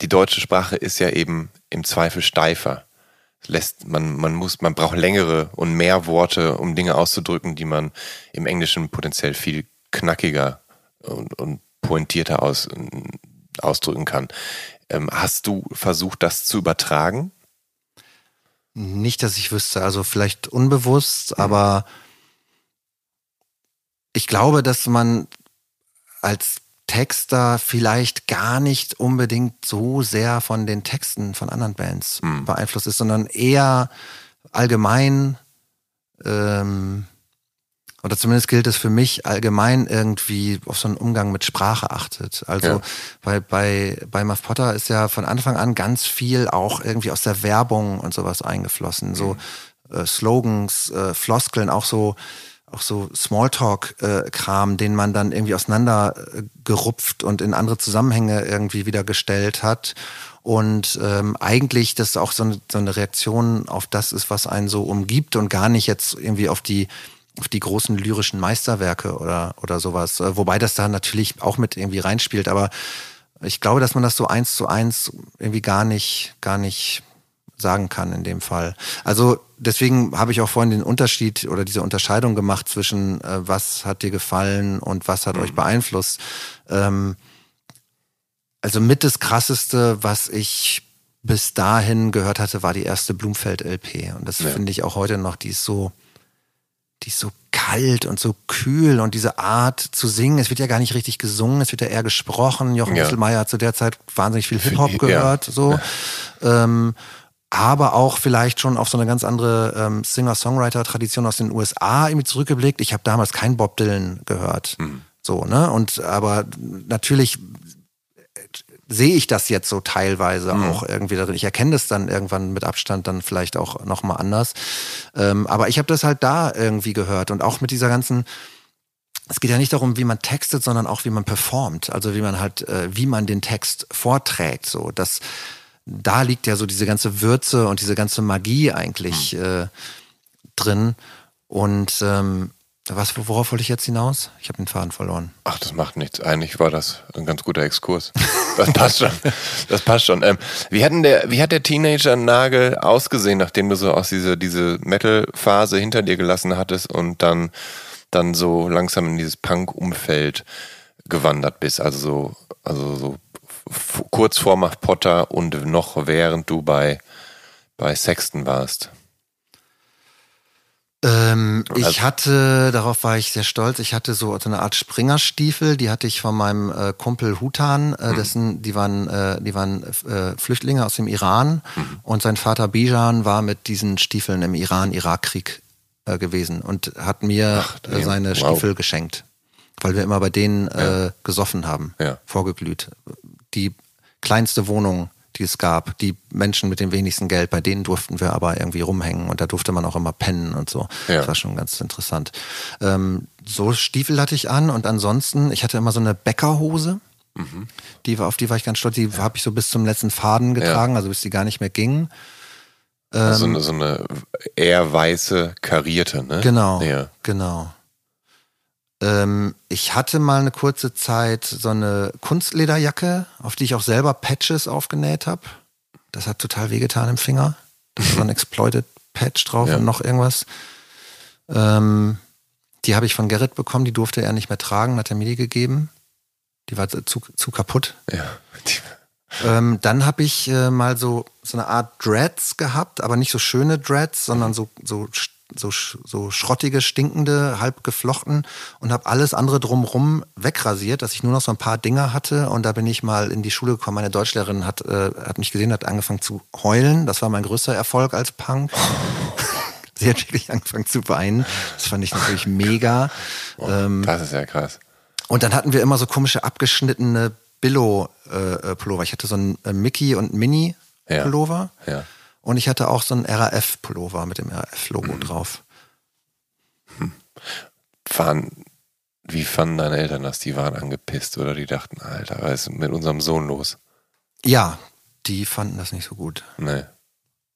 Speaker 2: Die deutsche Sprache ist ja eben im Zweifel steifer. Lässt, man, man, muss, man braucht längere und mehr Worte, um Dinge auszudrücken, die man im Englischen potenziell viel knackiger und, und pointierter aus, ausdrücken kann. Ähm, hast du versucht, das zu übertragen?
Speaker 1: Nicht, dass ich wüsste, also vielleicht unbewusst, mhm. aber ich glaube, dass man als Texter vielleicht gar nicht unbedingt so sehr von den Texten von anderen Bands mhm. beeinflusst ist, sondern eher allgemein ähm, oder zumindest gilt es für mich allgemein irgendwie auf so einen Umgang mit Sprache achtet. Also ja. bei, bei, bei Muff Potter ist ja von Anfang an ganz viel auch irgendwie aus der Werbung und sowas eingeflossen. Mhm. So äh, Slogans, äh, Floskeln, auch so auch so Smalltalk-Kram, äh, den man dann irgendwie auseinandergerupft und in andere Zusammenhänge irgendwie wieder gestellt hat. Und ähm, eigentlich das auch so eine, so eine Reaktion auf das ist, was einen so umgibt und gar nicht jetzt irgendwie auf die auf die großen lyrischen Meisterwerke oder, oder sowas. Äh, wobei das da natürlich auch mit irgendwie reinspielt. Aber ich glaube, dass man das so eins zu eins irgendwie gar nicht, gar nicht sagen kann in dem Fall. Also deswegen habe ich auch vorhin den Unterschied oder diese Unterscheidung gemacht zwischen äh, was hat dir gefallen und was hat mhm. euch beeinflusst. Ähm, also mit das krasseste, was ich bis dahin gehört hatte, war die erste Blumfeld-LP. Und das ja. finde ich auch heute noch, die ist so, die ist so kalt und so kühl und diese Art zu singen, es wird ja gar nicht richtig gesungen, es wird ja eher gesprochen. Jochen ja. hat zu der Zeit wahnsinnig viel Hip-Hop gehört, ja. so. Ähm, aber auch vielleicht schon auf so eine ganz andere ähm, Singer-Songwriter-Tradition aus den USA irgendwie zurückgeblickt. Ich habe damals kein Bob Dylan gehört. Mhm. So, ne? Und aber natürlich sehe ich das jetzt so teilweise mhm. auch irgendwie darin. Ich erkenne das dann irgendwann mit Abstand dann vielleicht auch nochmal anders. Ähm, aber ich habe das halt da irgendwie gehört und auch mit dieser ganzen, es geht ja nicht darum, wie man textet, sondern auch wie man performt. Also wie man halt, äh, wie man den Text vorträgt. So, das, da liegt ja so diese ganze Würze und diese ganze Magie eigentlich mhm. äh, drin. Und ähm, was, worauf wollte ich jetzt hinaus? Ich habe den Faden verloren.
Speaker 2: Ach, das macht nichts. Eigentlich war das ein ganz guter Exkurs. Das passt schon. Das passt schon. Ähm, wie, hat der, wie hat der Teenager-Nagel ausgesehen, nachdem du so aus dieser diese Metal-Phase hinter dir gelassen hattest und dann, dann so langsam in dieses Punk-Umfeld gewandert bist? Also so, also so kurz vor Mach Potter und noch während du bei, bei Sexton warst.
Speaker 1: Ähm, ich also hatte, darauf war ich sehr stolz, ich hatte so eine Art Springerstiefel, die hatte ich von meinem äh, Kumpel Hutan, äh, mhm. dessen, die waren, äh, die waren äh, Flüchtlinge aus dem Iran mhm. und sein Vater Bijan war mit diesen Stiefeln im Iran-Irak-Krieg äh, gewesen und hat mir Ach, äh, seine wow. Stiefel geschenkt, weil wir immer bei denen ja. gesoffen haben, ja. vorgeglüht. Die kleinste Wohnung die es gab. Die Menschen mit dem wenigsten Geld, bei denen durften wir aber irgendwie rumhängen und da durfte man auch immer pennen und so. Ja. Das war schon ganz interessant. Ähm, so Stiefel hatte ich an und ansonsten, ich hatte immer so eine Bäckerhose. Mhm. Die war, auf die war ich ganz stolz. Die ja. habe ich so bis zum letzten Faden getragen, ja. also bis die gar nicht mehr ging.
Speaker 2: Also ähm, so, eine, so eine eher weiße karierte, ne?
Speaker 1: Genau. Ja. Genau. Ähm, ich hatte mal eine kurze Zeit so eine Kunstlederjacke, auf die ich auch selber Patches aufgenäht habe. Das hat total wehgetan im Finger. Da ist so ein Exploited Patch drauf ja. und noch irgendwas. Ähm, die habe ich von Gerrit bekommen, die durfte er nicht mehr tragen, hat er mir die gegeben. Die war zu, zu kaputt. Ja. Ähm, dann habe ich äh, mal so, so eine Art Dreads gehabt, aber nicht so schöne Dreads, sondern so, so so, so schrottige, stinkende, halb geflochten und habe alles andere drumrum wegrasiert, dass ich nur noch so ein paar Dinger hatte. Und da bin ich mal in die Schule gekommen. Meine Deutschlehrerin hat, äh, hat mich gesehen, hat angefangen zu heulen. Das war mein größter Erfolg als Punk. Sie hat wirklich angefangen zu weinen. Das fand ich natürlich mega.
Speaker 2: Oh, ähm, das ist ja krass.
Speaker 1: Und dann hatten wir immer so komische abgeschnittene Billo-Pullover. Äh, ich hatte so einen äh, Mickey und Mini-Pullover. Ja. ja. Und ich hatte auch so einen RAF-Pullover mit dem RAF-Logo mhm. drauf.
Speaker 2: Hm. Waren, wie fanden deine Eltern das? Die waren angepisst oder die dachten, Alter, was ist mit unserem Sohn los?
Speaker 1: Ja, die fanden das nicht so gut.
Speaker 2: Nee.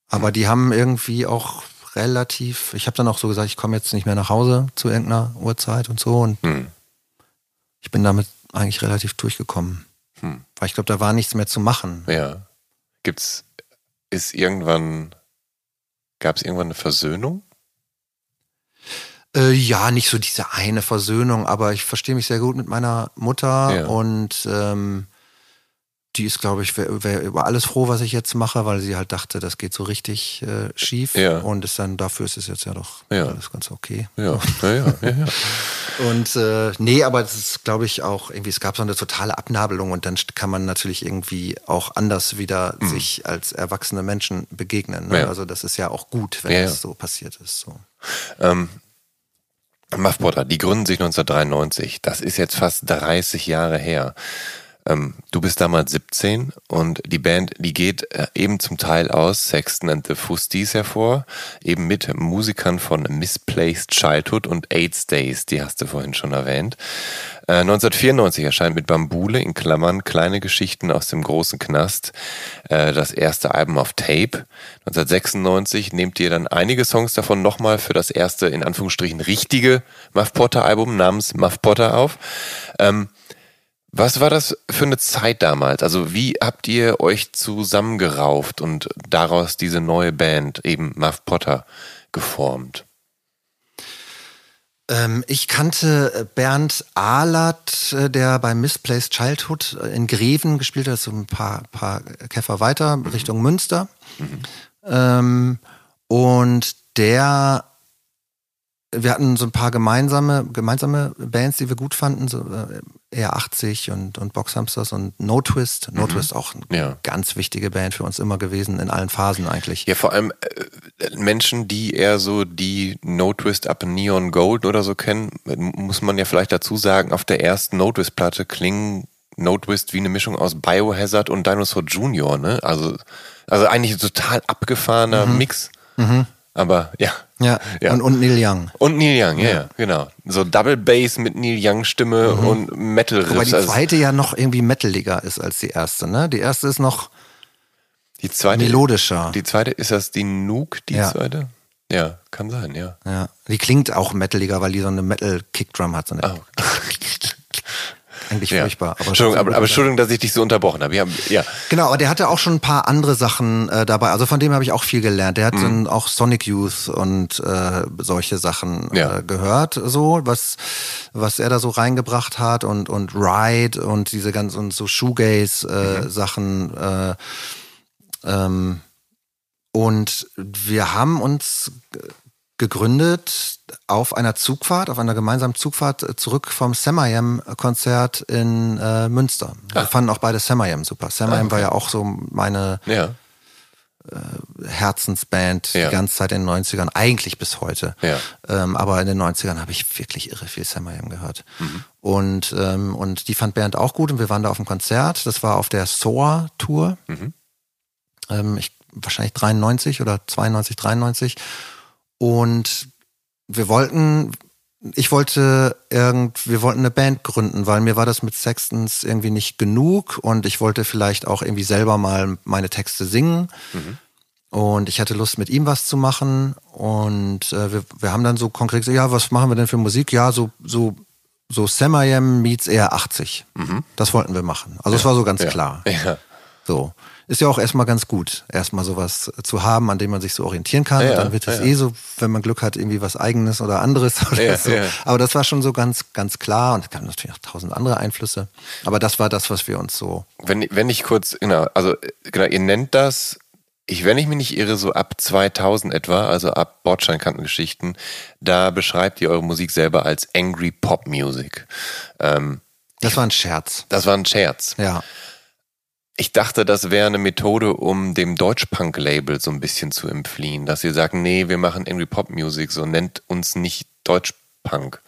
Speaker 1: Aber hm. die haben irgendwie auch relativ, ich habe dann auch so gesagt, ich komme jetzt nicht mehr nach Hause zu irgendeiner Uhrzeit und so. Und hm. ich bin damit eigentlich relativ durchgekommen. Hm. Weil ich glaube, da war nichts mehr zu machen.
Speaker 2: Ja. Gibt's ist irgendwann, gab es irgendwann eine Versöhnung?
Speaker 1: Äh, ja, nicht so diese eine Versöhnung, aber ich verstehe mich sehr gut mit meiner Mutter ja. und ähm, die ist, glaube ich, wäre wär über alles froh, was ich jetzt mache, weil sie halt dachte, das geht so richtig äh, schief. Ja. Und ist dann, dafür ist es jetzt ja doch ja. alles ganz okay.
Speaker 2: Ja, ja, ja. ja, ja.
Speaker 1: und äh, nee, aber das ist, glaube ich, auch irgendwie, es gab so eine totale Abnabelung und dann kann man natürlich irgendwie auch anders wieder mhm. sich als erwachsene Menschen begegnen. Ne? Also das ist ja auch gut, wenn das so passiert ist. So.
Speaker 2: Ähm, Muff Potter, die gründen sich 1993. Das ist jetzt fast 30 Jahre her. Ähm, du bist damals 17 und die Band, die geht äh, eben zum Teil aus Sexton and the Fusties hervor, eben mit Musikern von Misplaced Childhood und AIDS Days, die hast du vorhin schon erwähnt. Äh, 1994 erscheint mit Bambule in Klammern kleine Geschichten aus dem großen Knast äh, das erste Album auf Tape. 1996 nehmt ihr dann einige Songs davon nochmal für das erste, in Anführungsstrichen, richtige Muff Potter Album namens Muff Potter auf. Ähm, was war das für eine Zeit damals? Also wie habt ihr euch zusammengerauft und daraus diese neue Band, eben Muff Potter, geformt?
Speaker 1: Ähm, ich kannte äh, Bernd Ahlert, äh, der bei Misplaced Childhood äh, in Greven gespielt hat, so ein paar, paar Käfer weiter mhm. Richtung Münster. Mhm. Ähm, und der wir hatten so ein paar gemeinsame, gemeinsame Bands, die wir gut fanden, so äh, R80 und, und Boxhamsters und No Twist. No mhm. Twist auch eine ja. ganz wichtige Band für uns immer gewesen, in allen Phasen eigentlich.
Speaker 2: Ja, vor allem äh, Menschen, die eher so die No Twist ab Neon Gold oder so kennen, muss man ja vielleicht dazu sagen, auf der ersten No Twist Platte klingen No Twist wie eine Mischung aus Biohazard und Dinosaur Junior, ne? Also, also eigentlich ein total abgefahrener mhm. Mix. Mhm. Aber ja.
Speaker 1: Ja, ja. Und, und Neil Young.
Speaker 2: Und Neil Young, ja, ja, genau. So Double Bass mit Neil Young Stimme mhm. und Metal Riffs.
Speaker 1: Die also zweite ja noch irgendwie metaliger ist als die erste, ne? Die erste ist noch
Speaker 2: die zweite,
Speaker 1: melodischer.
Speaker 2: Die zweite, ist das die Nuke, die ja. zweite? Ja, kann sein, ja.
Speaker 1: Ja, die klingt auch metaliger, weil die so eine Metal-Kickdrum hat. So eine oh. Eigentlich ja. furchtbar.
Speaker 2: Aber Entschuldigung, aber, aber Entschuldigung, dass ich dich so unterbrochen habe. Ja, ja.
Speaker 1: Genau, aber der hatte auch schon ein paar andere Sachen äh, dabei. Also von dem habe ich auch viel gelernt. Der hat mhm. dann auch Sonic Youth und äh, solche Sachen ja. äh, gehört, so was was er da so reingebracht hat und und Ride und diese ganzen und so Shoegaze äh, mhm. Äh, ähm, und wir haben uns gegründet auf einer Zugfahrt, auf einer gemeinsamen Zugfahrt zurück vom Samayam-Konzert in äh, Münster. Wir fanden auch beide Samayam super. Samayam ah, okay. war ja auch so meine ja. äh, Herzensband ja. die ganze Zeit in den 90ern, eigentlich bis heute. Ja. Ähm, aber in den 90ern habe ich wirklich irre viel Samayam gehört. Mhm. Und, ähm, und die fand Bernd auch gut und wir waren da auf dem Konzert. Das war auf der SOA-Tour. Mhm. Ähm, ich, wahrscheinlich 93 oder 92, 93. Und wir wollten, ich wollte irgend, wir wollten eine Band gründen, weil mir war das mit Sextons irgendwie nicht genug und ich wollte vielleicht auch irgendwie selber mal meine Texte singen. Mhm. Und ich hatte Lust, mit ihm was zu machen. Und äh, wir, wir haben dann so konkret gesagt, ja, was machen wir denn für Musik? Ja, so, so, so Samayam meets eher 80. Mhm. Das wollten wir machen. Also es ja, war so ganz ja, klar. Ja. So ist ja auch erstmal ganz gut, erstmal sowas zu haben, an dem man sich so orientieren kann. Ja, dann wird es ja, eh so, wenn man Glück hat, irgendwie was eigenes oder anderes oder ja, so. Aber das war schon so ganz, ganz klar und es gab natürlich auch tausend andere Einflüsse. Aber das war das, was wir uns so.
Speaker 2: Wenn, wenn ich kurz, genau, also genau, ihr nennt das ich, wenn ich mich nicht irre, so ab 2000 etwa, also ab Bordsteinkantengeschichten, da beschreibt ihr eure Musik selber als Angry Pop Music. Ähm,
Speaker 1: das war ein Scherz.
Speaker 2: Das war ein Scherz.
Speaker 1: Ja.
Speaker 2: Ich dachte, das wäre eine Methode, um dem Deutschpunk-Label so ein bisschen zu entfliehen, dass sie sagen, nee, wir machen Angry Pop Music, so nennt uns nicht Deutschpunk.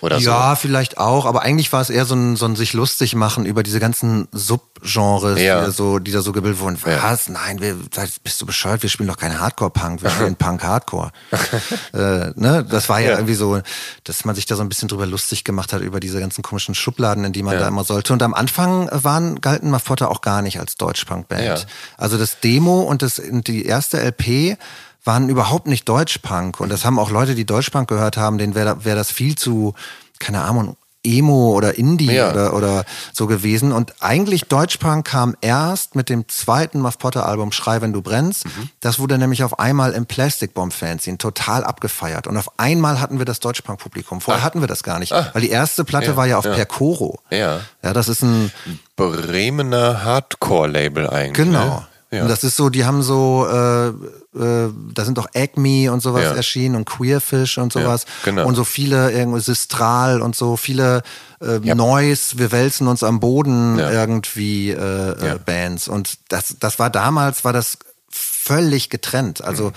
Speaker 2: Oder
Speaker 1: ja,
Speaker 2: so.
Speaker 1: Ja, vielleicht auch, aber eigentlich war es eher so ein, so ein sich lustig machen über diese ganzen Subgenres, ja. die, da so, die da so gebildet wurden. Was? Ja. Nein, wir, bist du bescheuert? Wir spielen doch keinen Hardcore-Punk, wir spielen Punk-Hardcore. äh, ne? Das war ja, ja, irgendwie so, dass man sich da so ein bisschen drüber lustig gemacht hat, über diese ganzen komischen Schubladen, in die man da immer sollte. Und am Anfang waren, galten Mafotta auch gar nicht als Deutsch-Punk-Band. Also das Demo und das, die erste LP waren überhaupt nicht Deutschpunk. Und das haben auch Leute, die Deutschpunk gehört haben, denen wäre wär das viel zu, keine Ahnung, Emo oder Indie ja. oder, oder so gewesen. Und eigentlich Deutschpunk kam erst mit dem zweiten Muff Potter Album Schrei, wenn du brennst. Mhm. Das wurde nämlich auf einmal im Plastic Bomb Fanzine total abgefeiert. Und auf einmal hatten wir das Deutschpunk Publikum. Vorher Ach. hatten wir das gar nicht. Ach. Weil die erste Platte ja, war ja auf ja. Percoro.
Speaker 2: Ja.
Speaker 1: Ja, das ist ein
Speaker 2: Bremener Hardcore-Label eigentlich.
Speaker 1: Genau. Ja. Und das ist so, die haben so, äh, äh, da sind doch Acme und sowas ja. erschienen und Queerfish und sowas. Ja, genau. Und so viele, irgendwie Sistral und so viele äh, ja. Noise, wir wälzen uns am Boden irgendwie äh, äh, Bands. Und das, das war damals, war das völlig getrennt. Also mhm.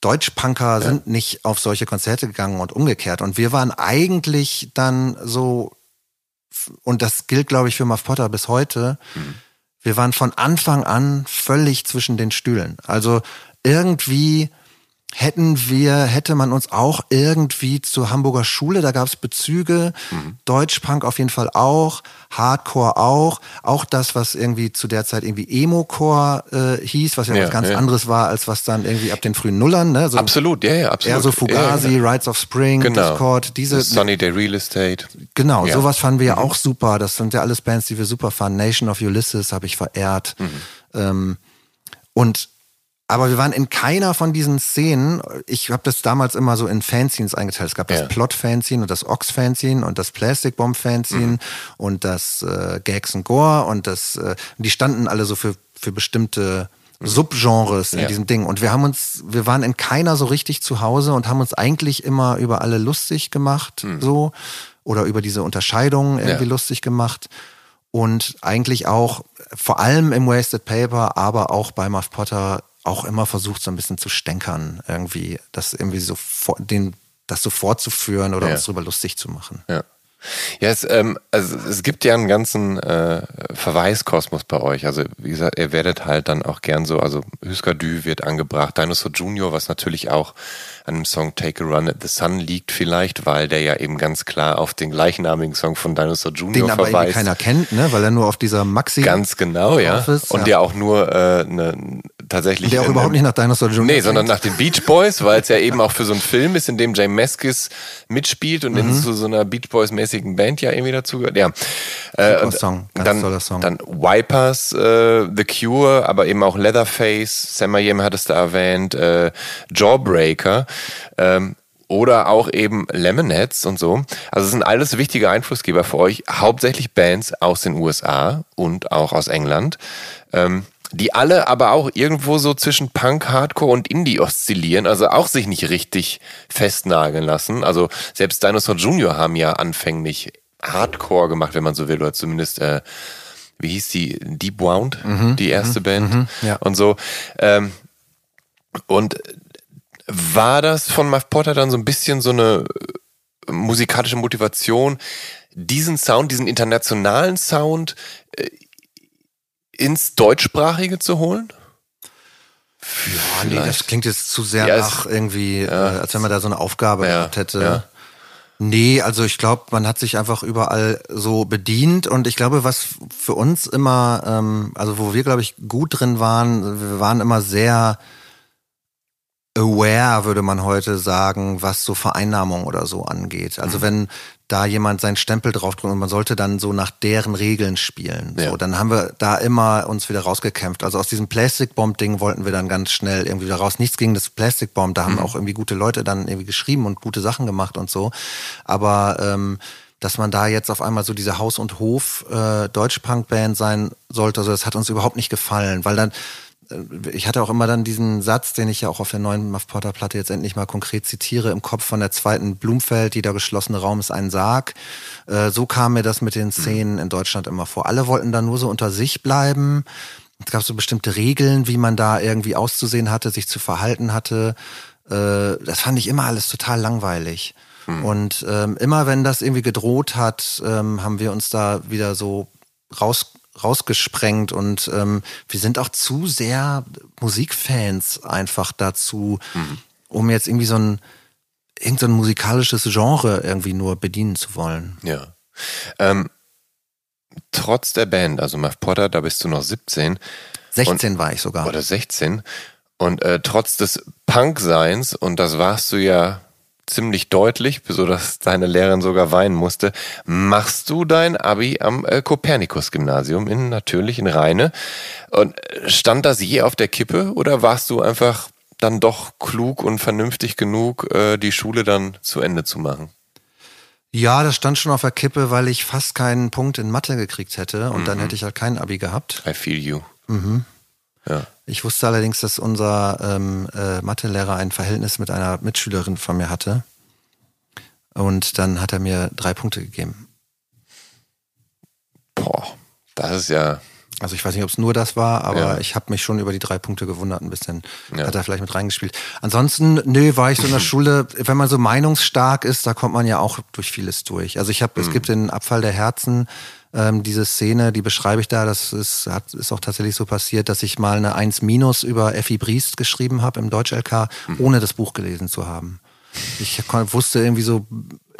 Speaker 1: Deutschpunker sind nicht auf solche Konzerte gegangen und umgekehrt. Und wir waren eigentlich dann so und das gilt, glaube ich, für Muff Potter bis heute, mhm. Wir waren von Anfang an völlig zwischen den Stühlen. Also irgendwie hätten wir, hätte man uns auch irgendwie zur Hamburger Schule, da gab es Bezüge, mhm. Deutschpunk auf jeden Fall auch, Hardcore auch, auch das, was irgendwie zu der Zeit irgendwie Emo-Core äh, hieß, was ja, ja was ganz ja. anderes war, als was dann irgendwie ab den frühen Nullern, ne?
Speaker 2: So absolut, ja, ja, absolut.
Speaker 1: Eher so Fugazi, ja, Rides of Spring, genau. Discord, diese.
Speaker 2: Sunny Day Real Estate.
Speaker 1: Genau, sowas fanden wir ja mhm. auch super. Das sind ja alles Bands, die wir super fanden. Nation of Ulysses habe ich verehrt. Mhm. Ähm, und aber wir waren in keiner von diesen Szenen. Ich habe das damals immer so in Fanzines eingeteilt. Es gab ja. das Plot-Fanzine und das Ox-Fanzine und das Plastic Bomb-Fanzine mhm. und das äh, Gags and Gore und das. Äh, die standen alle so für, für bestimmte mhm. Subgenres in ja. diesem Ding. Und wir haben uns, wir waren in keiner so richtig zu Hause und haben uns eigentlich immer über alle lustig gemacht, mhm. so. Oder über diese Unterscheidungen irgendwie ja. lustig gemacht und eigentlich auch vor allem im Wasted Paper, aber auch bei Muff Potter auch immer versucht, so ein bisschen zu stänkern, irgendwie, das irgendwie so vor, den, das so fortzuführen oder ja. uns darüber lustig zu machen.
Speaker 2: Ja. Ja, es, ähm, also es gibt ja einen ganzen äh, Verweiskosmos bei euch. Also wie gesagt, ihr werdet halt dann auch gern so, also Husker Dü wird angebracht, Dinosaur Junior, was natürlich auch an dem Song Take a Run at the Sun liegt vielleicht, weil der ja eben ganz klar auf den gleichnamigen Song von Dinosaur Junior den verweist. Den aber
Speaker 1: keiner kennt, ne? weil er nur auf dieser Maxi
Speaker 2: Ganz genau, ja. Ist, und ja. der auch nur äh, ne, tatsächlich...
Speaker 1: Der auch überhaupt nicht nach Dinosaur Junior
Speaker 2: Nee, sondern nach den Beach Boys, weil es ja eben auch für so einen Film ist, in dem Jay Meskis mitspielt und mhm. in zu so einer Beach Boys-mäßigen Band ja irgendwie dazugehört. Ja.
Speaker 1: Äh, Song, ganz
Speaker 2: dann,
Speaker 1: toller Song.
Speaker 2: Dann Wipers, äh, The Cure, aber eben auch Leatherface, Sam Mayhem hattest du erwähnt, äh, Jawbreaker. Ähm, oder auch eben Lemonheads und so. Also es sind alles wichtige Einflussgeber für euch, hauptsächlich Bands aus den USA und auch aus England, ähm, die alle aber auch irgendwo so zwischen Punk, Hardcore und Indie oszillieren, also auch sich nicht richtig festnageln lassen. Also selbst Dinosaur Junior haben ja anfänglich Hardcore gemacht, wenn man so will, oder zumindest äh, wie hieß die Deep Wound, mhm, die erste mhm, Band mhm, ja. und so. Ähm, und war das von Muff Potter dann so ein bisschen so eine äh, musikalische Motivation, diesen Sound, diesen internationalen Sound äh, ins Deutschsprachige zu holen?
Speaker 1: Ja, nee, das klingt jetzt zu sehr ja, nach irgendwie, ja, äh, als wenn man da so eine Aufgabe ja, gehabt hätte. Ja. Nee, also ich glaube, man hat sich einfach überall so bedient und ich glaube, was für uns immer, ähm, also wo wir, glaube ich, gut drin waren, wir waren immer sehr aware, würde man heute sagen, was so Vereinnahmung oder so angeht. Also mhm. wenn da jemand seinen Stempel draufdrückt und man sollte dann so nach deren Regeln spielen. Ja. So, dann haben wir da immer uns wieder rausgekämpft. Also aus diesem Plastic Bomb Ding wollten wir dann ganz schnell irgendwie wieder raus. Nichts gegen das Plastic Bomb, da haben mhm. auch irgendwie gute Leute dann irgendwie geschrieben und gute Sachen gemacht und so. Aber ähm, dass man da jetzt auf einmal so diese Haus- und Hof äh, Deutsch-Punk-Band sein sollte, also das hat uns überhaupt nicht gefallen, weil dann ich hatte auch immer dann diesen Satz, den ich ja auch auf der neuen Muff Potter Platte jetzt endlich mal konkret zitiere, im Kopf von der zweiten Blumfeld, jeder geschlossene Raum ist ein Sarg. Äh, so kam mir das mit den Szenen in Deutschland immer vor. Alle wollten da nur so unter sich bleiben. Es gab so bestimmte Regeln, wie man da irgendwie auszusehen hatte, sich zu verhalten hatte. Äh, das fand ich immer alles total langweilig. Hm. Und ähm, immer wenn das irgendwie gedroht hat, ähm, haben wir uns da wieder so raus rausgesprengt und ähm, wir sind auch zu sehr Musikfans einfach dazu, mhm. um jetzt irgendwie so ein irgendein so musikalisches Genre irgendwie nur bedienen zu wollen.
Speaker 2: Ja. Ähm, trotz der Band, also Muff Potter, da bist du noch 17.
Speaker 1: 16 und, war ich sogar.
Speaker 2: Oder 16. Und äh, trotz des Punk-Seins, und das warst du ja ziemlich deutlich, so dass deine Lehrerin sogar weinen musste, machst du dein Abi am äh, Kopernikus-Gymnasium in natürlich in Rheine. Und äh, stand das je auf der Kippe oder warst du einfach dann doch klug und vernünftig genug, äh, die Schule dann zu Ende zu machen?
Speaker 1: Ja, das stand schon auf der Kippe, weil ich fast keinen Punkt in Mathe gekriegt hätte und mhm. dann hätte ich halt kein Abi gehabt.
Speaker 2: I feel you.
Speaker 1: Mhm. Ja. Ich wusste allerdings, dass unser ähm, äh, Mathelehrer ein Verhältnis mit einer Mitschülerin von mir hatte. Und dann hat er mir drei Punkte gegeben.
Speaker 2: Boah, das ist ja.
Speaker 1: Also ich weiß nicht, ob es nur das war, aber ja. ich habe mich schon über die drei Punkte gewundert ein bisschen. Ja. Hat er vielleicht mit reingespielt. Ansonsten, nö, war ich so in der Schule, wenn man so meinungsstark ist, da kommt man ja auch durch vieles durch. Also ich habe, mhm. es gibt den Abfall der Herzen, ähm, diese Szene, die beschreibe ich da, das ist, hat, ist auch tatsächlich so passiert, dass ich mal eine 1 Minus über Effi Briest geschrieben habe im Deutsch-LK, mhm. ohne das Buch gelesen zu haben. Ich wusste irgendwie so,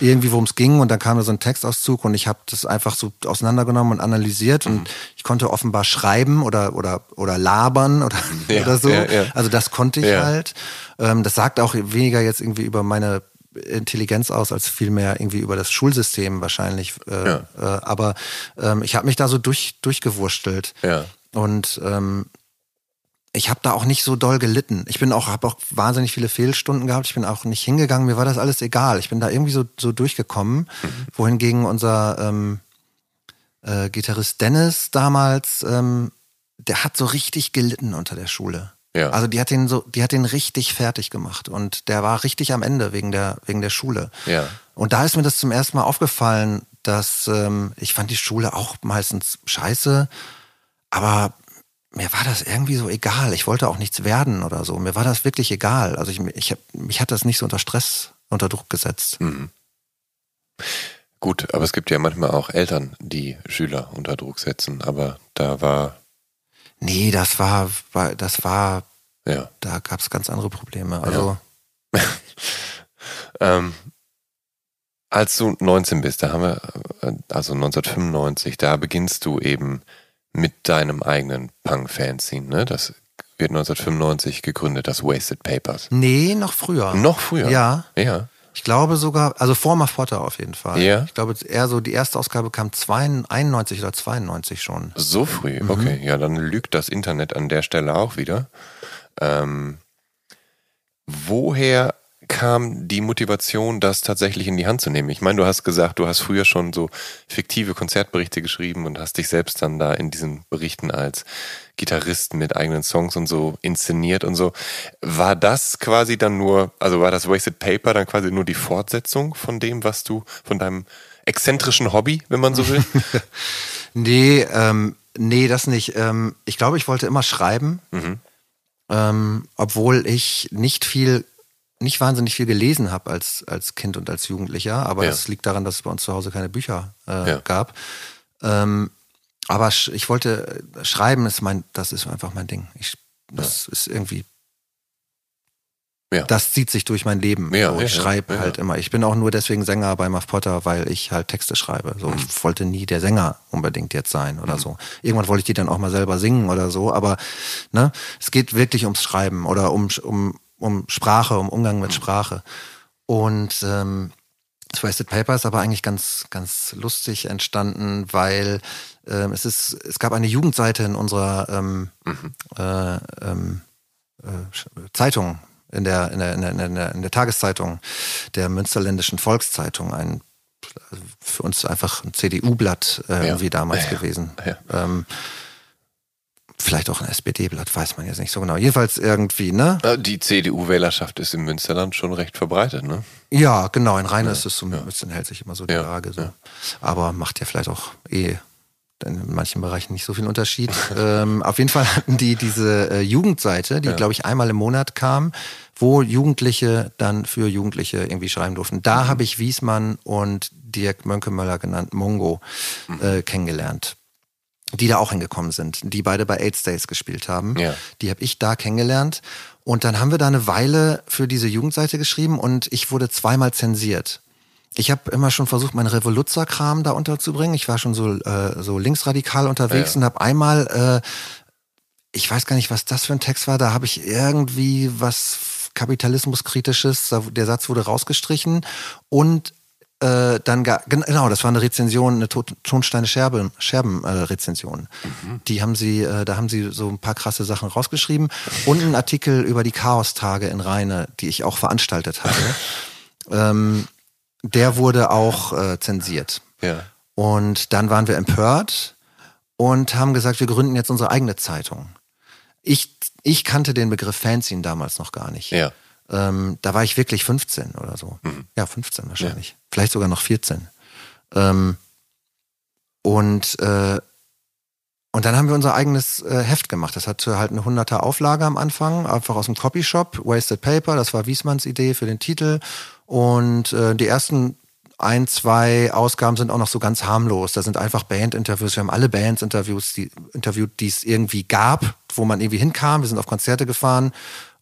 Speaker 1: irgendwie worum es ging und dann kam da so ein Textauszug und ich habe das einfach so auseinandergenommen und analysiert mhm. und ich konnte offenbar schreiben oder oder oder labern oder, ja, oder so. Ja, ja. Also das konnte ich halt. Ähm, das sagt auch weniger jetzt irgendwie über meine Intelligenz aus, als vielmehr irgendwie über das Schulsystem wahrscheinlich. Äh, äh, aber ähm, ich habe mich da so durch durchgewurstelt.
Speaker 2: Ja.
Speaker 1: Und ähm, ich habe da auch nicht so doll gelitten. Ich bin auch, habe auch wahnsinnig viele Fehlstunden gehabt. Ich bin auch nicht hingegangen. Mir war das alles egal. Ich bin da irgendwie so, so durchgekommen. Mhm. Wohingegen unser ähm, äh, Gitarrist Dennis damals, ähm, der hat so richtig gelitten unter der Schule.
Speaker 2: Ja.
Speaker 1: Also die hat den so, die hat den richtig fertig gemacht und der war richtig am Ende wegen der wegen der Schule.
Speaker 2: Ja.
Speaker 1: Und da ist mir das zum ersten Mal aufgefallen, dass ähm, ich fand die Schule auch meistens scheiße, aber mir war das irgendwie so egal. Ich wollte auch nichts werden oder so. Mir war das wirklich egal. Also ich, ich mich hat das nicht so unter Stress, unter Druck gesetzt.
Speaker 2: Mhm. Gut, aber es gibt ja manchmal auch Eltern, die Schüler unter Druck setzen. Aber da war.
Speaker 1: Nee, das war, das war,
Speaker 2: ja.
Speaker 1: da gab es ganz andere Probleme. Also.
Speaker 2: Ja. ähm, als du 19 bist, da haben wir, äh, also 1995, da beginnst du eben mit deinem eigenen Punk-Fanzine, ne? Das wird 1995 gegründet, das Wasted Papers.
Speaker 1: Nee, noch früher.
Speaker 2: Noch früher?
Speaker 1: Ja.
Speaker 2: Ja.
Speaker 1: Ich glaube sogar, also vor Muff Potter auf jeden Fall.
Speaker 2: Ja.
Speaker 1: Ich glaube eher so, die erste Ausgabe kam 91 oder 92 schon.
Speaker 2: So früh, mhm. okay. Ja, dann lügt das Internet an der Stelle auch wieder. Ähm, woher kam die Motivation, das tatsächlich in die Hand zu nehmen? Ich meine, du hast gesagt, du hast früher schon so fiktive Konzertberichte geschrieben und hast dich selbst dann da in diesen Berichten als Gitarrist mit eigenen Songs und so inszeniert und so. War das quasi dann nur, also war das Wasted Paper dann quasi nur die Fortsetzung von dem, was du, von deinem exzentrischen Hobby, wenn man so will?
Speaker 1: nee, ähm, nee, das nicht. Ähm, ich glaube, ich wollte immer schreiben. Mhm. Ähm, obwohl ich nicht viel nicht wahnsinnig viel gelesen habe als, als Kind und als Jugendlicher, aber ja. das liegt daran, dass es bei uns zu Hause keine Bücher äh, ja. gab. Ähm, aber ich wollte äh, schreiben, ist mein, das ist einfach mein Ding. Ich, das ja. ist irgendwie. Ja. Das zieht sich durch mein Leben. Ja, so, ich schreibe halt immer. Ich bin auch nur deswegen Sänger bei Muff Potter, weil ich halt Texte schreibe. So, mhm. ich wollte nie der Sänger unbedingt jetzt sein oder mhm. so. Irgendwann wollte ich die dann auch mal selber singen oder so. Aber ne, es geht wirklich ums Schreiben oder um, um um Sprache, um Umgang mit Sprache. Und ähm, Wasted Paper ist aber eigentlich ganz, ganz lustig entstanden, weil ähm, es ist, es gab eine Jugendseite in unserer ähm, mhm. äh, ähm, äh, Zeitung, in der, in der, in der, in der, in der Tageszeitung der Münsterländischen Volkszeitung, ein für uns einfach ein CDU-Blatt äh, ja. irgendwie damals ja, gewesen. Ja. Ähm, Vielleicht auch ein SPD-Blatt, weiß man jetzt nicht so genau. Jedenfalls irgendwie, ne?
Speaker 2: Die CDU-Wählerschaft ist im Münsterland schon recht verbreitet, ne?
Speaker 1: Ja, genau. In Rhein ja, ist es so, ja. Münster hält sich immer so die ja, Waage. So. Aber macht ja vielleicht auch eh in manchen Bereichen nicht so viel Unterschied. ähm, auf jeden Fall hatten die diese äh, Jugendseite, die, glaube ich, einmal im Monat kam, wo Jugendliche dann für Jugendliche irgendwie schreiben durften. Da mhm. habe ich Wiesmann und Dirk Mönkemöller genannt Mongo mhm. äh, kennengelernt die da auch hingekommen sind, die beide bei Eight Stays gespielt haben.
Speaker 2: Ja.
Speaker 1: Die habe ich da kennengelernt. Und dann haben wir da eine Weile für diese Jugendseite geschrieben und ich wurde zweimal zensiert. Ich habe immer schon versucht, meinen Revoluzzer-Kram da unterzubringen. Ich war schon so, äh, so linksradikal unterwegs ja. und habe einmal, äh, ich weiß gar nicht, was das für ein Text war, da habe ich irgendwie was Kapitalismuskritisches, der Satz wurde rausgestrichen und äh, dann genau, das war eine Rezension, eine Tonsteine Scherben, Scherben äh, Rezension. Mhm. Die haben sie, äh, da haben sie so ein paar krasse Sachen rausgeschrieben und einen Artikel über die Chaostage in Rheine, die ich auch veranstaltet habe. ähm, der wurde auch äh, zensiert.
Speaker 2: Ja.
Speaker 1: Und dann waren wir empört und haben gesagt, wir gründen jetzt unsere eigene Zeitung. Ich, ich kannte den Begriff Fanzine damals noch gar nicht.
Speaker 2: Ja.
Speaker 1: Ähm, da war ich wirklich 15 oder so. Mhm. Ja, 15 wahrscheinlich. Ja. Vielleicht sogar noch 14. Ähm, und äh, und dann haben wir unser eigenes äh, Heft gemacht. Das hatte halt eine hunderter Auflage am Anfang, einfach aus dem Copyshop, Wasted Paper, das war Wiesmanns Idee für den Titel. Und äh, die ersten ein, zwei Ausgaben sind auch noch so ganz harmlos. Da sind einfach Bandinterviews. Wir haben alle Bands Interviews, die interviewt, die es irgendwie gab, wo man irgendwie hinkam. Wir sind auf Konzerte gefahren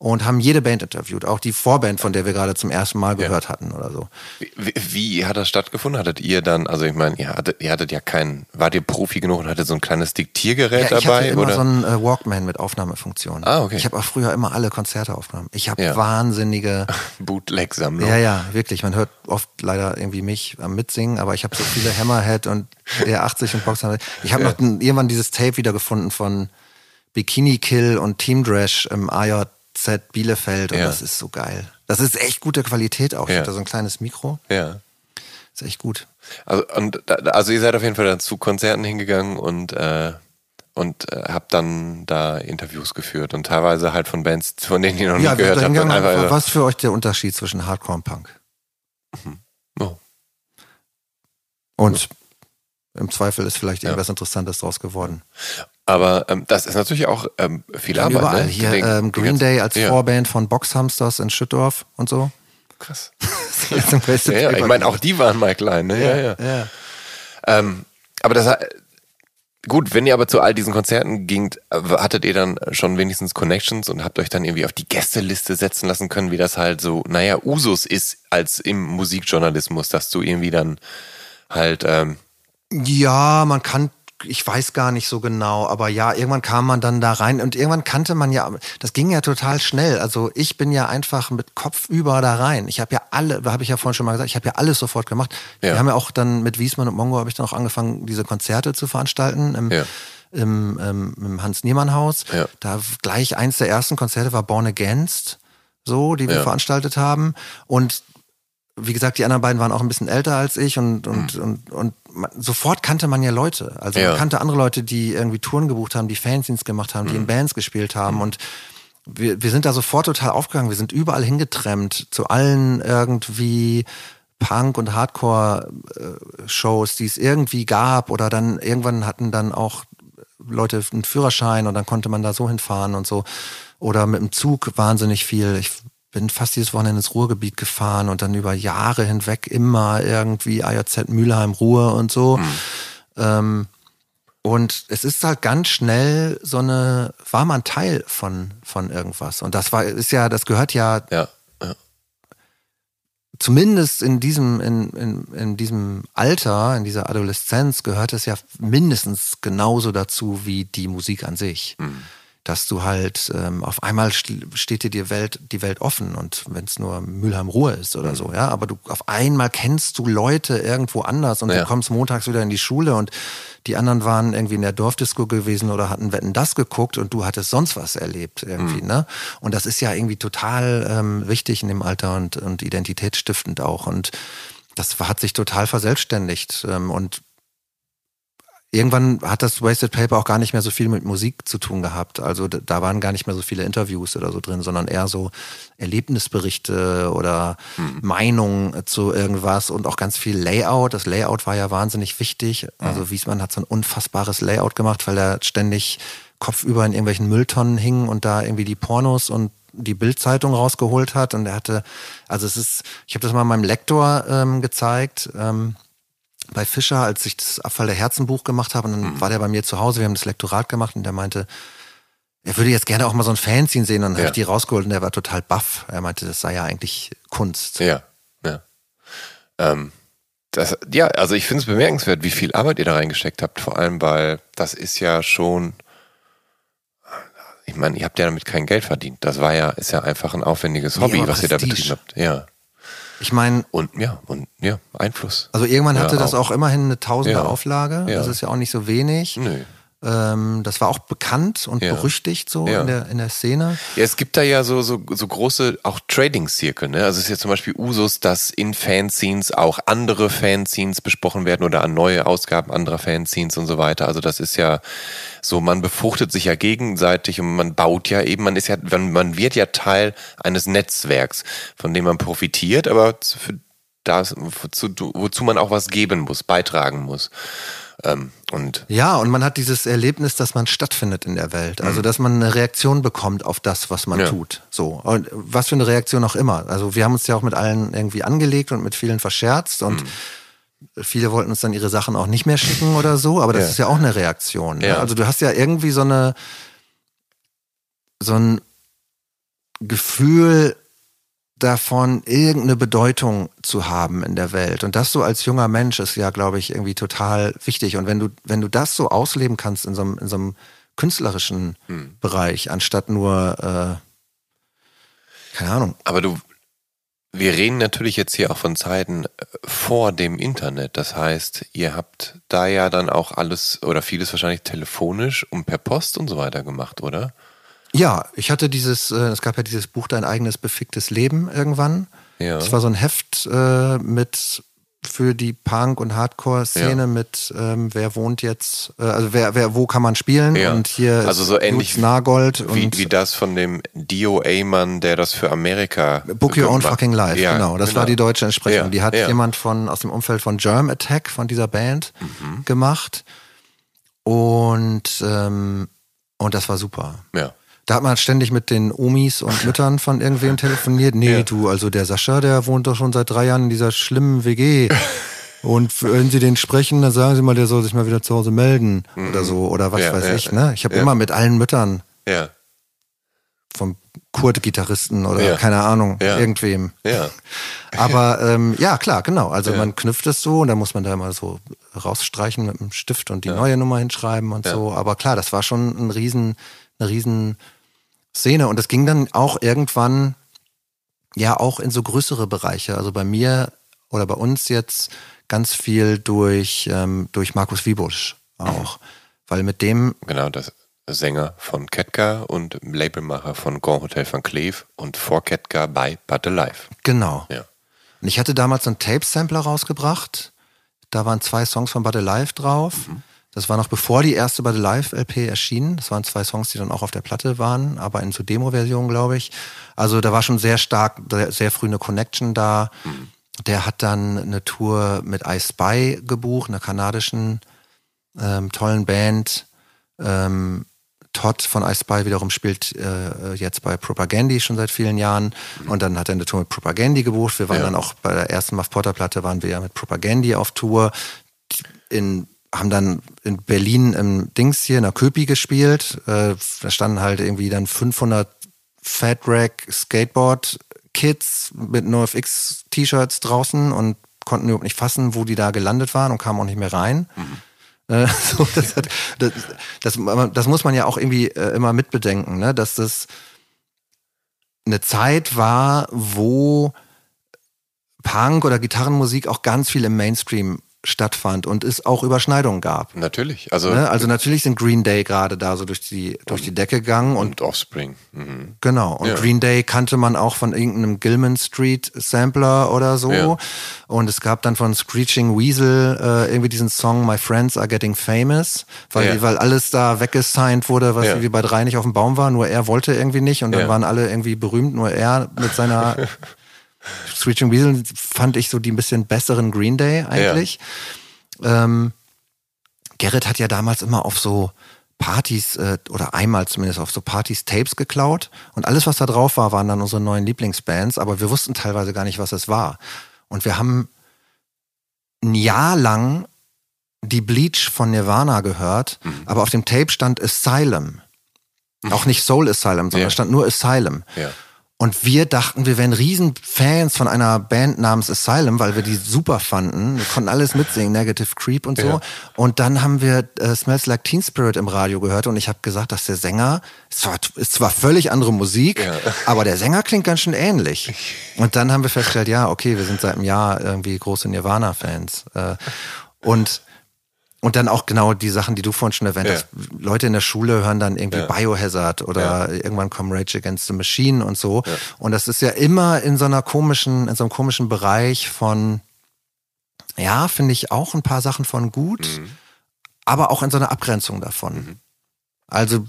Speaker 1: und haben jede Band interviewt, auch die Vorband, von der wir gerade zum ersten Mal gehört ja. hatten oder so.
Speaker 2: Wie, wie, hat das stattgefunden? Hattet ihr dann, also ich meine, ihr hattet, ihr hattet ja keinen, wart ihr Profi genug und hattet so ein kleines Diktiergerät
Speaker 1: ja, ich
Speaker 2: dabei?
Speaker 1: Hatte immer
Speaker 2: oder?
Speaker 1: so ein äh, Walkman mit Aufnahmefunktion.
Speaker 2: Ah, okay.
Speaker 1: Ich habe auch früher immer alle Konzerte aufgenommen. Ich habe ja. wahnsinnige
Speaker 2: Bootleg-Sammlung.
Speaker 1: Ja, ja, wirklich. Man hört oft leider irgendwie mich am Mitsingen, aber ich habe so viele Hammerhead und R80 und Boxer. Ich habe noch irgendwann dieses Tape wiedergefunden von Bikini Kill und Team Drash im AJ Z Bielefeld und ja. das ist so geil. Das ist echt gute Qualität auch. Ich ja. habe da so ein kleines Mikro.
Speaker 2: Ja.
Speaker 1: Ist echt gut.
Speaker 2: Also, und, also ihr seid auf jeden Fall dann zu Konzerten hingegangen und, äh, und äh, habt dann da Interviews geführt und teilweise halt von Bands, von denen ihr noch ja, nie gehört habt.
Speaker 1: Einfach, was für euch der Unterschied zwischen Hardcore und Punk? Mhm. Oh. Und im Zweifel ist vielleicht irgendwas. Interessantes draus geworden.
Speaker 2: Aber ähm, das ist natürlich auch ähm, viel Arbeit.
Speaker 1: Überall. Ne? Hier ähm, Green Day als ja. Vorband von Boxhamsters in Schüttorf und so.
Speaker 2: Krass. ja, ja, ich meine, auch die waren mal klein. Ne? Ja, ja. ja. Ähm, aber das gut, wenn ihr aber zu all diesen Konzerten gingt, hattet ihr dann schon wenigstens Connections und habt euch dann irgendwie auf die Gästeliste setzen lassen können, wie das halt so, naja, Usus ist als im Musikjournalismus, dass du irgendwie dann halt ähm,
Speaker 1: ja, man kann ich weiß gar nicht so genau, aber ja, irgendwann kam man dann da rein und irgendwann kannte man ja, das ging ja total schnell. Also ich bin ja einfach mit Kopf über da rein. Ich habe ja alle, habe ich ja vorhin schon mal gesagt, ich habe ja alles sofort gemacht. Ja. Wir haben ja auch dann mit Wiesmann und Mongo habe ich dann auch angefangen, diese Konzerte zu veranstalten im, ja. im, im, im Hans-Niemann-Haus. Ja. Da gleich eins der ersten Konzerte war Born Against so, die wir veranstaltet haben. Und wie gesagt, die anderen beiden waren auch ein bisschen älter als ich und, und, mhm. und, und man, sofort kannte man ja Leute. Also ja. man kannte andere Leute, die irgendwie Touren gebucht haben, die Fanzines gemacht haben, mhm. die in mhm. Bands gespielt haben mhm. und wir, wir sind da sofort total aufgegangen. Wir sind überall hingetrennt zu allen irgendwie Punk- und Hardcore-Shows, die es irgendwie gab oder dann irgendwann hatten dann auch Leute einen Führerschein und dann konnte man da so hinfahren und so. Oder mit dem Zug wahnsinnig viel. Ich bin fast jedes Wochenende ins Ruhrgebiet gefahren und dann über Jahre hinweg immer irgendwie AJZ Mülheim, Ruhr und so. Mhm. Ähm, und es ist halt ganz schnell so eine, war man Teil von, von irgendwas. Und das war, ist ja, das gehört ja,
Speaker 2: ja, ja.
Speaker 1: zumindest in diesem, in, in, in diesem Alter, in dieser Adoleszenz gehört es ja mindestens genauso dazu wie die Musik an sich. Mhm dass du halt ähm, auf einmal steht dir die Welt, die Welt offen und wenn es nur Mülheim Ruhe ist oder mhm. so, ja, aber du auf einmal kennst du Leute irgendwo anders und ja. du kommst montags wieder in die Schule und die anderen waren irgendwie in der Dorfdisco gewesen oder hatten Wetten das geguckt und du hattest sonst was erlebt irgendwie, mhm. ne? Und das ist ja irgendwie total ähm, wichtig in dem Alter und, und identitätsstiftend auch und das hat sich total verselbstständigt ähm, und irgendwann hat das Wasted Paper auch gar nicht mehr so viel mit Musik zu tun gehabt. Also da waren gar nicht mehr so viele Interviews oder so drin, sondern eher so Erlebnisberichte oder mhm. Meinungen zu irgendwas und auch ganz viel Layout. Das Layout war ja wahnsinnig wichtig. Mhm. Also Wiesmann hat so ein unfassbares Layout gemacht, weil er ständig kopfüber in irgendwelchen Mülltonnen hing und da irgendwie die Pornos und die Bildzeitung rausgeholt hat. Und er hatte, also es ist, ich habe das mal meinem Lektor ähm, gezeigt. Ähm, bei Fischer, als ich das Abfall der Herzenbuch gemacht habe, und dann mhm. war der bei mir zu Hause, wir haben das Lektorat gemacht und der meinte, er würde jetzt gerne auch mal so ein Fanzine sehen und dann ja. habe ich die rausgeholt und der war total baff. Er meinte, das sei ja eigentlich Kunst.
Speaker 2: Ja, ja. Ähm, das, ja, also ich finde es bemerkenswert, wie viel Arbeit ihr da reingesteckt habt, vor allem, weil das ist ja schon, ich meine, ihr habt ja damit kein Geld verdient. Das war ja, ist ja einfach ein aufwendiges Hobby, ja, was ihr da betrieben habt. Ja.
Speaker 1: Ich meine.
Speaker 2: Und ja, und ja, Einfluss.
Speaker 1: Also irgendwann hatte ja, das auch immerhin eine tausende ja. Auflage. Ja. Das ist ja auch nicht so wenig.
Speaker 2: Nö.
Speaker 1: Ähm, das war auch bekannt und ja. berüchtigt so ja. in, der, in der Szene.
Speaker 2: Ja, es gibt da ja so, so, so große auch Trading-Zirkel. Ne? Also es ist ja zum Beispiel Usus, dass in Fanzines auch andere Fanzines besprochen werden oder an neue Ausgaben anderer Fanzines und so weiter. Also das ist ja so, man befruchtet sich ja gegenseitig und man baut ja eben, man ist ja, man wird ja Teil eines Netzwerks, von dem man profitiert, aber für das, wozu, wozu man auch was geben muss, beitragen muss. Ähm, und
Speaker 1: ja, und man hat dieses Erlebnis, dass man stattfindet in der Welt. Also, mhm. dass man eine Reaktion bekommt auf das, was man ja. tut. So. Und was für eine Reaktion auch immer. Also, wir haben uns ja auch mit allen irgendwie angelegt und mit vielen verscherzt und mhm. viele wollten uns dann ihre Sachen auch nicht mehr schicken oder so, aber das ja. ist ja auch eine Reaktion. Ne? Ja. Also, du hast ja irgendwie so eine, so ein Gefühl, davon, irgendeine Bedeutung zu haben in der Welt. Und das so als junger Mensch ist ja, glaube ich, irgendwie total wichtig. Und wenn du, wenn du das so ausleben kannst in so einem, in so einem künstlerischen hm. Bereich, anstatt nur, äh, keine Ahnung.
Speaker 2: Aber du, wir reden natürlich jetzt hier auch von Zeiten äh, vor dem Internet. Das heißt, ihr habt da ja dann auch alles oder vieles wahrscheinlich telefonisch und per Post und so weiter gemacht, oder?
Speaker 1: Ja, ich hatte dieses, äh, es gab ja dieses Buch Dein eigenes beficktes Leben irgendwann. Ja. Das war so ein Heft äh, mit für die Punk- und Hardcore-Szene ja. mit ähm, wer wohnt jetzt, äh, also wer, wer, wo kann man spielen ja. und hier
Speaker 2: also so ähnlich
Speaker 1: Nagold
Speaker 2: wie, und wie das von dem DOA-Mann, der das für Amerika
Speaker 1: Book Your Own Fucking Life, ja, genau. Das genau. war die deutsche Entsprechung. die hat jemand von aus dem Umfeld von Germ Attack von dieser Band mhm. gemacht und ähm, und das war super.
Speaker 2: Ja.
Speaker 1: Da hat man ständig mit den Omis und Müttern von irgendwem telefoniert. Nee, ja. du, also der Sascha, der wohnt doch schon seit drei Jahren in dieser schlimmen WG. Und wenn Sie den sprechen, dann sagen Sie mal, der soll sich mal wieder zu Hause melden mhm. oder so oder was ja, weiß ja, ich. Ne? Ich habe immer mit allen Müttern
Speaker 2: ja.
Speaker 1: vom Kurt-Gitarristen oder keine Ahnung, irgendwem.
Speaker 2: Ja.
Speaker 1: Aber ähm, ja, klar, genau. Also man knüpft es so und dann muss man da immer so rausstreichen mit dem Stift und die neue Nummer hinschreiben und so. Aber klar, das war schon ein riesen, eine riesen Szene. Und das ging dann auch irgendwann ja auch in so größere Bereiche. Also bei mir oder bei uns jetzt ganz viel durch, ähm, durch Markus Wiebusch auch. Weil mit dem.
Speaker 2: Genau, das Sänger von Ketka und Labelmacher von Grand Hotel van Cleef und vor Ketka bei But Alive.
Speaker 1: Genau.
Speaker 2: Ja.
Speaker 1: Und ich hatte damals einen Tape-Sampler rausgebracht. Da waren zwei Songs von But Alive drauf. Mhm. Das war noch bevor die erste bei The Live LP erschien. Das waren zwei Songs, die dann auch auf der Platte waren, aber in so Demo-Version, glaube ich. Also da war schon sehr stark, sehr früh eine Connection da. Mhm. Der hat dann eine Tour mit I Spy gebucht, einer kanadischen ähm, tollen Band. Ähm, Todd von I Spy wiederum spielt äh, jetzt bei Propagandy schon seit vielen Jahren. Mhm. Und dann hat er eine Tour mit Propagandy gebucht. Wir waren ja. dann auch bei der ersten Muff Potter Platte waren wir ja mit Propagandy auf Tour. In haben dann in Berlin im Dings hier in der Köpi gespielt. Äh, da standen halt irgendwie dann 500 Fat Rack Skateboard Kids mit NoFX T-Shirts draußen und konnten überhaupt nicht fassen, wo die da gelandet waren und kamen auch nicht mehr rein. Mhm. Äh, so, das, hat, das, das, das, muss man ja auch irgendwie äh, immer mitbedenken, ne? dass das eine Zeit war, wo Punk oder Gitarrenmusik auch ganz viel im Mainstream stattfand und es auch Überschneidungen gab.
Speaker 2: Natürlich. Also,
Speaker 1: ne? also natürlich sind Green Day gerade da so durch die, durch die Decke gegangen. Und,
Speaker 2: und Offspring. Mhm.
Speaker 1: Genau. Und ja. Green Day kannte man auch von irgendeinem Gilman Street Sampler oder so. Ja. Und es gab dann von Screeching Weasel äh, irgendwie diesen Song My Friends Are Getting Famous, weil, ja. weil alles da weggesigned wurde, was irgendwie bei drei nicht auf dem Baum war. Nur er wollte irgendwie nicht und dann waren alle irgendwie berühmt, nur er mit seiner Screeching Weasel fand ich so die ein bisschen besseren Green Day eigentlich. Ja. Ähm, Gerrit hat ja damals immer auf so Partys äh, oder einmal zumindest auf so Partys Tapes geklaut und alles, was da drauf war, waren dann unsere neuen Lieblingsbands, aber wir wussten teilweise gar nicht, was es war. Und wir haben ein Jahr lang die Bleach von Nirvana gehört, mhm. aber auf dem Tape stand Asylum. Mhm. Auch nicht Soul Asylum, sondern ja. stand nur Asylum.
Speaker 2: Ja.
Speaker 1: Und wir dachten, wir wären Riesenfans von einer Band namens Asylum, weil wir die super fanden. Wir konnten alles mitsingen, Negative Creep und so. Ja. Und dann haben wir äh, Smells Like Teen Spirit im Radio gehört und ich habe gesagt, dass der Sänger, es war, ist zwar völlig andere Musik, ja. aber der Sänger klingt ganz schön ähnlich. Und dann haben wir festgestellt, ja, okay, wir sind seit einem Jahr irgendwie große Nirvana-Fans. Äh, und und dann auch genau die Sachen, die du vorhin schon erwähnt ja. hast. Leute in der Schule hören dann irgendwie ja. Biohazard oder ja. irgendwann kommen Rage Against the Machine und so. Und das ist ja immer in so einer komischen, in so einem komischen Bereich von, ja, finde ich auch ein paar Sachen von gut, mhm. aber auch in so einer Abgrenzung davon. Mhm. Also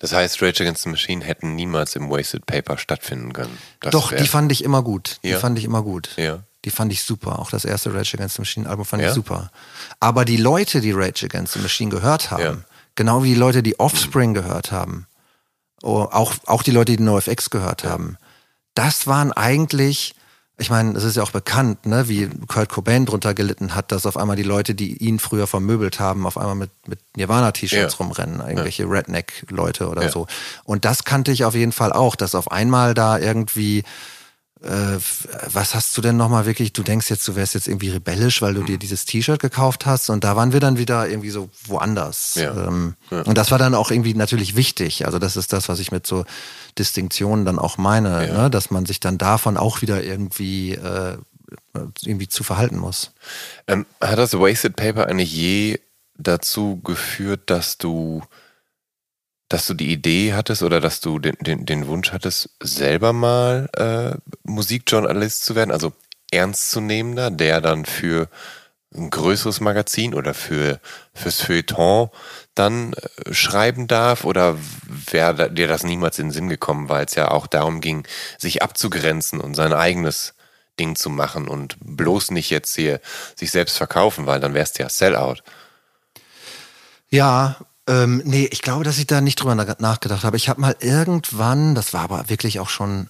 Speaker 2: das heißt, Rage Against the Machine hätten niemals im Wasted Paper stattfinden können.
Speaker 1: Das Doch, die fand ich immer gut. Die fand ich immer gut.
Speaker 2: Ja.
Speaker 1: Die fand ich super. Auch das erste Rage Against the Machine Album fand ja? ich super. Aber die Leute, die Rage Against the Machine gehört haben, ja. genau wie die Leute, die Offspring gehört haben, oh, auch, auch die Leute, die NoFX gehört ja. haben, das waren eigentlich ich meine, es ist ja auch bekannt, ne, wie Kurt Cobain drunter gelitten hat, dass auf einmal die Leute, die ihn früher vermöbelt haben, auf einmal mit, mit Nirvana-T-Shirts ja. rumrennen, irgendwelche ja. Redneck-Leute oder ja. so. Und das kannte ich auf jeden Fall auch, dass auf einmal da irgendwie äh, was hast du denn nochmal wirklich, du denkst jetzt, du wärst jetzt irgendwie rebellisch, weil du dir mhm. dieses T-Shirt gekauft hast und da waren wir dann wieder irgendwie so woanders. Ja. Ähm, ja. Und das war dann auch irgendwie natürlich wichtig. Also das ist das, was ich mit so Distinktionen dann auch meine, ja. ne? dass man sich dann davon auch wieder irgendwie, äh, irgendwie zu verhalten muss.
Speaker 2: Ähm, hat das Wasted Paper eigentlich je dazu geführt, dass du dass du die Idee hattest oder dass du den, den, den Wunsch hattest, selber mal äh, Musikjournalist zu werden, also ernstzunehmender, der dann für ein größeres Magazin oder für fürs Feuilleton dann äh, schreiben darf oder wäre dir das niemals in den Sinn gekommen, weil es ja auch darum ging, sich abzugrenzen und sein eigenes Ding zu machen und bloß nicht jetzt hier sich selbst verkaufen, weil dann wärst du ja Sellout.
Speaker 1: Ja, ähm, nee, ich glaube, dass ich da nicht drüber nachgedacht habe. Ich habe mal irgendwann, das war aber wirklich auch schon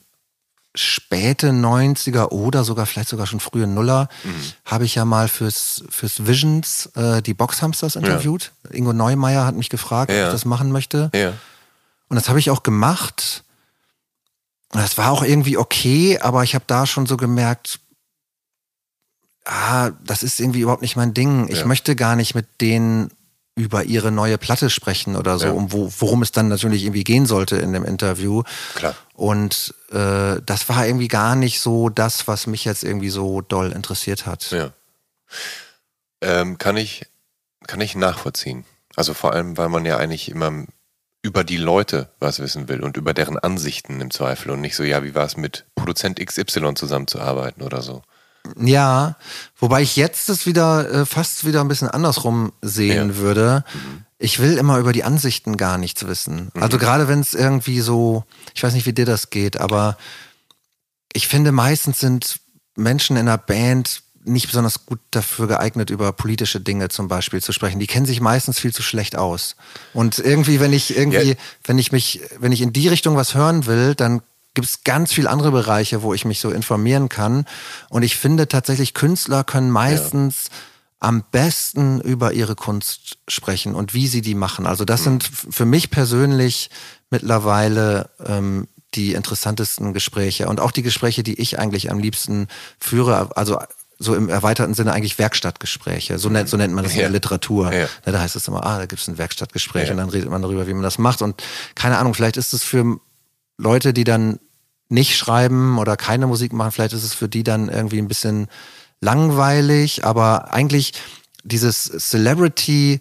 Speaker 1: späte 90er oder sogar vielleicht sogar schon frühe Nuller, mhm. habe ich ja mal fürs, fürs Visions äh, die Boxhamsters interviewt. Ja. Ingo Neumeier hat mich gefragt, ja. ob ich das machen möchte. Ja. Und das habe ich auch gemacht. Das war auch irgendwie okay, aber ich habe da schon so gemerkt, ah, das ist irgendwie überhaupt nicht mein Ding. Ich möchte gar nicht mit denen über ihre neue Platte sprechen oder so, ja. um wo, worum es dann natürlich irgendwie gehen sollte in dem Interview.
Speaker 2: Klar.
Speaker 1: Und äh, das war irgendwie gar nicht so das, was mich jetzt irgendwie so doll interessiert hat.
Speaker 2: Ja. Ähm, kann ich kann ich nachvollziehen. Also vor allem, weil man ja eigentlich immer über die Leute was wissen will und über deren Ansichten im Zweifel und nicht so, ja, wie war es mit Produzent XY zusammenzuarbeiten oder so.
Speaker 1: Ja, wobei ich jetzt das wieder äh, fast wieder ein bisschen andersrum sehen ja. würde. Mhm. Ich will immer über die Ansichten gar nichts wissen. Mhm. Also gerade wenn es irgendwie so, ich weiß nicht, wie dir das geht, aber ich finde meistens sind Menschen in einer Band nicht besonders gut dafür geeignet, über politische Dinge zum Beispiel zu sprechen. Die kennen sich meistens viel zu schlecht aus. Und irgendwie, wenn ich irgendwie, ja. wenn ich mich, wenn ich in die Richtung was hören will, dann gibt es ganz viele andere Bereiche, wo ich mich so informieren kann. Und ich finde tatsächlich, Künstler können meistens ja. am besten über ihre Kunst sprechen und wie sie die machen. Also das mhm. sind für mich persönlich mittlerweile ähm, die interessantesten Gespräche und auch die Gespräche, die ich eigentlich am liebsten führe. Also so im erweiterten Sinne eigentlich Werkstattgespräche. So nennt, so nennt man das ja. in der Literatur. Ja. Da heißt es immer, ah, da gibt es ein Werkstattgespräch ja. und dann redet man darüber, wie man das macht. Und keine Ahnung, vielleicht ist es für Leute, die dann nicht schreiben oder keine Musik machen, vielleicht ist es für die dann irgendwie ein bisschen langweilig, aber eigentlich dieses Celebrity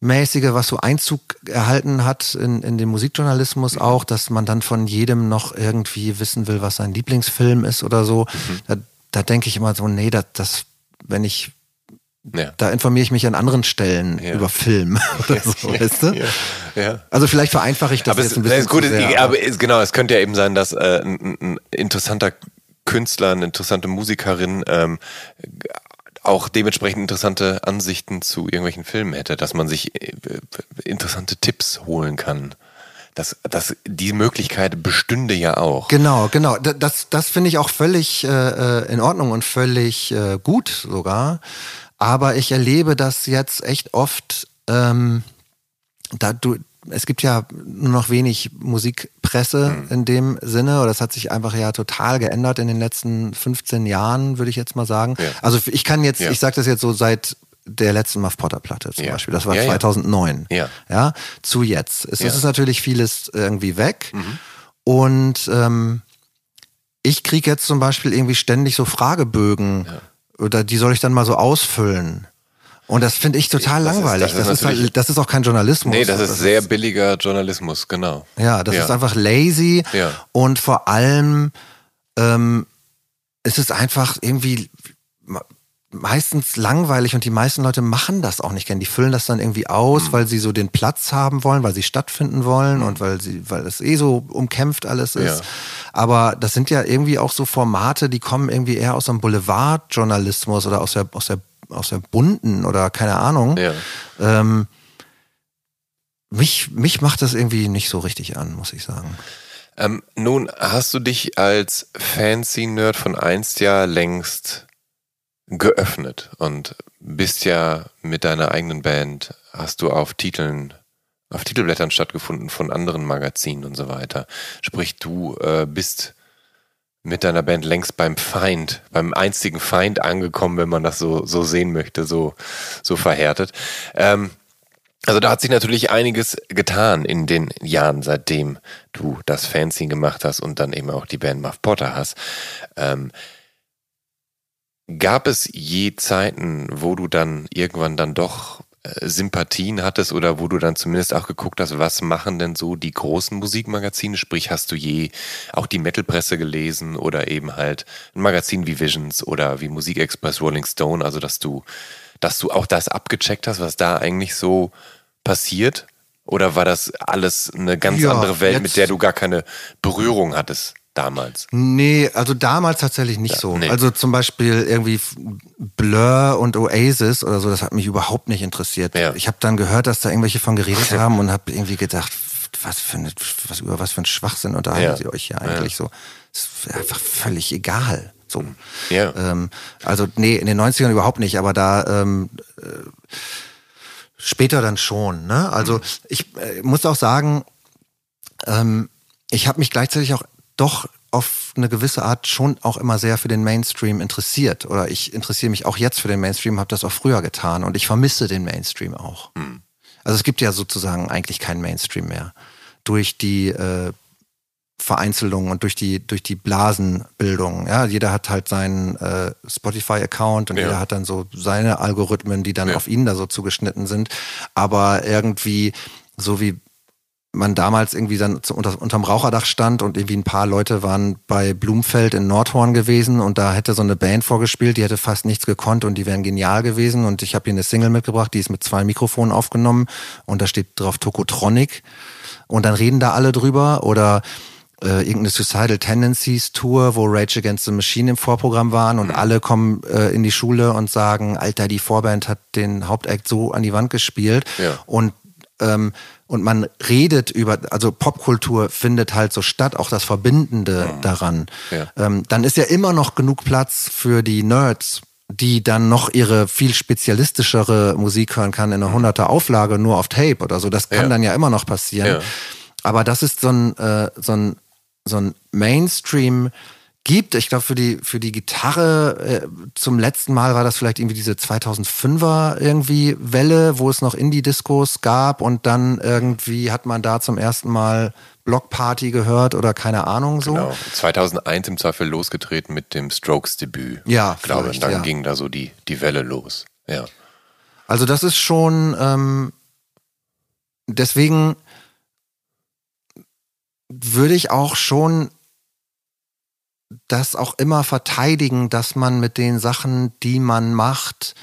Speaker 1: mäßige, was so Einzug erhalten hat in, in den Musikjournalismus auch, dass man dann von jedem noch irgendwie wissen will, was sein Lieblingsfilm ist oder so. Mhm. Da, da denke ich immer so, nee, das, das, wenn ich ja. Da informiere ich mich an anderen Stellen ja. über Film oder so, ja. weißt du? Ja. Also vielleicht vereinfache ich das
Speaker 2: aber
Speaker 1: jetzt
Speaker 2: es,
Speaker 1: ein bisschen.
Speaker 2: Ist gut, sehr, aber, es, genau, es könnte ja eben sein, dass äh, ein, ein, interessanter Künstler, eine interessante Musikerin ähm, auch dementsprechend interessante Ansichten zu irgendwelchen Filmen hätte, dass man sich äh, interessante Tipps holen kann. Das, das, die Möglichkeit bestünde ja auch.
Speaker 1: Genau, genau. Das, das finde ich auch völlig äh, äh, in Ordnung und völlig äh, gut sogar. Aber ich erlebe das jetzt echt oft, ähm, da du, es gibt ja nur noch wenig Musikpresse mhm. in dem Sinne, oder das hat sich einfach ja total geändert in den letzten 15 Jahren, würde ich jetzt mal sagen. Ja. Also ich kann jetzt, ja. ich sage das jetzt so seit der letzten Muff Potter Platte zum ja. Beispiel, das war 2009, ja. ja, zu jetzt. Es ist natürlich vieles irgendwie weg mhm. und ähm, ich kriege jetzt zum Beispiel irgendwie ständig so Fragebögen oder die soll ich dann mal so ausfüllen. Und das finde ich total das langweilig. Ist, das, das, ist halt, das ist auch kein Journalismus.
Speaker 2: Nee, das ist das sehr ist, billiger Journalismus, genau.
Speaker 1: Ja, das ja. ist einfach lazy ja. und vor allem ähm, es ist einfach irgendwie meistens langweilig und die meisten Leute machen das auch nicht gern. Die füllen das dann irgendwie aus, mhm. weil sie so den Platz haben wollen, weil sie stattfinden wollen mhm. und weil sie, weil es eh so umkämpft alles ist. Ja. Aber das sind ja irgendwie auch so Formate, die kommen irgendwie eher aus dem Boulevardjournalismus oder aus der, aus der, aus der bunten oder keine Ahnung. Ja. Ähm, mich, mich macht das irgendwie nicht so richtig an, muss ich sagen.
Speaker 2: Ähm, nun hast du dich als Fancy-Nerd von einst ja längst geöffnet und bist ja mit deiner eigenen Band, hast du auf Titeln, auf Titelblättern stattgefunden von anderen Magazinen und so weiter. Sprich, du äh, bist mit deiner Band längst beim Feind, beim einzigen Feind angekommen, wenn man das so, so sehen möchte, so, so verhärtet. Ähm, also da hat sich natürlich einiges getan in den Jahren, seitdem du das Fanzine gemacht hast und dann eben auch die Band Muff Potter hast. Ähm, gab es je Zeiten, wo du dann irgendwann dann doch äh, Sympathien hattest oder wo du dann zumindest auch geguckt hast, was machen denn so die großen Musikmagazine? Sprich, hast du je auch die Metalpresse gelesen oder eben halt ein Magazin wie Visions oder wie Musikexpress Rolling Stone, also dass du, dass du auch das abgecheckt hast, was da eigentlich so passiert? Oder war das alles eine ganz ja, andere Welt, mit der du gar keine Berührung hattest? Damals?
Speaker 1: Nee, also damals tatsächlich nicht ja, so. Nee. Also zum Beispiel irgendwie Blur und Oasis oder so, das hat mich überhaupt nicht interessiert. Ja. Ich habe dann gehört, dass da irgendwelche von geredet haben und habe irgendwie gedacht, was für eine, was über was für ein Schwachsinn unterhaltet ja. ihr euch hier eigentlich so? Das ist einfach völlig egal. So. Ja. Ähm, also nee, in den 90ern überhaupt nicht, aber da ähm, äh, Später dann schon. Ne? Also mhm. ich äh, muss auch sagen, ähm, ich habe mich gleichzeitig auch doch auf eine gewisse Art schon auch immer sehr für den Mainstream interessiert. Oder ich interessiere mich auch jetzt für den Mainstream, habe das auch früher getan und ich vermisse den Mainstream auch. Mhm. Also es gibt ja sozusagen eigentlich keinen Mainstream mehr. Durch die äh, Vereinzelung und durch die, durch die Blasenbildung. Ja, jeder hat halt seinen äh, Spotify-Account und ja. jeder hat dann so seine Algorithmen, die dann ja. auf ihn da so zugeschnitten sind. Aber irgendwie, so wie man damals irgendwie dann unter, unterm Raucherdach stand und irgendwie ein paar Leute waren bei Blumfeld in Nordhorn gewesen und da hätte so eine Band vorgespielt, die hätte fast nichts gekonnt und die wären genial gewesen und ich habe hier eine Single mitgebracht, die ist mit zwei Mikrofonen aufgenommen und da steht drauf Tokotronic und dann reden da alle drüber oder äh, irgendeine Suicidal Tendencies Tour, wo Rage Against the Machine im Vorprogramm waren und mhm. alle kommen äh, in die Schule und sagen, Alter, die Vorband hat den Hauptakt so an die Wand gespielt ja. und ähm, und man redet über, also Popkultur findet halt so statt, auch das Verbindende mhm. daran. Ja. Ähm, dann ist ja immer noch genug Platz für die Nerds, die dann noch ihre viel spezialistischere Musik hören kann in einer mhm. hunderte Auflage nur auf Tape oder so. Das kann ja. dann ja immer noch passieren. Ja. Aber das ist so ein, äh, so ein so ein Mainstream gibt. Ich glaube, für die, für die Gitarre äh, zum letzten Mal war das vielleicht irgendwie diese 2005er irgendwie Welle, wo es noch Indie-Discos gab und dann irgendwie hat man da zum ersten Mal Blockparty gehört oder keine Ahnung so. Genau,
Speaker 2: 2001 im Zweifel losgetreten mit dem Strokes-Debüt.
Speaker 1: Ja,
Speaker 2: ich glaube, dann ja. ging da so die, die Welle los. Ja.
Speaker 1: Also das ist schon, ähm, deswegen würde ich auch schon das auch immer verteidigen, dass man mit den Sachen, die man macht,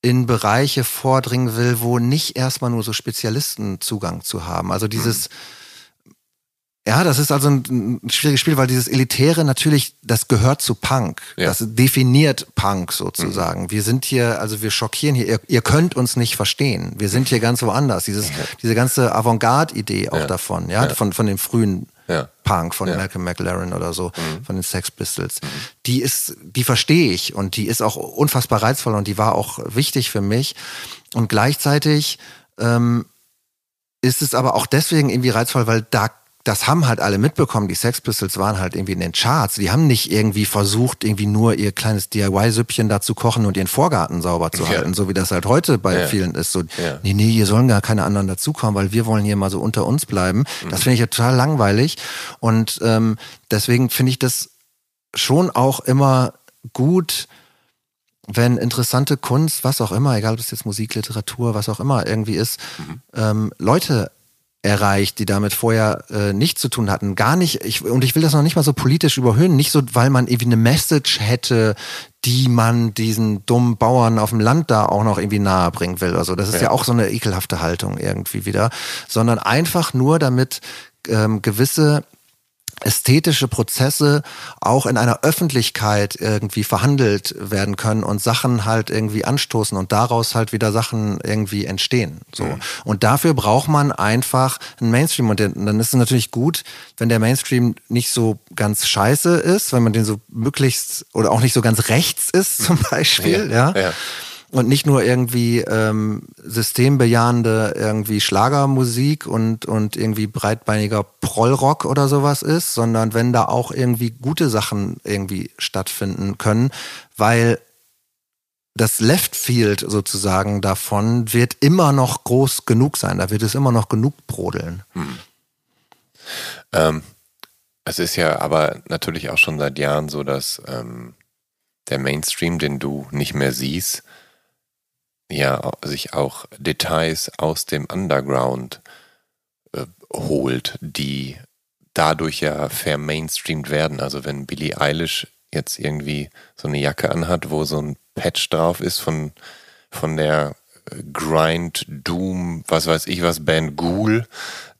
Speaker 1: in Bereiche vordringen will, wo nicht erstmal nur so Spezialisten Zugang zu haben. Also dieses, mhm. Ja, das ist also ein, ein, schwieriges Spiel, weil dieses Elitäre natürlich, das gehört zu Punk. Ja. Das definiert Punk sozusagen. Mhm. Wir sind hier, also wir schockieren hier, ihr, ihr, könnt uns nicht verstehen. Wir sind hier ganz woanders. Dieses, ja. Diese ganze Avantgarde-Idee auch ja. davon, ja, Von, von dem frühen Punk, von Malcolm McLaren oder so, mhm. von den Sex Pistols. Mhm. Die ist, die verstehe ich und die ist auch unfassbar reizvoll und die war auch wichtig für mich. Und gleichzeitig ähm, ist es aber auch deswegen irgendwie reizvoll, weil da das haben halt alle mitbekommen. Die Sex Pistols waren halt irgendwie in den Charts. Die haben nicht irgendwie versucht, irgendwie nur ihr kleines DIY-Süppchen da zu kochen und ihren Vorgarten sauber zu halten, ja. so wie das halt heute bei ja. vielen ist. So, ja. nee, nee, hier sollen gar keine anderen dazukommen, weil wir wollen hier mal so unter uns bleiben. Mhm. Das finde ich ja total langweilig. Und ähm, deswegen finde ich das schon auch immer gut, wenn interessante Kunst, was auch immer, egal ob es jetzt Musik, Literatur, was auch immer irgendwie ist, mhm. ähm, Leute erreicht, die damit vorher äh, nichts zu tun hatten. Gar nicht, ich, und ich will das noch nicht mal so politisch überhöhen, nicht so, weil man irgendwie eine Message hätte, die man diesen dummen Bauern auf dem Land da auch noch irgendwie nahe bringen will. Also das ist ja, ja auch so eine ekelhafte Haltung irgendwie wieder, sondern einfach nur damit ähm, gewisse ästhetische Prozesse auch in einer Öffentlichkeit irgendwie verhandelt werden können und Sachen halt irgendwie anstoßen und daraus halt wieder Sachen irgendwie entstehen. So. Mhm. Und dafür braucht man einfach einen Mainstream. Und dann ist es natürlich gut, wenn der Mainstream nicht so ganz scheiße ist, wenn man den so möglichst oder auch nicht so ganz rechts ist zum Beispiel, ja. ja. ja und nicht nur irgendwie ähm, systembejahende irgendwie Schlagermusik und, und irgendwie breitbeiniger Prollrock oder sowas ist, sondern wenn da auch irgendwie gute Sachen irgendwie stattfinden können, weil das Left Field sozusagen davon wird immer noch groß genug sein, da wird es immer noch genug brodeln. Hm.
Speaker 2: Ähm, es ist ja aber natürlich auch schon seit Jahren so, dass ähm, der Mainstream, den du nicht mehr siehst, ja sich auch Details aus dem Underground äh, holt, die dadurch ja vermainstreamt werden. Also wenn Billie Eilish jetzt irgendwie so eine Jacke anhat, wo so ein Patch drauf ist von, von der äh, Grind, Doom, was weiß ich was, Band Ghoul,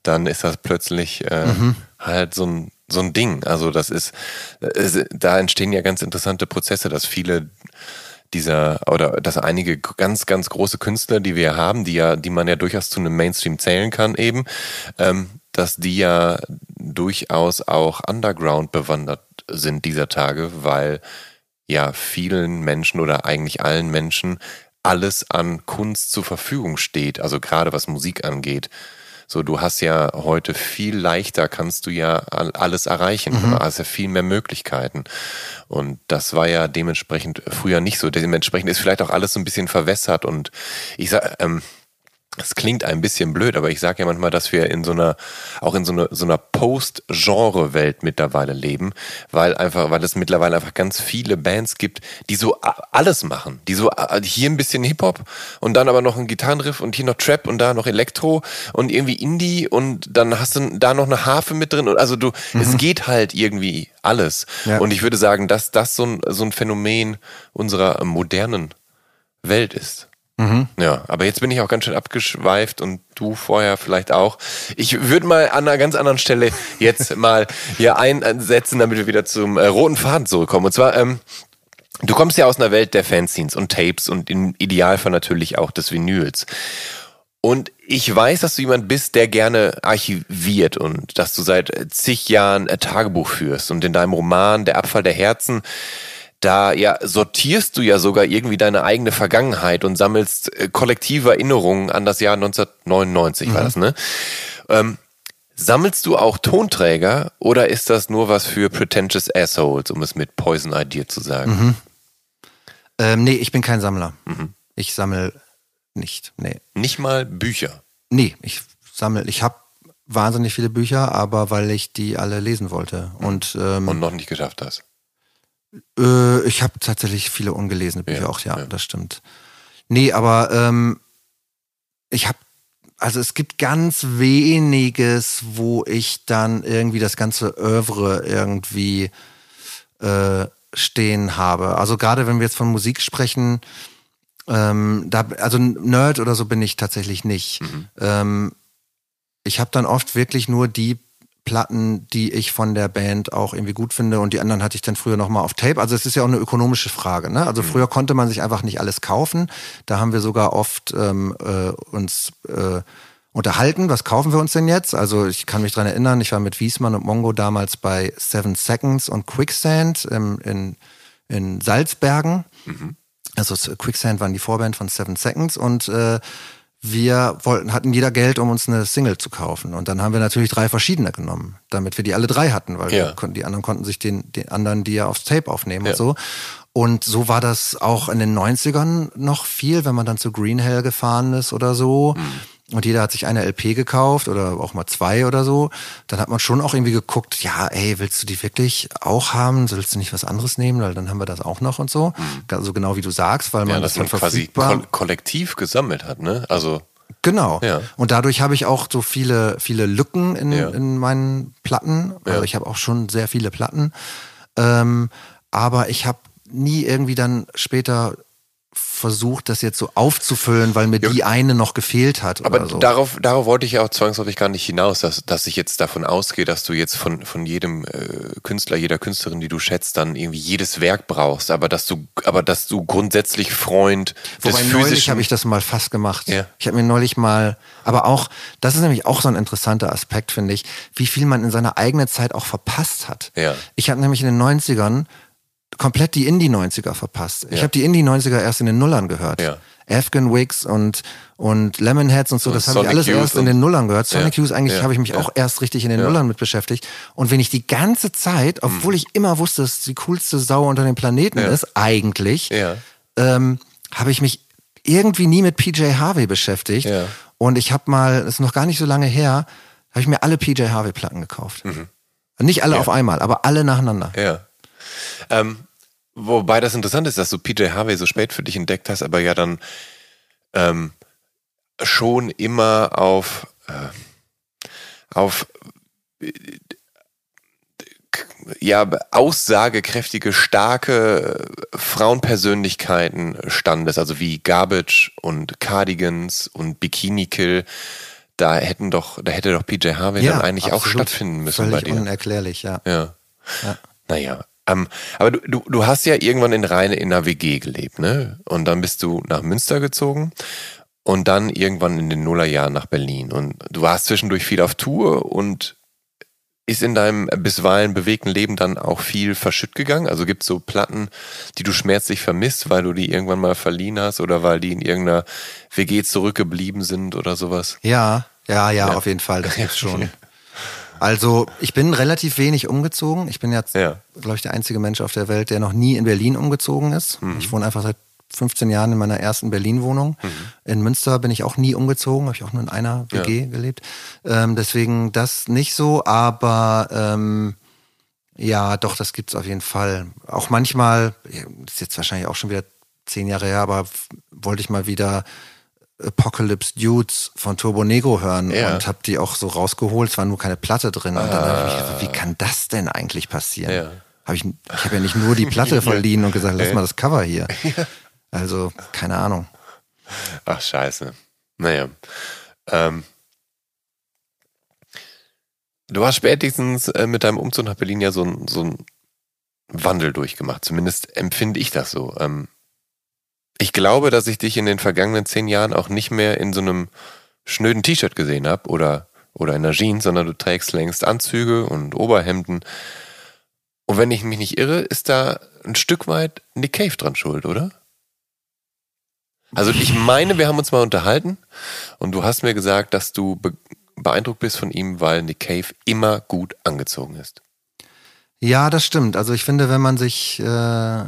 Speaker 2: dann ist das plötzlich äh, mhm. halt so ein, so ein Ding. Also das ist, äh, da entstehen ja ganz interessante Prozesse, dass viele dieser oder dass einige ganz ganz große Künstler, die wir haben, die ja, die man ja durchaus zu einem Mainstream zählen kann, eben, ähm, dass die ja durchaus auch Underground bewandert sind dieser Tage, weil ja vielen Menschen oder eigentlich allen Menschen alles an Kunst zur Verfügung steht, also gerade was Musik angeht. So, du hast ja heute viel leichter, kannst du ja alles erreichen. Mhm. Du hast ja viel mehr Möglichkeiten. Und das war ja dementsprechend früher nicht so. Dementsprechend ist vielleicht auch alles so ein bisschen verwässert und ich sag, ähm, es klingt ein bisschen blöd, aber ich sage ja manchmal, dass wir in so einer, auch in so einer, so einer Post-Genre-Welt mittlerweile leben, weil einfach, weil es mittlerweile einfach ganz viele Bands gibt, die so alles machen. Die so hier ein bisschen Hip-Hop und dann aber noch ein Gitarrenriff und hier noch Trap und da noch Elektro und irgendwie Indie und dann hast du da noch eine Harfe mit drin. Und also du, mhm. es geht halt irgendwie alles. Ja. Und ich würde sagen, dass das so ein, so ein Phänomen unserer modernen Welt ist. Mhm. Ja, aber jetzt bin ich auch ganz schön abgeschweift und du vorher vielleicht auch. Ich würde mal an einer ganz anderen Stelle jetzt mal hier einsetzen, damit wir wieder zum äh, roten Faden zurückkommen. Und zwar, ähm, du kommst ja aus einer Welt der Fanzines und Tapes und im Idealfall natürlich auch des Vinyls. Und ich weiß, dass du jemand bist, der gerne archiviert und dass du seit zig Jahren Tagebuch führst und in deinem Roman Der Abfall der Herzen da ja sortierst du ja sogar irgendwie deine eigene Vergangenheit und sammelst äh, kollektive Erinnerungen an das Jahr 1999 mhm. war das, ne? Ähm, sammelst du auch Tonträger oder ist das nur was für pretentious assholes, um es mit Poison Idea zu sagen?
Speaker 1: Mhm. Ähm, nee, ich bin kein Sammler. Mhm. Ich sammle nicht, nee.
Speaker 2: Nicht mal Bücher?
Speaker 1: Nee, ich sammle, ich habe wahnsinnig viele Bücher, aber weil ich die alle lesen wollte. Und, ähm,
Speaker 2: und noch nicht geschafft hast.
Speaker 1: Äh, ich habe tatsächlich viele ungelesene Bücher ja, auch, ja, ja, das stimmt. Nee, aber ähm, ich habe, also es gibt ganz weniges, wo ich dann irgendwie das ganze Oeuvre irgendwie äh, stehen habe. Also gerade wenn wir jetzt von Musik sprechen, ähm, da, also Nerd oder so bin ich tatsächlich nicht. Mhm. Ähm, ich habe dann oft wirklich nur die Platten, die ich von der Band auch irgendwie gut finde und die anderen hatte ich dann früher nochmal auf Tape. Also es ist ja auch eine ökonomische Frage. Ne? Also mhm. früher konnte man sich einfach nicht alles kaufen. Da haben wir sogar oft ähm, äh, uns äh, unterhalten, was kaufen wir uns denn jetzt? Also ich kann mich dran erinnern, ich war mit Wiesmann und Mongo damals bei Seven Seconds und Quicksand ähm, in, in Salzbergen. Mhm. Also Quicksand waren die Vorband von Seven Seconds und äh, wir wollten, hatten jeder Geld, um uns eine Single zu kaufen. Und dann haben wir natürlich drei verschiedene genommen, damit wir die alle drei hatten, weil ja. wir, die anderen konnten sich den, den anderen die ja aufs Tape aufnehmen ja. und so. Und so war das auch in den 90ern noch viel, wenn man dann zu Green Hell gefahren ist oder so. Mhm und jeder hat sich eine LP gekauft oder auch mal zwei oder so, dann hat man schon auch irgendwie geguckt, ja, ey, willst du die wirklich auch haben? Willst du nicht was anderes nehmen? Weil dann haben wir das auch noch und so. Mhm. Also genau wie du sagst, weil man ja, das dann
Speaker 2: quasi koll kollektiv gesammelt hat, ne? Also
Speaker 1: Genau.
Speaker 2: Ja.
Speaker 1: Und dadurch habe ich auch so viele, viele Lücken in,
Speaker 2: Ja.
Speaker 1: in meinen Platten. Also ich habe auch schon sehr viele Platten. Ähm, aber ich habe nie irgendwie dann später versucht, das jetzt so aufzufüllen, weil mir
Speaker 2: Ja.
Speaker 1: die eine noch gefehlt hat.
Speaker 2: Aber
Speaker 1: so.
Speaker 2: darauf, darauf wollte ich ja auch zwangsläufig gar nicht hinaus, dass, dass ich jetzt davon ausgehe, dass du jetzt von, von jedem äh, Künstler, jeder Künstlerin, die du schätzt, dann irgendwie jedes Werk brauchst, aber dass du, aber dass du grundsätzlich Freund des
Speaker 1: Wobei neulich
Speaker 2: physischen.
Speaker 1: habe ich das mal fast gemacht.
Speaker 2: Ja.
Speaker 1: Ich habe mir neulich mal, aber auch, das ist nämlich auch so ein interessanter Aspekt, finde ich, wie viel man in seiner eigenen Zeit auch verpasst hat.
Speaker 2: Ja.
Speaker 1: Ich habe nämlich in den 90ern komplett die Indie-90er verpasst. Ich
Speaker 2: Ja.
Speaker 1: habe die Indie-90er erst in den Nullern gehört.
Speaker 2: Ja.
Speaker 1: Afghan Wigs und, und Lemonheads und so,
Speaker 2: Und
Speaker 1: das habe ich alles
Speaker 2: Youth
Speaker 1: erst in den Nullern gehört. Sonic
Speaker 2: Ja.
Speaker 1: Eigentlich
Speaker 2: Ja.
Speaker 1: habe ich mich auch erst richtig in den. Nullern mit beschäftigt. Und wenn ich die ganze Zeit, obwohl ich immer wusste, dass die coolste Sau unter dem Planeten ist, eigentlich, ähm, habe ich mich irgendwie nie mit PJ Harvey beschäftigt. Und ich habe mal, das ist noch gar nicht so lange her, habe ich mir alle PJ Harvey Platten gekauft. Nicht alle
Speaker 2: Mhm.
Speaker 1: Auf einmal, aber alle nacheinander.
Speaker 2: Ja. Ähm, wobei das interessant ist, dass du PJ Harvey so spät für dich entdeckt hast, aber ja dann ähm, schon immer auf, äh, auf äh, ja, aussagekräftige, starke Frauenpersönlichkeiten standest, also wie Garbage und Cardigans und Bikini Kill. Da hätten doch, da hätte doch PJ Harvey dann eigentlich auch
Speaker 1: absolut.
Speaker 2: stattfinden müssen
Speaker 1: Völlig
Speaker 2: bei dir.
Speaker 1: unerklärlich, ja.
Speaker 2: Ja.
Speaker 1: Ja.
Speaker 2: Naja. Ähm, aber du, du, du hast ja irgendwann in Rheine in einer WG gelebt, ne? Und dann bist du nach Münster gezogen und dann irgendwann in den Nullerjahren nach Berlin. Und du warst zwischendurch viel auf Tour und ist in deinem bisweilen bewegten Leben dann auch viel verschütt gegangen? Also gibt es so Platten, die du schmerzlich vermisst, weil du die irgendwann mal verliehen hast oder weil die in irgendeiner WG zurückgeblieben sind oder sowas?
Speaker 1: Ja, ja, ja, auf jeden Fall, das gibt's schon. Also, ich bin relativ wenig umgezogen. Ich bin jetzt,
Speaker 2: Ja.
Speaker 1: glaube ich, der einzige Mensch auf der Welt, der noch nie in Berlin umgezogen ist.
Speaker 2: Mhm.
Speaker 1: Ich wohne einfach seit 15 Jahren in meiner ersten Berlin-Wohnung.
Speaker 2: Mhm.
Speaker 1: In Münster bin ich auch nie umgezogen, habe ich auch nur in einer WG gelebt. Ähm, deswegen das nicht so, aber ähm, ja, doch, das gibt's auf jeden Fall. Auch manchmal, ja, das ist jetzt wahrscheinlich auch schon wieder zehn Jahre her, aber wollte ich mal wieder Apocalypse Dudes von Turbo Negro hören
Speaker 2: Ja.
Speaker 1: und habe die auch so rausgeholt. Es war nur keine Platte drin. Und dann habe ich mich gefragt, wie kann das denn eigentlich passieren?
Speaker 2: Ja.
Speaker 1: Hab ich ich habe ja nicht nur die Platte verliehen und gesagt, lass mal das Cover hier. Also, keine Ahnung.
Speaker 2: Ach, scheiße. Naja. Ähm, du hast spätestens äh, mit deinem Umzug nach Berlin ja so ein so ein Wandel durchgemacht. Zumindest empfinde ich das so. Ähm, ich glaube, dass ich dich in den vergangenen zehn Jahren auch nicht mehr in so einem schnöden T-Shirt gesehen habe oder, oder in einer Jeans, sondern du trägst längst Anzüge und Oberhemden. Und wenn ich mich nicht irre, ist da ein Stück weit Nick Cave dran schuld, oder? Also ich meine, wir haben uns mal unterhalten und du hast mir gesagt, dass du be beeindruckt bist von ihm, weil Nick Cave immer gut angezogen ist.
Speaker 1: Ja, das stimmt. Also ich finde, wenn man sich äh,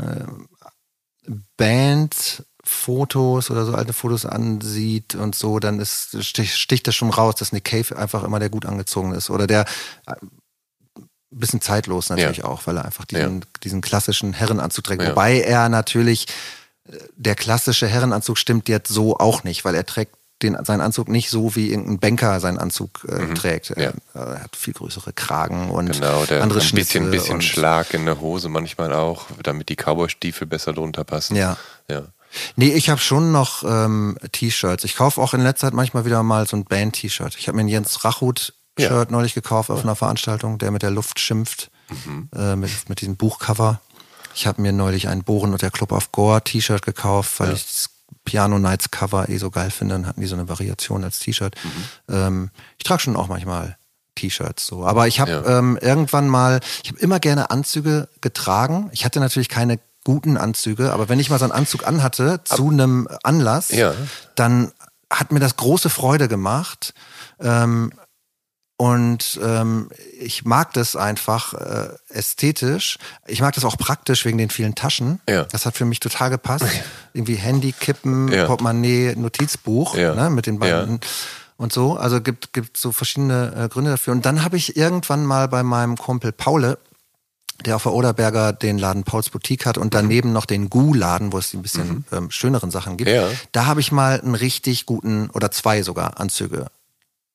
Speaker 1: Bandfotos oder so alte Fotos ansieht und so, dann ist, stich, sticht das schon raus, dass Nick Cave einfach immer der gut angezogen ist. Oder der äh, bisschen zeitlos natürlich
Speaker 2: Ja.
Speaker 1: auch, weil er einfach diesen,
Speaker 2: Ja.
Speaker 1: diesen klassischen Herrenanzug trägt.
Speaker 2: Ja.
Speaker 1: Wobei er natürlich, äh, der klassische Herrenanzug stimmt jetzt so auch nicht, weil er trägt den, seinen Anzug nicht so, wie irgendein Banker seinen Anzug äh, trägt.
Speaker 2: Mhm. Ja.
Speaker 1: Er, er hat viel größere Kragen und
Speaker 2: Genau, der
Speaker 1: andere
Speaker 2: ein bisschen,
Speaker 1: Schnitze
Speaker 2: bisschen Schlag in der Hose manchmal auch, damit die Cowboy-Stiefel besser drunter passen.
Speaker 1: Ja.
Speaker 2: ja.
Speaker 1: Nee, ich habe schon noch ähm, T-Shirts. Ich kaufe auch in letzter Zeit manchmal wieder mal so ein Band-T-Shirt. Ich habe mir ein Jens Rachut-Shirt
Speaker 2: Ja.
Speaker 1: neulich gekauft auf einer Veranstaltung, der mit der Luft schimpft,
Speaker 2: Mhm.
Speaker 1: äh, mit, mit diesem Buchcover. Ich habe mir neulich ein Bohren und der Club of Gore T-Shirt gekauft, weil
Speaker 2: Ja.
Speaker 1: ich das Piano Nights Cover eh so geil finde. Dann hatten die so eine Variation als T-Shirt.
Speaker 2: Mhm.
Speaker 1: Ähm, ich trage schon auch manchmal T-Shirts so. Aber ich habe
Speaker 2: Ja.
Speaker 1: ähm, irgendwann mal, ich habe immer gerne Anzüge getragen. Ich hatte natürlich keine guten Anzüge, aber wenn ich mal so einen Anzug anhatte zu einem Anlass,
Speaker 2: Ja.
Speaker 1: dann hat mir das große Freude gemacht. Ähm, und ähm, ich mag das einfach äh, ästhetisch. Ich mag das auch praktisch wegen den vielen Taschen.
Speaker 2: Ja.
Speaker 1: Das hat für mich total gepasst. Irgendwie Handy, Kippen,
Speaker 2: Ja.
Speaker 1: Portemonnaie, Notizbuch
Speaker 2: Ja.
Speaker 1: ne, mit den beiden. Und so, also gibt gibt so verschiedene äh, Gründe dafür. Und dann habe ich irgendwann mal bei meinem Kumpel Paule der auf der Oderberger den Laden Pauls Boutique hat und daneben noch den Gu-Laden, wo es ein bisschen mhm. ähm, schöneren Sachen gibt. Ja. Da habe ich mal einen richtig guten oder zwei sogar Anzüge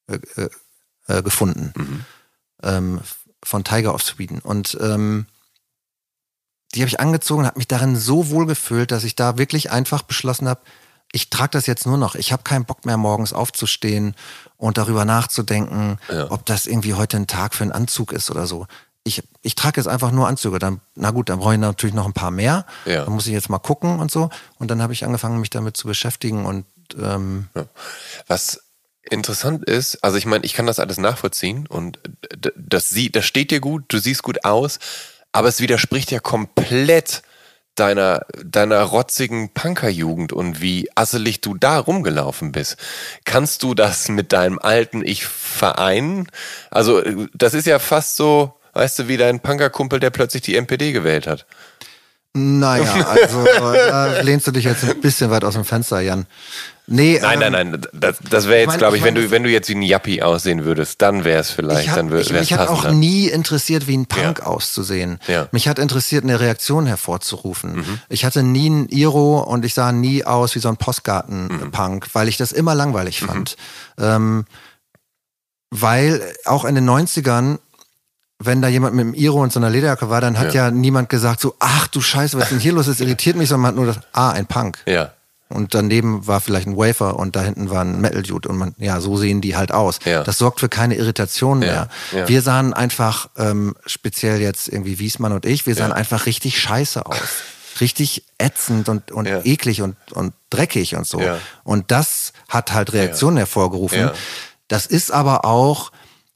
Speaker 1: äh, äh, äh gefunden mhm. ähm, von Tiger of Sweden und ähm, die habe ich angezogen und habe mich darin so wohl gefühlt, dass ich da wirklich einfach beschlossen habe, ich trage das jetzt nur noch. Ich habe keinen Bock mehr, morgens aufzustehen und darüber nachzudenken, ja. ob das irgendwie heute ein Tag für einen Anzug ist oder so ich, ich trage jetzt einfach nur Anzüge. Dann, na gut, dann brauche ich natürlich noch ein paar mehr. Ja. Dann muss ich jetzt mal gucken und so. Und dann habe ich angefangen, mich damit zu beschäftigen und ähm ja.
Speaker 2: was interessant ist, also ich meine, ich kann das alles nachvollziehen und das, sieht, das steht dir gut, du siehst gut aus, aber es widerspricht ja komplett deiner, deiner rotzigen Punkerjugend und wie asselig du da rumgelaufen bist. Kannst du das mit deinem alten Ich vereinen? Also, das ist ja fast so, Weißt du, wie dein Punkerkumpel, der plötzlich die MPD gewählt hat?
Speaker 1: Naja, also da lehnst du dich jetzt ein bisschen weit aus dem Fenster, Jan.
Speaker 2: Nee, nein, ähm, nein, nein. Das, das wäre jetzt, glaube ich, ich mein, wenn du, wenn du jetzt wie ein Yappi aussehen würdest, dann wäre es vielleicht. Hab, dann wär,
Speaker 1: ich, mich hat auch nie interessiert, wie ein Punk ja. auszusehen. Ja. Mich hat interessiert, eine Reaktion hervorzurufen. Mhm. Ich hatte nie ein Iro und ich sah nie aus wie so ein Postgarten-Punk, mhm. weil ich das immer langweilig mhm. fand. Ähm, weil auch in den 90ern wenn da jemand mit einem Iro und so einer Lederjacke war, dann hat ja. ja niemand gesagt so, ach du Scheiße, was ist denn hier los? Das irritiert mich, sondern man hat nur das, ah, ein Punk.
Speaker 2: Ja.
Speaker 1: Und daneben war vielleicht ein Wafer und da hinten war ein Metal Dude und man, ja, so sehen die halt aus. Ja. Das sorgt für keine Irritation mehr. Ja. Ja. Wir sahen einfach, ähm, speziell jetzt irgendwie Wiesmann und ich, wir sahen einfach richtig scheiße aus. richtig ätzend und, und eklig und, und dreckig und so. Und das hat halt Reaktionen hervorgerufen. Das ist aber auch,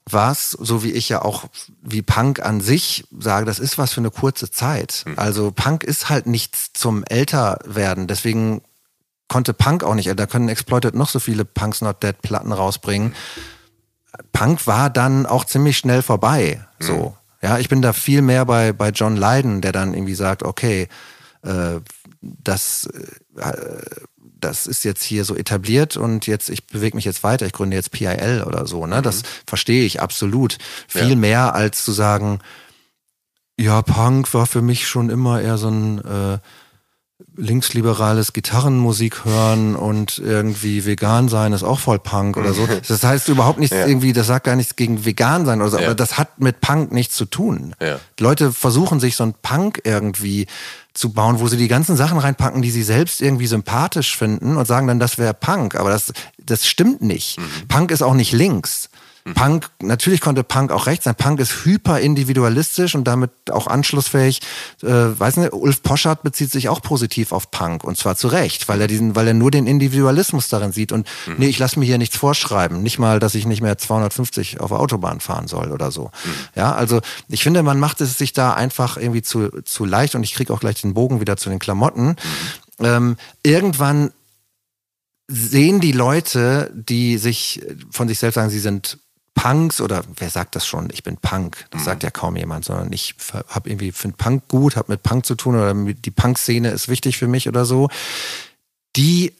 Speaker 1: was, so wie ich ja auch wie Punk an sich sage, das ist was für eine kurze Zeit. Mhm. Also Punk ist halt nichts zum Älterwerden. Deswegen konnte Punk auch nicht, da können Exploited noch so viele Punks Not Dead Platten rausbringen. Punk war dann auch ziemlich schnell vorbei. So. Mhm. Ja, ich bin da viel mehr bei, bei John Lydon, der dann irgendwie sagt, okay, äh, das äh, das ist jetzt hier so etabliert und jetzt, ich bewege mich jetzt weiter, ich gründe jetzt PIL oder so, ne? Mhm. Das verstehe ich absolut. Viel ja. mehr als zu sagen, ja, Punk war für mich schon immer eher so ein äh, linksliberales Gitarrenmusik hören und irgendwie vegan sein ist auch voll Punk oder so. Das heißt überhaupt nichts ja. irgendwie, das sagt gar nichts gegen vegan sein oder so, ja. aber das hat mit Punk nichts zu tun. Ja. Leute versuchen sich so ein Punk irgendwie zu bauen, wo sie die ganzen Sachen reinpacken, die sie selbst irgendwie sympathisch finden und sagen dann, das wäre Punk. Aber das, das stimmt nicht. Mhm. Punk ist auch nicht links. Mhm. Punk, natürlich konnte Punk auch rechts sein. Punk ist hyper individualistisch und damit auch anschlussfähig. Äh, weiß nicht, Ulf Poschardt bezieht sich auch positiv auf Punk und zwar zu Recht, weil er diesen, weil er nur den Individualismus darin sieht und mhm. nee, ich lasse mir hier nichts vorschreiben. Nicht mal, dass ich nicht mehr 250 auf der Autobahn fahren soll oder so. Mhm. Ja, also ich finde, man macht es sich da einfach irgendwie zu, zu leicht und ich kriege auch gleich den Bogen wieder zu den Klamotten. Mhm. Ähm, irgendwann sehen die Leute, die sich von sich selbst sagen, sie sind Punks oder wer sagt das schon? Ich bin Punk. Das mhm. sagt ja kaum jemand, sondern ich habe irgendwie finde Punk gut, habe mit Punk zu tun oder die Punk-Szene ist wichtig für mich oder so. Die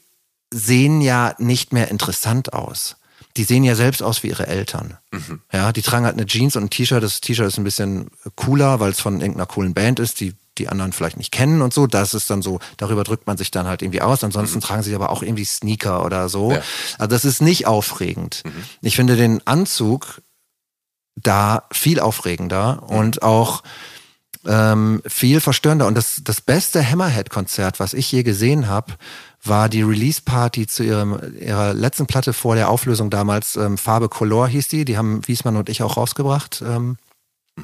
Speaker 1: sehen ja nicht mehr interessant aus. Die sehen ja selbst aus wie ihre Eltern. Mhm. Ja, die tragen halt eine Jeans und ein T-Shirt. Das T-Shirt ist ein bisschen cooler, weil es von irgendeiner coolen Band ist. Die die anderen vielleicht nicht kennen und so. Das ist dann so, darüber drückt man sich dann halt irgendwie aus. Ansonsten mhm. tragen sie aber auch irgendwie Sneaker oder so. Ja. Also das ist nicht aufregend. Mhm. Ich finde den Anzug da viel aufregender mhm. und auch ähm, viel verstörender. Und das, das beste Hammerhead-Konzert, was ich je gesehen habe, war die Release-Party zu ihrem, ihrer letzten Platte vor der Auflösung damals. Ähm, Farbe Color hieß die. Die haben Wiesmann und ich auch rausgebracht. Ähm,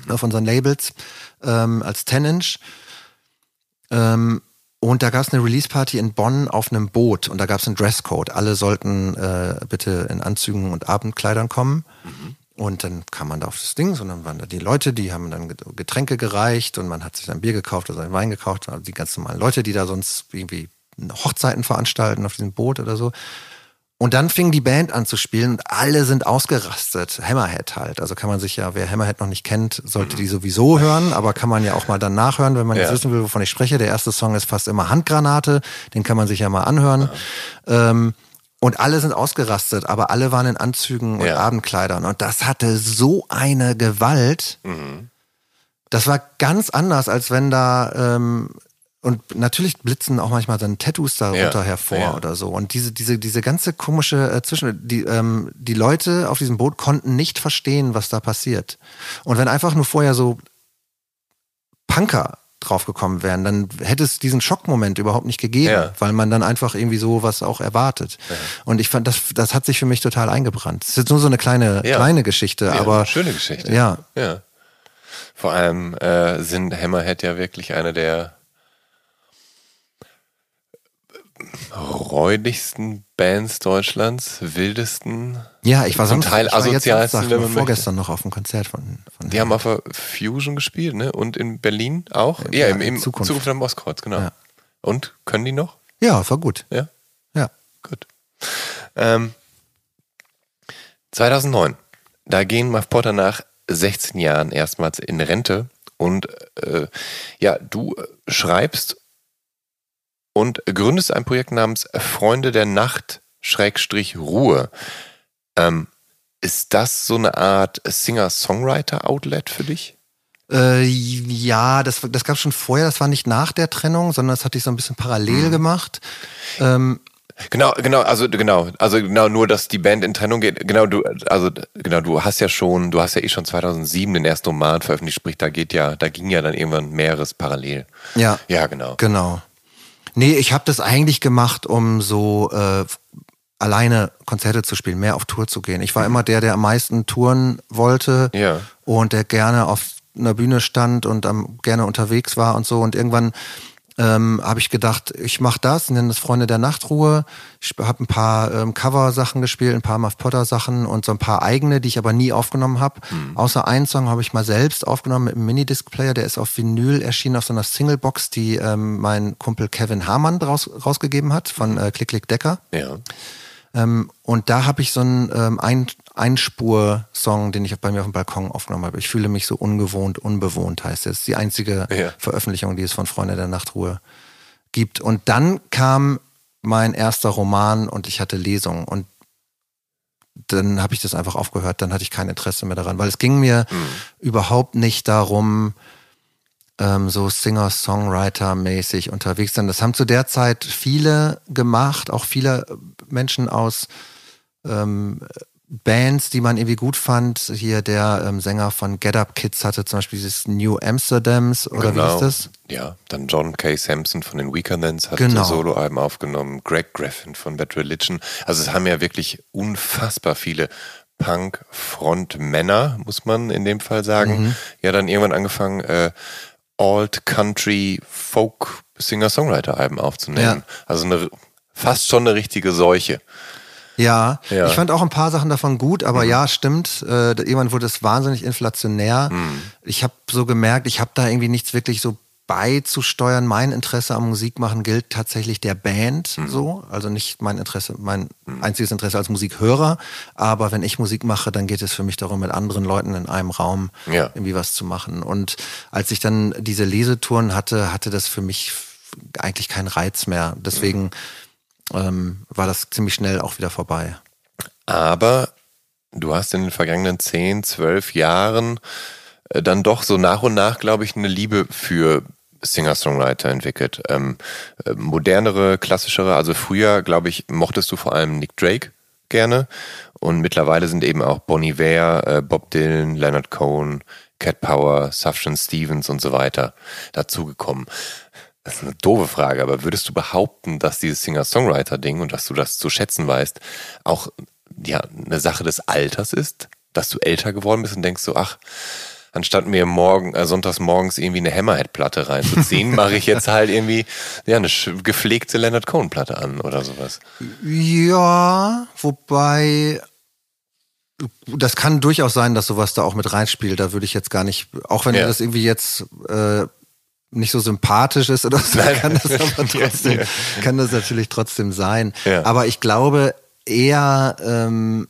Speaker 1: auf unseren Labels ähm, als 10-Inch. Ähm, und da gab es eine Release-Party in Bonn auf einem Boot und da gab es einen Dresscode. Alle sollten äh, bitte in Anzügen und Abendkleidern kommen. Mhm. Und dann kam man da auf das Ding und dann waren da die Leute, die haben dann Getränke gereicht und man hat sich dann Bier gekauft oder Wein gekauft. Also die ganz normalen Leute, die da sonst irgendwie Hochzeiten veranstalten auf diesem Boot oder so. Und dann fing die Band an zu spielen und alle sind ausgerastet. Hammerhead halt. Also kann man sich ja, wer Hammerhead noch nicht kennt, sollte die sowieso hören, aber kann man ja auch mal dann nachhören, wenn man ja. jetzt wissen will, wovon ich spreche. Der erste Song ist fast immer Handgranate, den kann man sich ja mal anhören. Ja. Ähm, und alle sind ausgerastet, aber alle waren in Anzügen und ja. Abendkleidern. Und das hatte so eine Gewalt. Mhm. das war ganz anders, als wenn da ähm, und natürlich blitzen auch manchmal dann Tattoos darunter ja, hervor ja. oder so. Und diese, diese, diese ganze komische äh, Zwischen, die, ähm, die Leute auf diesem Boot konnten nicht verstehen, was da passiert. Und wenn einfach nur vorher so Punker draufgekommen wären, dann hätte es diesen Schockmoment überhaupt nicht gegeben, ja. weil man dann einfach irgendwie so was auch erwartet. Und ich fand, das, das hat sich für mich total eingebrannt. Es ist jetzt nur so eine kleine, kleine Geschichte, aber.
Speaker 2: schöne Geschichte.
Speaker 1: Ja.
Speaker 2: Ja. Vor allem äh, sind Hammerhead ja wirklich eine der räudigsten Bands Deutschlands, wildesten.
Speaker 1: Ja, ich war
Speaker 2: zum Teil ich asozialsten,
Speaker 1: wenn man vorgestern möchte. noch auf dem Konzert von, von
Speaker 2: Die haben auf der Fusion gespielt, ne? Und in Berlin auch? Ja, ja im, im Zukunft. Zukunft am Ostkreuz, genau. Ja. Und können die noch?
Speaker 1: Ja, war gut.
Speaker 2: Ja?
Speaker 1: Ja.
Speaker 2: Gut. Ähm, 2009, da gehen Muff Potter nach 16 Jahren erstmals in Rente und äh, ja, du schreibst und gründest ein Projekt namens Freunde der Nacht Schrägstrich Ruhe. Ähm, ist das so eine Art Singer-Songwriter-Outlet für dich?
Speaker 1: Äh, ja, das, das gab es schon vorher. Das war nicht nach der Trennung, sondern das hatte ich so ein bisschen parallel mhm. gemacht. Ähm,
Speaker 2: Genau, genau, also genau, also genau nur, dass die Band in Trennung geht. Genau, du, also genau, du hast ja schon, du hast ja eh schon 2007 den ersten Roman veröffentlicht, sprich, da geht ja, da ging ja dann irgendwann mehreres parallel.
Speaker 1: Ja,
Speaker 2: ja, genau,
Speaker 1: genau. Nee, ich habe das eigentlich gemacht, um so äh, alleine Konzerte zu spielen, mehr auf Tour zu gehen. Ich war immer der, der am meisten touren wollte
Speaker 2: ja.
Speaker 1: und der gerne auf einer Bühne stand und am, gerne unterwegs war und so. Und irgendwann ähm, habe ich gedacht, ich mache das, nenne das Freunde der Nachtruhe. Ich habe ein paar ähm, Cover-Sachen gespielt, ein paar Muff Potter-Sachen und so ein paar eigene, die ich aber nie aufgenommen habe. Mhm. Außer einen Song habe ich mal selbst aufgenommen mit einem Minidisc-Player, der ist auf Vinyl erschienen, auf so einer Singlebox, die ähm, mein Kumpel Kevin Hamann raus, rausgegeben hat von äh, Klick Klick Decker.
Speaker 2: Ja.
Speaker 1: Ähm, und da habe ich so einen ähm, ein, Einspur-Song, den ich bei mir auf dem Balkon aufgenommen habe. Ich fühle mich so ungewohnt, unbewohnt heißt es. Die einzige ja. Veröffentlichung, die es von Freunde der Nachtruhe gibt. Und dann kam mein erster Roman und ich hatte Lesungen. Und dann habe ich das einfach aufgehört. Dann hatte ich kein Interesse mehr daran, weil es ging mir mhm. überhaupt nicht darum, ähm, so Singer-Songwriter-mäßig unterwegs sind. Das haben zu der Zeit viele gemacht, auch viele Menschen aus ähm, Bands, die man irgendwie gut fand. Hier der ähm, Sänger von Get Up Kids hatte zum Beispiel dieses New Amsterdams oder genau. wie ist das?
Speaker 2: Ja, dann John K. Sampson von den Weekenders hat
Speaker 1: genau.
Speaker 2: Soloalben aufgenommen, Greg Graffin von Bad Religion. Also es haben ja wirklich unfassbar viele Punk-Frontmänner, muss man in dem Fall sagen, mhm. ja dann irgendwann angefangen, äh, Alt Country Folk Singer Songwriter Alben aufzunehmen. Ja. Also eine fast schon eine richtige Seuche.
Speaker 1: Ja, ja, ich fand auch ein paar Sachen davon gut, aber mhm. ja, stimmt. Äh, irgendwann wurde es wahnsinnig inflationär. Mhm. Ich habe so gemerkt, ich habe da irgendwie nichts wirklich so beizusteuern. Mein Interesse am Musikmachen gilt tatsächlich der Band mhm. so. Also nicht mein Interesse, mein mhm. einziges Interesse als Musikhörer. Aber wenn ich Musik mache, dann geht es für mich darum, mit anderen Leuten in einem Raum ja. irgendwie was zu machen. Und als ich dann diese Lesetouren hatte, hatte das für mich eigentlich keinen Reiz mehr. Deswegen ähm, war das ziemlich schnell auch wieder vorbei.
Speaker 2: Aber du hast in den vergangenen 10, 12 Jahren äh, dann doch so nach und nach, glaube ich, eine Liebe für Singer-Songwriter entwickelt. Ähm, äh, modernere, klassischere, also früher, glaube ich, mochtest du vor allem Nick Drake gerne. Und mittlerweile sind eben auch Bonnie Iver, äh, Bob Dylan, Leonard Cohen, Cat Power, Sufjan Stevens und so weiter dazugekommen. Das ist eine doofe Frage, aber würdest du behaupten, dass dieses Singer-Songwriter-Ding und dass du das zu schätzen weißt, auch ja, eine Sache des Alters ist? Dass du älter geworden bist und denkst so, ach, anstatt mir morgen, äh, sonntags morgens irgendwie eine Hammerhead-Platte reinzuziehen, mache ich jetzt halt irgendwie ja, eine gepflegte Leonard Cohen-Platte an oder sowas.
Speaker 1: Ja, wobei das kann durchaus sein, dass sowas da auch mit reinspielt. Da würde ich jetzt gar nicht, auch wenn ja. das irgendwie jetzt äh, nicht so sympathisch ist oder so, kann das aber trotzdem, kann das natürlich trotzdem sein. Ja. Aber ich glaube eher, ähm,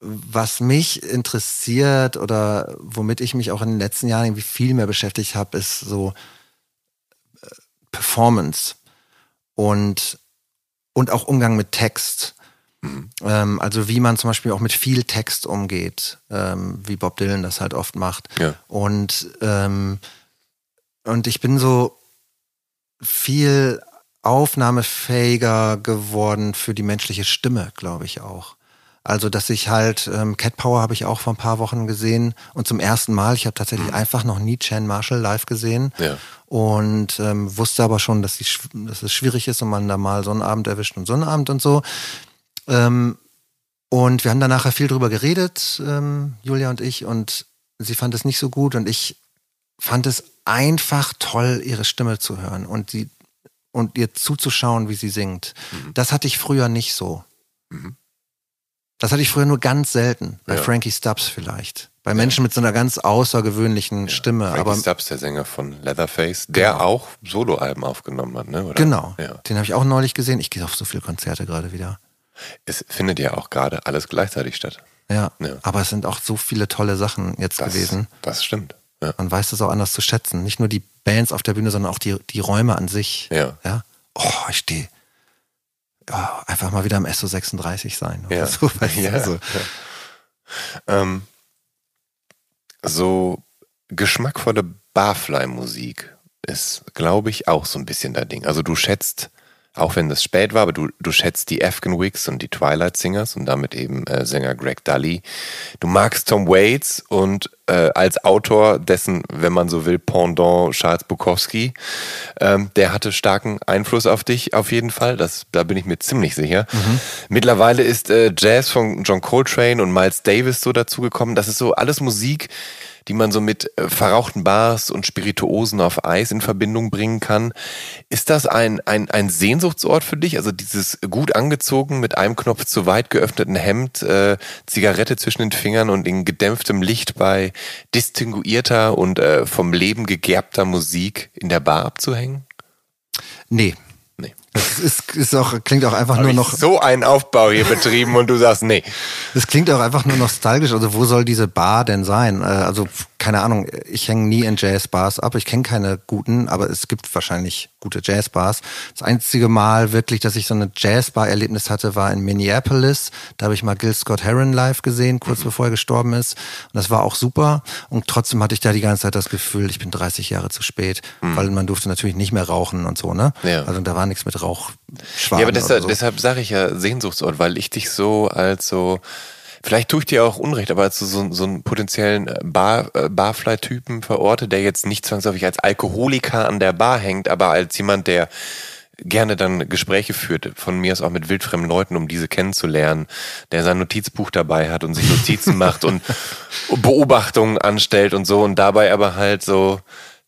Speaker 1: was mich interessiert oder womit ich mich auch in den letzten Jahren irgendwie viel mehr beschäftigt habe, ist so äh, Performance und, und auch Umgang mit Text. Mhm. Ähm, also wie man zum Beispiel auch mit viel Text umgeht, ähm, wie Bob Dylan das halt oft macht.
Speaker 2: Ja.
Speaker 1: Und, ähm, und ich bin so viel aufnahmefähiger geworden für die menschliche Stimme, glaube ich auch. Also, dass ich halt, ähm, Cat Power habe ich auch vor ein paar Wochen gesehen und zum ersten Mal, ich habe tatsächlich mhm. einfach noch nie Chan Marshall live gesehen
Speaker 2: ja.
Speaker 1: und ähm, wusste aber schon, dass, die, dass es schwierig ist und man da mal Sonnenabend erwischt und Sonnenabend und so. Ähm, und wir haben da nachher viel drüber geredet, ähm, Julia und ich, und sie fand es nicht so gut und ich fand es einfach toll, ihre Stimme zu hören und sie und ihr zuzuschauen, wie sie singt. Mhm. Das hatte ich früher nicht so. Mhm. Das hatte ich früher nur ganz selten. Bei ja. Frankie Stubbs vielleicht. Bei Menschen mit so einer ganz außergewöhnlichen ja. Stimme.
Speaker 2: Frankie
Speaker 1: aber
Speaker 2: Stubbs, der Sänger von Leatherface, der genau. auch Soloalben aufgenommen hat, ne? Oder?
Speaker 1: Genau. Ja. Den habe ich auch neulich gesehen. Ich gehe auf so viele Konzerte gerade wieder.
Speaker 2: Es findet ja auch gerade alles gleichzeitig statt.
Speaker 1: Ja, Aber es sind auch so viele tolle Sachen jetzt
Speaker 2: das,
Speaker 1: gewesen.
Speaker 2: Das stimmt.
Speaker 1: Man weiß das auch anders zu schätzen. Nicht nur die Bands auf der Bühne, sondern auch die, die Räume an sich.
Speaker 2: Ja.
Speaker 1: ja? Oh, ich stehe ja, einfach mal wieder im SO36 sein.
Speaker 2: ja.
Speaker 1: So,
Speaker 2: ja. Also. Ähm, so geschmackvolle Barfly-Musik ist, glaube ich, auch so ein bisschen dein Ding. Also du schätzt auch wenn das spät war, aber du, du schätzt die Afghan Wigs und die Twilight Singers und damit eben äh, Sänger Greg Dully. Du magst Tom Waits und äh, als Autor dessen, wenn man so will, Pendant Charles Bukowski, ähm, der hatte starken Einfluss auf dich auf jeden Fall. Das, da bin ich mir ziemlich sicher. Mhm. Mittlerweile ist äh, Jazz von John Coltrane und Miles Davis so dazugekommen. Das ist so alles Musik, die man so mit äh, verrauchten Bars und Spirituosen auf Eis in Verbindung bringen kann. Ist das ein, ein, ein Sehnsuchtsort für dich? Also dieses gut angezogen mit einem Knopf zu weit geöffneten Hemd, äh, Zigarette zwischen den Fingern und in gedämpftem Licht bei distinguierter und äh, vom Leben gegerbter Musik in der Bar abzuhängen?
Speaker 1: Nee, Nee. Das ist, ist auch, klingt auch einfach nur noch.
Speaker 2: So einen Aufbau hier betrieben und du sagst, nee.
Speaker 1: Das klingt auch einfach nur nostalgisch. Also, wo soll diese Bar denn sein? Äh, also, keine Ahnung, ich hänge nie in Jazzbars ab. Ich kenne keine guten, aber es gibt wahrscheinlich gute Jazzbars. Das einzige Mal wirklich, dass ich so eine Jazzbar-Erlebnis hatte, war in Minneapolis. Da habe ich mal Gil Scott Heron live gesehen, kurz mhm. bevor er gestorben ist. Und das war auch super. Und trotzdem hatte ich da die ganze Zeit das Gefühl, ich bin 30 Jahre zu spät, mhm. weil man durfte natürlich nicht mehr rauchen und so, ne?
Speaker 2: Ja.
Speaker 1: Also da war nichts mit Rauch.
Speaker 2: Ja, aber deshalb, so. deshalb sage ich ja Sehnsuchtsort, weil ich dich so als so Vielleicht tue ich dir auch Unrecht, aber als du so, so einen potenziellen äh, Bar, äh, Barfly-Typen verorte, der jetzt nicht zwangsläufig als Alkoholiker an der Bar hängt, aber als jemand, der gerne dann Gespräche führt, von mir aus auch mit wildfremden Leuten, um diese kennenzulernen, der sein Notizbuch dabei hat und sich Notizen macht und Beobachtungen anstellt und so und dabei aber halt so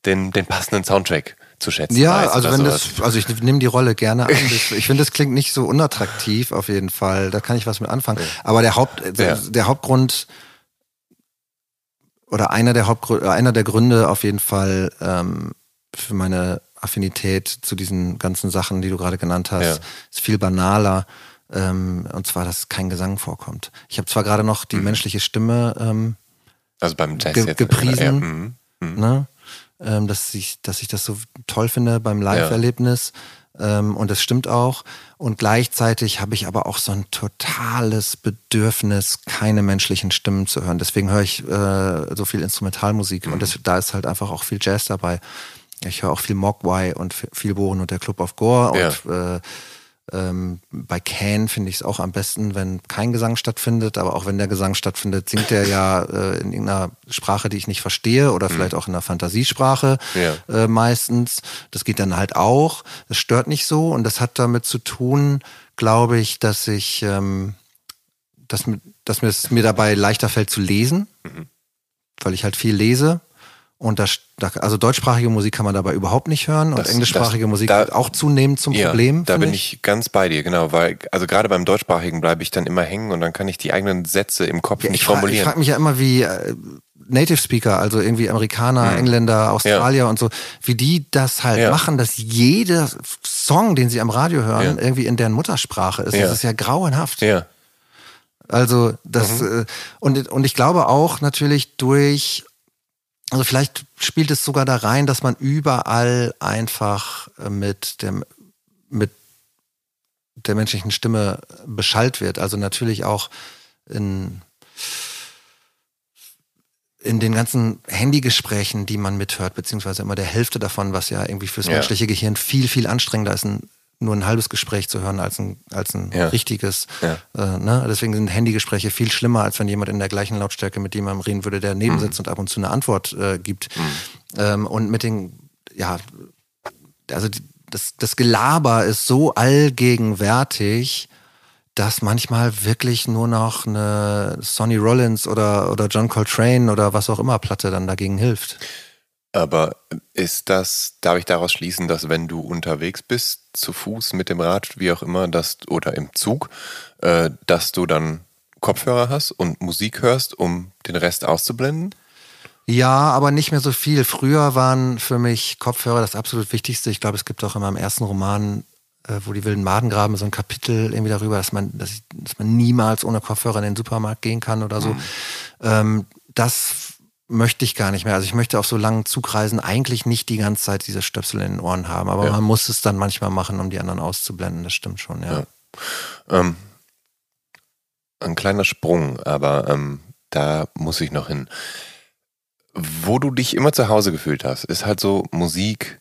Speaker 2: den, den passenden Soundtrack zu schätzen.
Speaker 1: Ja, also wenn sowas. das, also ich nehme die Rolle gerne an. Ich finde, das klingt nicht so unattraktiv auf jeden Fall. Da kann ich was mit anfangen. Ja. Aber der Haupt, der, ja. der, Hauptgrund oder einer der Hauptgründe, einer der Gründe auf jeden Fall ähm, für meine Affinität zu diesen ganzen Sachen, die du gerade genannt hast, ja. ist viel banaler. Ähm, und zwar, dass kein Gesang vorkommt. Ich habe zwar gerade noch die mhm. menschliche Stimme ähm,
Speaker 2: also beim Jazz
Speaker 1: ge gepriesen, mhm. Mhm. Ne? Ähm, dass, ich, dass ich das so toll finde beim Live-Erlebnis. Ja. Ähm, und das stimmt auch. Und gleichzeitig habe ich aber auch so ein totales Bedürfnis, keine menschlichen Stimmen zu hören. Deswegen höre ich äh, so viel Instrumentalmusik. Mhm. Und das, da ist halt einfach auch viel Jazz dabei. Ich höre auch viel Mogwai und viel Bohren und der Club of Gore ja. und äh, ähm, bei Can finde ich es auch am besten, wenn kein Gesang stattfindet, aber auch wenn der Gesang stattfindet, singt er ja äh, in irgendeiner Sprache, die ich nicht verstehe oder mhm. vielleicht auch in einer Fantasiesprache ja. äh, meistens. Das geht dann halt auch. Das stört nicht so und das hat damit zu tun, glaube ich, dass ich, ähm, dass, dass mir es mir dabei leichter fällt zu lesen, mhm. weil ich halt viel lese und das, also deutschsprachige Musik kann man dabei überhaupt nicht hören und das, englischsprachige das, Musik da, wird auch zunehmend zum ja, Problem.
Speaker 2: Da bin ich. ich. ganz bei dir, genau, weil also gerade beim deutschsprachigen bleibe ich dann immer hängen und dann kann ich die eigenen Sätze im Kopf ja, nicht
Speaker 1: ich
Speaker 2: formulieren.
Speaker 1: ich frage mich ja immer, wie äh, Native Speaker, also irgendwie Amerikaner, hm. Engländer, Australier ja. und so, wie die das halt machen, dass jeder Song, den sie am Radio hören, irgendwie in deren Muttersprache ist. Das ist ja grauenhaft.
Speaker 2: Ja.
Speaker 1: Also das mhm. äh, und und ich glaube auch natürlich durch also vielleicht spielt es sogar da rein, dass man überall einfach äh, mit dem, mit der menschlichen Stimme beschallt wird. Also natürlich auch in, in den ganzen Handygesprächen, die man mithört, beziehungsweise immer der Hälfte davon, was ja irgendwie fürs ja. menschliche Gehirn viel, viel anstrengender ist, ein, nur ein halbes Gespräch zu hören als ein, als ein ja. richtiges. Ja. Äh, ne? Deswegen sind Handygespräche viel schlimmer, als wenn jemand in der gleichen Lautstärke mit jemandem reden würde, der neben mhm. sitzt und ab und zu eine Antwort äh, gibt. Mhm. Ähm, und mit den, ja, also die, das, das Gelaber ist so allgegenwärtig, dass manchmal wirklich nur noch eine Sonny Rollins oder, oder John Coltrane oder was auch immer Platte dann dagegen hilft.
Speaker 2: Aber ist das, darf ich daraus schließen, dass wenn du unterwegs bist, zu Fuß, mit dem Rad, wie auch immer, dass, oder im Zug, äh, dass du dann Kopfhörer hast und Musik hörst, um den Rest auszublenden?
Speaker 1: Ja, aber nicht mehr so viel. Früher waren für mich Kopfhörer das absolut Wichtigste. Ich glaube, es gibt auch in meinem ersten Roman, äh, wo die wilden Maden graben, so ein Kapitel irgendwie darüber, dass man, dass, ich, dass man niemals ohne Kopfhörer in den Supermarkt gehen kann oder so. Mhm. Ähm, das möchte ich gar nicht mehr. Also ich möchte auf so langen Zugreisen eigentlich nicht die ganze Zeit diese Stöpsel in den Ohren haben, aber ja. man muss es dann manchmal machen, um die anderen auszublenden. Das stimmt schon, ja. ja. Ähm,
Speaker 2: ein kleiner Sprung, aber ähm, da muss ich noch hin wo du dich immer zu Hause gefühlt hast, ist halt so Musik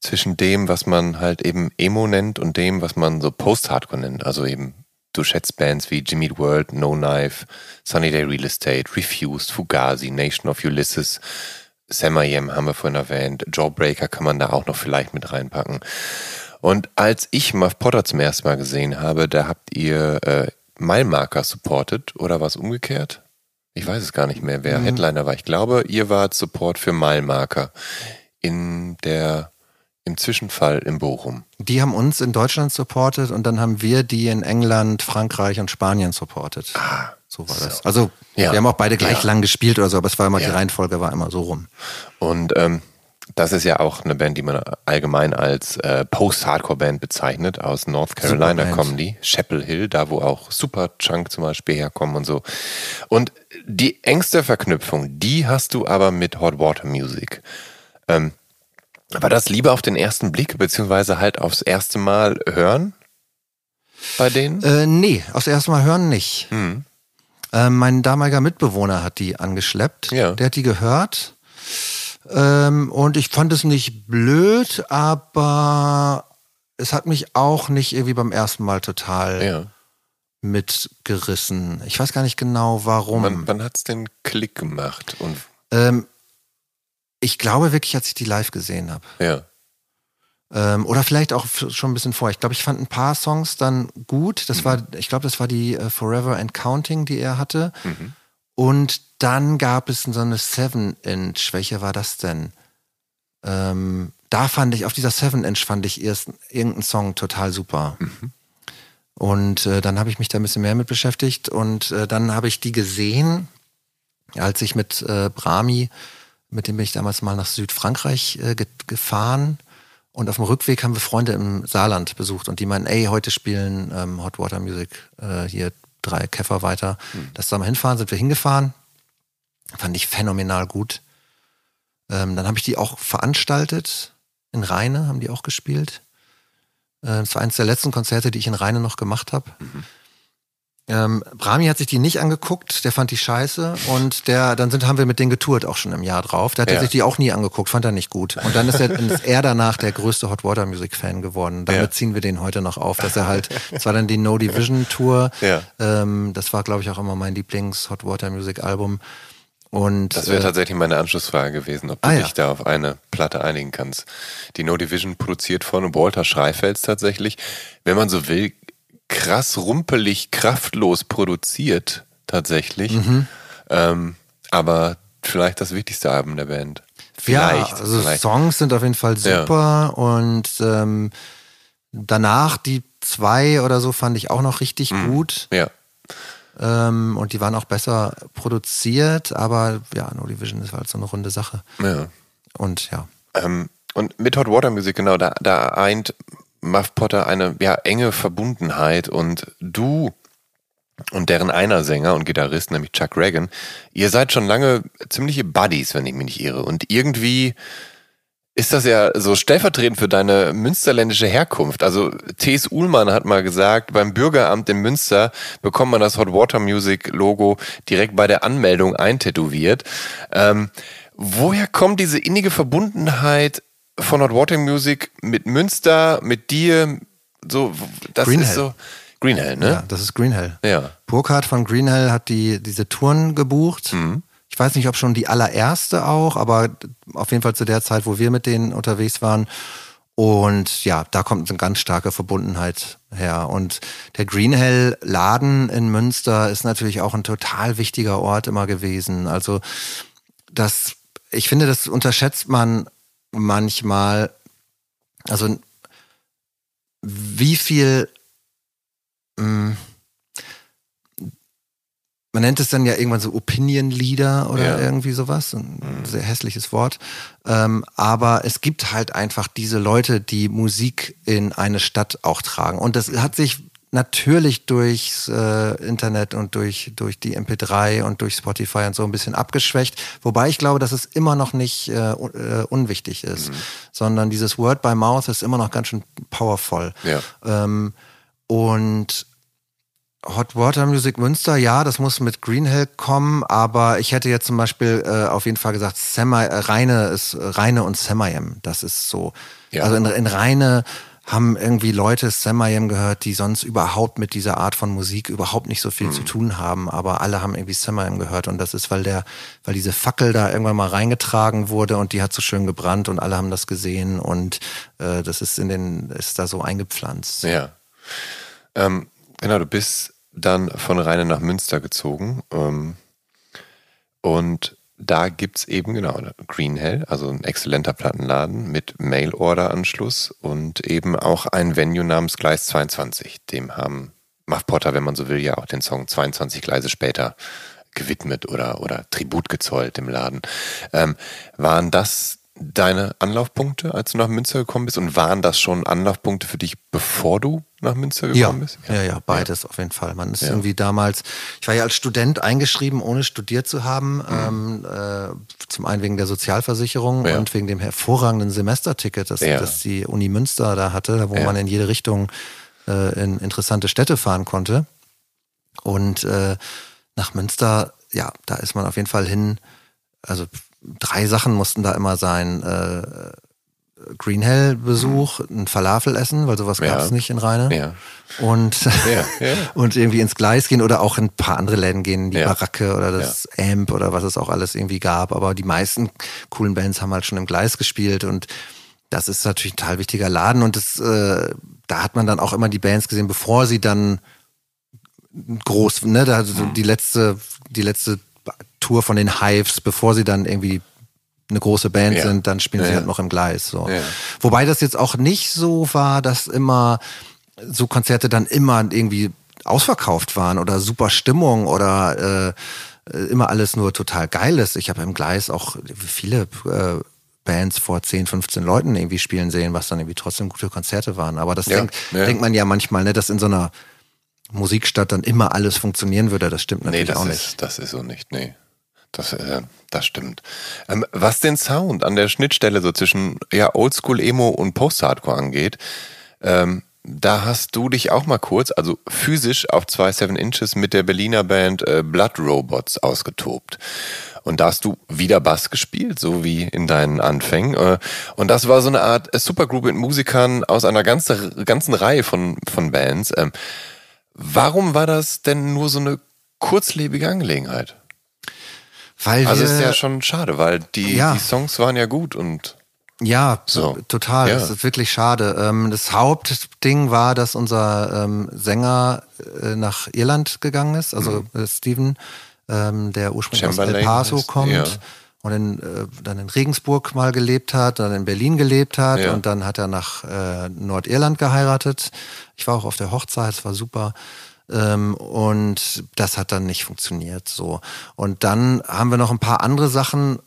Speaker 2: zwischen dem, was man halt eben Emo nennt und dem, was man so Post-Hardcore nennt. Also eben, du schätzt Bands wie Jimmy World, No Knife, Sunny Day Real Estate, Refused, Fugazi, Nation of Ulysses, Samayem haben wir vorhin erwähnt, Jawbreaker kann man da auch noch vielleicht mit reinpacken. Und als ich Muff Potter zum ersten Mal gesehen habe, da habt ihr äh, Milemarker supported oder was umgekehrt? ich weiß es gar nicht mehr, wer mhm. Headliner war. Ich glaube, ihr wart Support für Milemarker in der im Zwischenfall in Bochum.
Speaker 1: Die haben uns in Deutschland supportet und dann haben wir die in England, Frankreich und Spanien supportet. Ah, so war so. das. Also ja. wir haben auch beide gleich ja. lang gespielt oder so, aber es war immer ja. die Reihenfolge war immer so rum.
Speaker 2: Und ähm, das ist ja auch eine Band, die man allgemein als äh, Post-Hardcore-Band bezeichnet. Aus North Carolina kommen die. Chapel Hill, da wo auch Superchunk zum Beispiel herkommen und so. Und die engste Verknüpfung, die hast du aber mit Hot Water Music. Ähm, war das lieber auf den ersten Blick, beziehungsweise halt aufs erste Mal hören bei denen?
Speaker 1: Äh, nee, aufs erste Mal hören nicht. Hm. Äh, mein damaliger Mitbewohner hat die angeschleppt. Ja. Der hat die gehört ähm, und ich fand es nicht blöd, aber es hat mich auch nicht irgendwie beim ersten Mal total ja. mitgerissen. Ich weiß gar nicht genau, warum.
Speaker 2: Wann, wann hat es denn Klick gemacht? Und
Speaker 1: ähm, ich glaube wirklich, als ich die live gesehen habe.
Speaker 2: Ja.
Speaker 1: Ähm, oder vielleicht auch schon ein bisschen vorher. Ich glaube, ich fand ein paar Songs dann gut. Das mhm. war, ich glaube, das war die äh, Forever and Counting, die er hatte. Mhm. Und dann gab es so eine 7-Inch. Welche war das denn? Ähm, da fand ich, auf dieser 7-Inch fand ich erst irgendeinen Song total super. Mhm. Und äh, dann habe ich mich da ein bisschen mehr mit beschäftigt und äh, dann habe ich die gesehen, als ich mit äh, Brami, mit dem bin ich damals mal nach Südfrankreich äh, ge gefahren. Und auf dem Rückweg haben wir Freunde im Saarland besucht und die meinen, ey, heute spielen ähm, Hot Water Music äh, hier drei Käfer weiter. Mhm. Das soll mal hinfahren, sind wir hingefahren. Fand ich phänomenal gut. Ähm, dann habe ich die auch veranstaltet. In Rheine haben die auch gespielt. Äh, das war eines der letzten Konzerte, die ich in Rheine noch gemacht habe. Mhm. Ähm, Brami hat sich die nicht angeguckt, der fand die scheiße und der, dann sind, haben wir mit denen getourt auch schon im Jahr drauf. Der hat ja. sich die auch nie angeguckt, fand er nicht gut. Und dann ist er, ist er danach der größte Hot Water Music Fan geworden. Damit ja. ziehen wir den heute noch auf, dass er halt, das war dann die No Division Tour. Ja. Ähm, das war, glaube ich, auch immer mein Lieblings Hot Water Music Album. Und,
Speaker 2: das wäre äh, tatsächlich meine Anschlussfrage gewesen, ob du ah, dich da auf eine Platte einigen kannst. Die No Division produziert von Walter Schreifels tatsächlich. Wenn man so will, krass rumpelig, kraftlos produziert, tatsächlich. Mhm. Ähm, aber vielleicht das wichtigste Album der Band.
Speaker 1: Vielleicht. Ja, also vielleicht. Songs sind auf jeden Fall super ja. und ähm, danach die zwei oder so fand ich auch noch richtig mhm. gut.
Speaker 2: Ja.
Speaker 1: Ähm, und die waren auch besser produziert, aber ja, No Division ist halt so eine runde Sache.
Speaker 2: Ja.
Speaker 1: Und ja.
Speaker 2: Ähm, und mit Hot Water Music, genau, da, da eint Muff Potter eine ja, enge Verbundenheit und du und deren einer Sänger und Gitarrist, nämlich Chuck Reagan, ihr seid schon lange ziemliche Buddies, wenn ich mich nicht irre. Und irgendwie ist das ja so stellvertretend für deine münsterländische Herkunft. Also T.S. Uhlmann hat mal gesagt, beim Bürgeramt in Münster bekommt man das Hot Water Music Logo direkt bei der Anmeldung eintätowiert. Ähm, woher kommt diese innige Verbundenheit von Hot Water Music mit Münster, mit dir? So, das
Speaker 1: Green
Speaker 2: ist
Speaker 1: Hell.
Speaker 2: so Greenhell, ne?
Speaker 1: Ja, das ist Greenhell.
Speaker 2: Ja.
Speaker 1: Burkhardt von Greenhell hat die, diese Touren gebucht.
Speaker 2: Mhm.
Speaker 1: Ich weiß nicht, ob schon die allererste auch, aber auf jeden Fall zu der Zeit, wo wir mit denen unterwegs waren. Und ja, da kommt eine ganz starke Verbundenheit her. Und der Greenhell Laden in Münster ist natürlich auch ein total wichtiger Ort immer gewesen. Also das, ich finde, das unterschätzt man manchmal. Also wie viel mh, man nennt es dann ja irgendwann so Opinion-Leader oder
Speaker 2: Ja.
Speaker 1: irgendwie sowas. Ein sehr hässliches Wort. Ähm, aber es gibt halt einfach diese Leute, die Musik in eine Stadt auch tragen. Und das hat sich natürlich durchs äh, Internet und durch, durch die MP3 und durch Spotify und so ein bisschen abgeschwächt. Wobei ich glaube, dass es immer noch nicht äh, äh, unwichtig ist, sondern dieses Word by Mouth ist immer noch ganz schön powerful.
Speaker 2: Ja.
Speaker 1: Ähm, und Hot Water Music Münster, ja, das muss mit Greenhill kommen, aber ich hätte jetzt zum Beispiel äh, auf jeden Fall gesagt, Semi, äh, Reine ist äh, Reine und Semayem, das ist so.
Speaker 2: Ja.
Speaker 1: Also in, in Reine haben irgendwie Leute Semayem gehört, die sonst überhaupt mit dieser Art von Musik überhaupt nicht so viel zu tun haben, aber alle haben irgendwie Semayem gehört und das ist, weil der, weil diese Fackel da irgendwann mal reingetragen wurde und die hat so schön gebrannt und alle haben das gesehen und äh, das ist in den, ist da so eingepflanzt.
Speaker 2: Ja. Ähm, genau, du bist dann von Rheine nach Münster gezogen. Ähm, und da gibt es eben genau Green Hell, also ein exzellenter Plattenladen mit Mail-Order-Anschluss und eben auch ein Venue namens Gleis 22. Dem haben Muff Potter, wenn man so will, ja auch den Song 22 Gleise später gewidmet oder, oder Tribut gezollt im Laden. Ähm, waren das deine Anlaufpunkte, als du nach Münster gekommen bist? Und waren das schon Anlaufpunkte für dich, bevor du nach Münster
Speaker 1: Ja,
Speaker 2: gekommen bist?
Speaker 1: ja, ja, beides auf jeden Fall. Man ist
Speaker 2: Ja.
Speaker 1: irgendwie damals, ich war ja als Student eingeschrieben, ohne studiert zu haben.
Speaker 2: Mhm.
Speaker 1: Ähm, äh, zum einen wegen der Sozialversicherung
Speaker 2: Ja.
Speaker 1: und wegen dem hervorragenden Semesterticket, das,
Speaker 2: Ja.
Speaker 1: das die Uni Münster da hatte, wo
Speaker 2: Ja.
Speaker 1: man in jede Richtung äh, in interessante Städte fahren konnte. Und äh, nach Münster, ja, da ist man auf jeden Fall hin. Also drei Sachen mussten da immer sein. Äh, Green Hell Besuch, ein Falafel essen, weil sowas
Speaker 2: Mhm. Ja.
Speaker 1: gab es nicht in Rheine.
Speaker 2: Ja.
Speaker 1: Und,
Speaker 2: Ja,
Speaker 1: und irgendwie ins Gleis gehen oder auch in ein paar andere Läden gehen, die. Baracke oder das Amp oder was es auch alles irgendwie gab. Aber die meisten coolen Bands haben halt schon im Gleis gespielt und das ist natürlich ein total wichtiger Laden und das, äh, da hat man dann auch immer die Bands gesehen, bevor sie dann groß, ne, da so
Speaker 2: Mhm.
Speaker 1: die letzte, die letzte Tour von den Hives, bevor sie dann irgendwie eine große Band
Speaker 2: Ja.
Speaker 1: sind, dann spielen
Speaker 2: Ja,
Speaker 1: sie halt noch im Gleis. So.
Speaker 2: Ja.
Speaker 1: Wobei das jetzt auch nicht so war, dass immer so Konzerte dann immer irgendwie ausverkauft waren oder super Stimmung oder äh, immer alles nur total geil ist. Ich habe im Gleis auch viele äh, Bands vor 10, 15 Leuten irgendwie spielen sehen, was dann irgendwie trotzdem gute Konzerte waren. Aber das denkt, denkt man ja manchmal, ne, dass in so einer Musikstadt dann immer alles funktionieren würde. Das stimmt
Speaker 2: Nee,
Speaker 1: natürlich
Speaker 2: das
Speaker 1: auch
Speaker 2: ist,
Speaker 1: nicht.
Speaker 2: das ist so nicht, nee. Das, äh, das stimmt. Ähm, was den Sound an der Schnittstelle so zwischen ja, Oldschool Emo und Post-Hardcore angeht, ähm, da hast du dich auch mal kurz, also physisch auf zwei Seven Inches mit der Berliner Band äh, Blood Robots ausgetobt. Und da hast du wieder Bass gespielt, so wie in deinen Anfängen. Äh, Und das war so eine Art äh, Supergroup mit Musikern aus einer ganzen, ganzen Reihe von, von Bands. Ähm, Warum war das denn nur so eine kurzlebige Angelegenheit?
Speaker 1: Weil
Speaker 2: Also
Speaker 1: wir,
Speaker 2: ist ja schon schade, weil die,
Speaker 1: Ja.
Speaker 2: die Songs waren ja gut und
Speaker 1: Ja,
Speaker 2: So.
Speaker 1: total.
Speaker 2: Ja.
Speaker 1: Das ist wirklich schade. Ähm, das Hauptding war, dass unser ähm, Sänger äh, nach Irland gegangen ist, also äh, Steven, ähm, der ursprünglich aus El
Speaker 2: Mhm.
Speaker 1: Paso kommt.
Speaker 2: ja.
Speaker 1: Und in, äh, dann in Regensburg mal gelebt hat, dann in Berlin gelebt hat
Speaker 2: Ja.
Speaker 1: und dann hat er nach äh, Nordirland geheiratet. Ich war auch auf der Hochzeit, es war super. Ähm, und das hat dann nicht funktioniert so. Und dann haben wir noch ein paar andere Sachen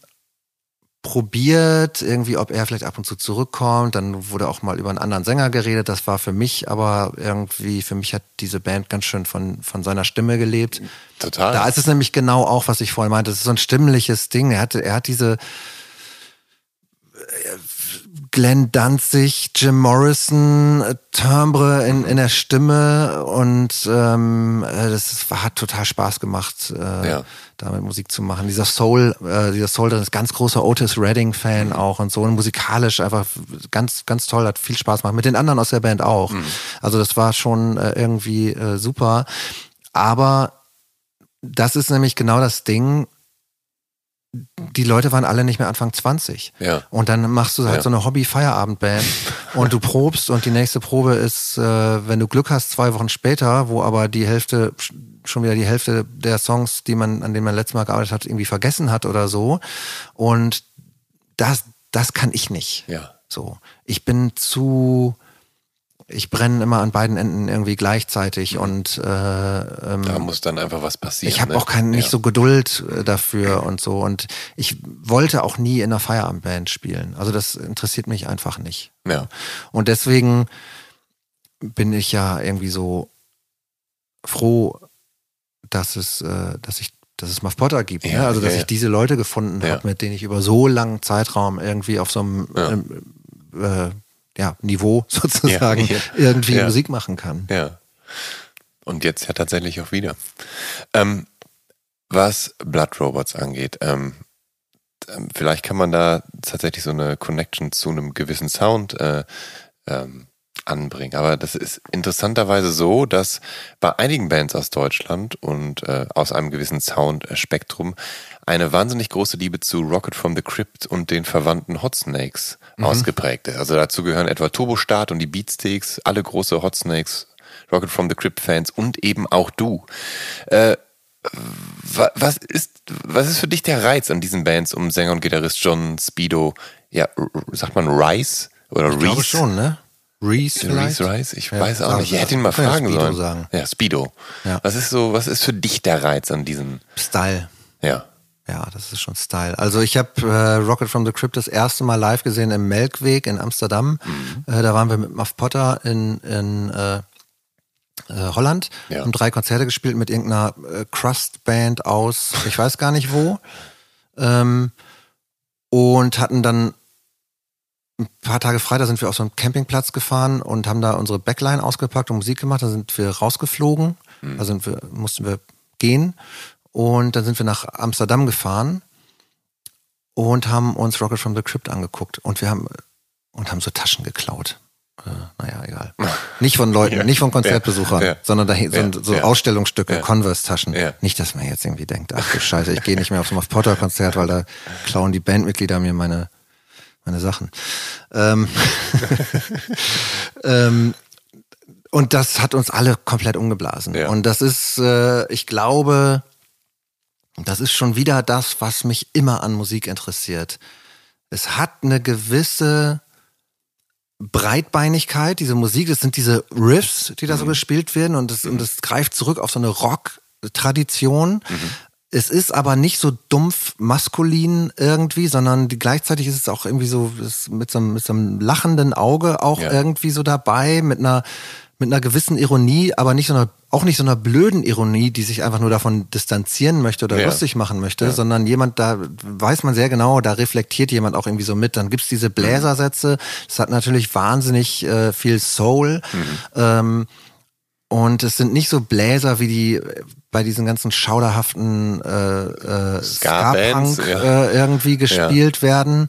Speaker 1: probiert, irgendwie, ob er vielleicht ab und zu zurückkommt. Dann wurde auch mal über einen anderen Sänger geredet. Das war für mich aber irgendwie, für mich hat diese Band ganz schön von, von seiner Stimme gelebt.
Speaker 2: total.
Speaker 1: Da ist es nämlich genau auch, was ich vorhin meinte. Es ist so ein stimmliches Ding. Er hatte, er hat diese Glenn Danzig, Jim Morrison, äh, Timbre in, in der Stimme und ähm, äh, das hat total Spaß gemacht, äh, ja. damit Musik zu machen. Dieser Soul, äh, dieser Soul, das ist ganz großer Otis Redding-Fan mhm. auch und so und musikalisch einfach ganz, ganz toll, hat viel Spaß gemacht. Mit den anderen aus der Band auch. Mhm. Also das war schon äh, irgendwie äh, super. Aber das ist nämlich genau das Ding, die Leute waren alle nicht mehr Anfang 20.
Speaker 2: Ja.
Speaker 1: Und dann machst du halt ja. so eine Hobby-Feierabendband und du probst und die nächste Probe ist, äh, wenn du Glück hast, zwei Wochen später, wo aber die Hälfte, schon wieder die Hälfte der Songs, die man, an denen man letztes Mal gearbeitet hat, irgendwie vergessen hat oder so. Und das, das kann ich nicht.
Speaker 2: Ja.
Speaker 1: So. Ich bin zu, ich brenne immer an beiden Enden irgendwie gleichzeitig mhm. und äh,
Speaker 2: ähm, da muss dann einfach was passieren.
Speaker 1: Ich habe ne? auch kein, nicht ja. so Geduld äh, dafür und so und ich wollte auch nie in einer Feierabendband spielen. Also das interessiert mich einfach nicht.
Speaker 2: Ja.
Speaker 1: Und deswegen bin ich ja irgendwie so froh, dass es, äh, dass ich dass es Muff Potter gibt. Ja, ne? Also, dass ja, ich diese Leute gefunden habe, mit denen ich über so langen Zeitraum irgendwie auf so einem äh, ja, Niveau sozusagen ja, ja. irgendwie ja. Musik machen kann.
Speaker 2: Ja. Und jetzt ja tatsächlich auch wieder. Ähm, was Blood Robots angeht, ähm, ähm, vielleicht kann man da tatsächlich so eine Connection zu einem gewissen Sound äh, ähm, anbringen. Aber das ist interessanterweise so, dass bei einigen Bands aus Deutschland und äh, aus einem gewissen Soundspektrum eine wahnsinnig große Liebe zu Rocket from the Crypt und den verwandten Hot Snakes mhm. ausgeprägt ist. Also dazu gehören etwa Turbostart und die Beatsteaks, alle große Hot Snakes, Rocket from the Crypt Fans und eben auch du. Äh, was ist, was ist für dich der Reiz an diesen Bands um Sänger und Gitarrist John Speedo, ja, sagt man Rice oder
Speaker 1: ich Reese? glaube schon, ne?
Speaker 2: Reese vielleicht? Reese Rice? Ich ja, weiß auch nicht. Ich hätte ihn mal fragen Speedo sollen.
Speaker 1: Sagen.
Speaker 2: Ja, Speedo. Ja. Was ist so, was ist für dich der Reiz an diesem
Speaker 1: Style?
Speaker 2: Ja.
Speaker 1: Ja, das ist schon Style. Also ich habe äh, Rocket from the Crypt das erste Mal live gesehen im Melkweg in Amsterdam. Mhm. Äh, da waren wir mit Muff Potter in, in äh, äh Holland, ja. haben drei Konzerte gespielt mit irgendeiner äh, Crust-Band aus, ich weiß gar nicht wo. Ähm, und hatten dann ein paar Tage frei, da sind wir auf so einen Campingplatz gefahren und haben da unsere Backline ausgepackt und Musik gemacht. Da sind wir rausgeflogen, mhm. da sind wir, mussten wir gehen und dann sind wir nach Amsterdam gefahren und haben uns Rocket from the Crypt angeguckt und wir haben und haben so Taschen geklaut. Äh, naja, egal. Nicht von Leuten, ja. nicht von Konzertbesuchern, ja. sondern da so, so Ausstellungsstücke, Converse-Taschen. Nicht, dass man jetzt irgendwie denkt, ach du Scheiße, ich gehe nicht mehr aufs Muff Potter-Konzert, weil da klauen die Bandmitglieder mir meine meine Sachen. Ähm, ähm, und das hat uns alle komplett umgeblasen. Ja. Und das ist, äh, ich glaube, das ist schon wieder das, was mich immer an Musik interessiert. Es hat eine gewisse Breitbeinigkeit, diese Musik, das sind diese Riffs, die da so mhm. gespielt werden und das, und das greift zurück auf so eine Rock-Tradition. Mhm. Es ist aber nicht so dumpf maskulin irgendwie, sondern die, gleichzeitig ist es auch irgendwie so mit so, einem, mit so einem lachenden Auge auch ja. irgendwie so dabei, mit einer, mit einer gewissen Ironie, aber nicht so einer, auch nicht so einer blöden Ironie, die sich einfach nur davon distanzieren möchte oder ja. lustig machen möchte, ja. sondern jemand, da weiß man sehr genau, da reflektiert jemand auch irgendwie so mit. Dann gibt's diese Bläsersätze, das hat natürlich wahnsinnig äh, viel Soul. Mhm. Ähm, und es sind nicht so Bläser wie die bei diesen ganzen schauderhaften äh, äh, Ska-Punk ja. äh, irgendwie gespielt werden,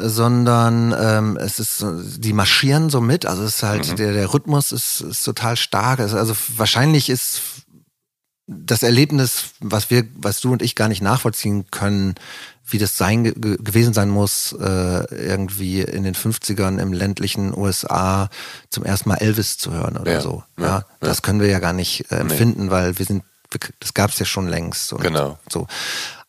Speaker 1: sondern ähm, es ist die marschieren so mit, also es ist halt mhm. der der Rhythmus ist, ist total stark, also wahrscheinlich ist das Erlebnis, was wir, was du und ich gar nicht nachvollziehen können, wie das sein gewesen sein muss, äh, irgendwie in den 50ern im ländlichen USA zum ersten Mal Elvis zu hören oder ja, so. Ja, ja, das können wir ja gar nicht äh, empfinden, nee. weil wir sind, das gab es ja schon längst.
Speaker 2: Genau.
Speaker 1: So.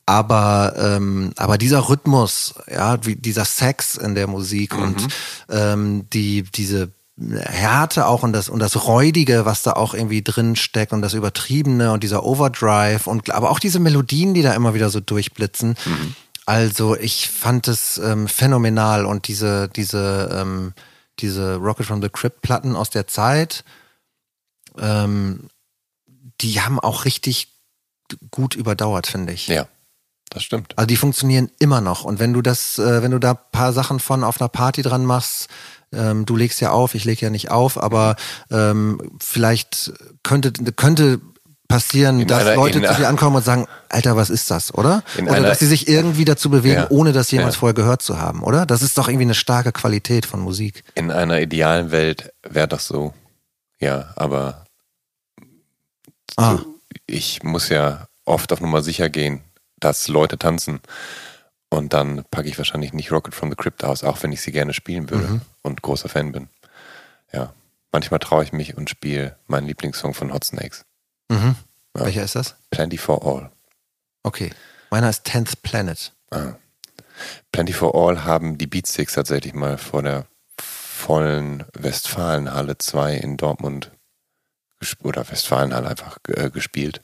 Speaker 1: Aber, ähm, aber dieser Rhythmus, ja, wie dieser Sex in der Musik mhm. und ähm, die, diese Härte auch und das und das Räudige, was da auch irgendwie drin steckt und das Übertriebene und dieser Overdrive und aber auch diese Melodien, die da immer wieder so durchblitzen. Mhm. Also ich fand es ähm, phänomenal und diese, diese, ähm, diese Rocket from the Crypt Platten aus der Zeit, ähm, die haben auch richtig gut überdauert, finde ich.
Speaker 2: Ja. Das stimmt.
Speaker 1: Also die funktionieren immer noch. Und wenn du das, äh, wenn du da paar Sachen von auf einer Party dran machst, ähm, du legst ja auf, ich lege ja nicht auf, aber ähm, vielleicht könnte, könnte passieren,
Speaker 2: In
Speaker 1: dass
Speaker 2: einer-
Speaker 1: Leute zu dir ankommen und sagen, Alter, was ist das, oder? Oder
Speaker 2: einer-
Speaker 1: dass sie sich irgendwie dazu bewegen,
Speaker 2: Ja.
Speaker 1: ohne das jemals
Speaker 2: Ja.
Speaker 1: vorher gehört zu haben, oder? Das ist doch irgendwie eine starke Qualität von Musik.
Speaker 2: In einer idealen Welt wäre das so. Ja, aber
Speaker 1: Ah,
Speaker 2: ich muss ja oft auf Nummer sicher gehen, dass Leute tanzen. Und dann packe ich wahrscheinlich nicht Rocket from the Crypt aus, auch wenn ich sie gerne spielen würde
Speaker 1: Mhm.
Speaker 2: und großer Fan bin. Ja. Manchmal traue ich mich und spiele meinen Lieblingssong von Hot Snakes.
Speaker 1: mhm.
Speaker 2: Ja.
Speaker 1: Welcher ist das?
Speaker 2: Plenty for All.
Speaker 1: Okay. Meiner ist 10th Planet.
Speaker 2: Ah. Plenty for All haben die Beatsticks tatsächlich mal vor der vollen Westfalenhalle 2 in Dortmund oder Westfalenhalle einfach äh, gespielt.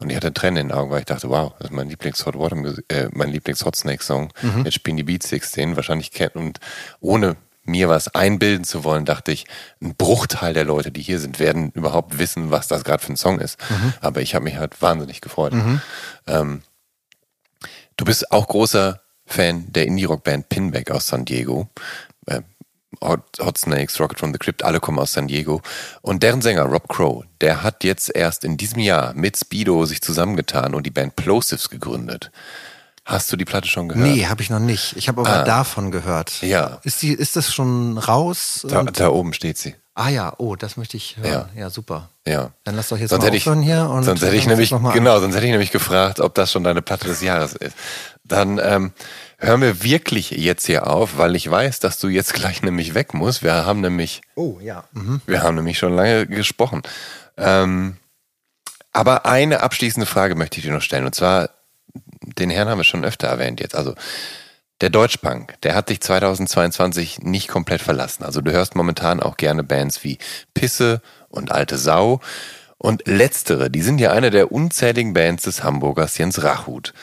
Speaker 2: Und ich hatte Tränen in den Augen, weil ich dachte, wow, das ist mein Lieblings Hot Water, äh, mein Lieblings Hot Snake Song. Jetzt spielen die Beatsticks den wahrscheinlich kennen und ohne mir was einbilden zu wollen, dachte ich, ein Bruchteil der Leute, die hier sind, werden überhaupt wissen, was das gerade für ein Song ist. Aber ich habe mich halt wahnsinnig gefreut. Ähm, Du bist auch großer Fan der Indie-Rock-Band Pinback aus San Diego. Äh, Hot, Hot Snakes, Rocket from the Crypt, alle kommen aus San Diego. Und deren Sänger Rob Crow, der hat jetzt erst in diesem Jahr mit Speedo sich zusammengetan und die Band Plosives gegründet. Hast du die Platte schon gehört?
Speaker 1: Nee, habe ich noch nicht. Ich habe aber
Speaker 2: Ah.
Speaker 1: davon gehört.
Speaker 2: Ja.
Speaker 1: Ist, die, ist das schon raus?
Speaker 2: Da, da oben steht sie.
Speaker 1: ah ja, oh, das möchte ich hören. Ja,
Speaker 2: Ja.
Speaker 1: super.
Speaker 2: Ja.
Speaker 1: Dann lass doch jetzt
Speaker 2: Sonst
Speaker 1: mal
Speaker 2: hätte ich,
Speaker 1: hier. Und
Speaker 2: sonst hätte ich
Speaker 1: dann
Speaker 2: nämlich, genau, sonst hätte ich nämlich gefragt, ob das schon deine Platte des Jahres ist. Dann ähm, hören wir wirklich jetzt hier auf, weil ich weiß, dass du jetzt gleich nämlich weg musst. Wir haben nämlich,
Speaker 1: Oh ja. Mhm.
Speaker 2: wir haben nämlich schon lange gesprochen. Ähm, aber eine abschließende Frage möchte ich dir noch stellen. Und zwar, den Herrn haben wir schon öfter erwähnt jetzt. Also der Deutschpunk, der hat dich 2022 nicht komplett verlassen. Also du hörst momentan auch gerne Bands wie Pisse und Alte Sau. Und letztere, die sind ja eine der unzähligen Bands des Hamburgers Jens Rachut.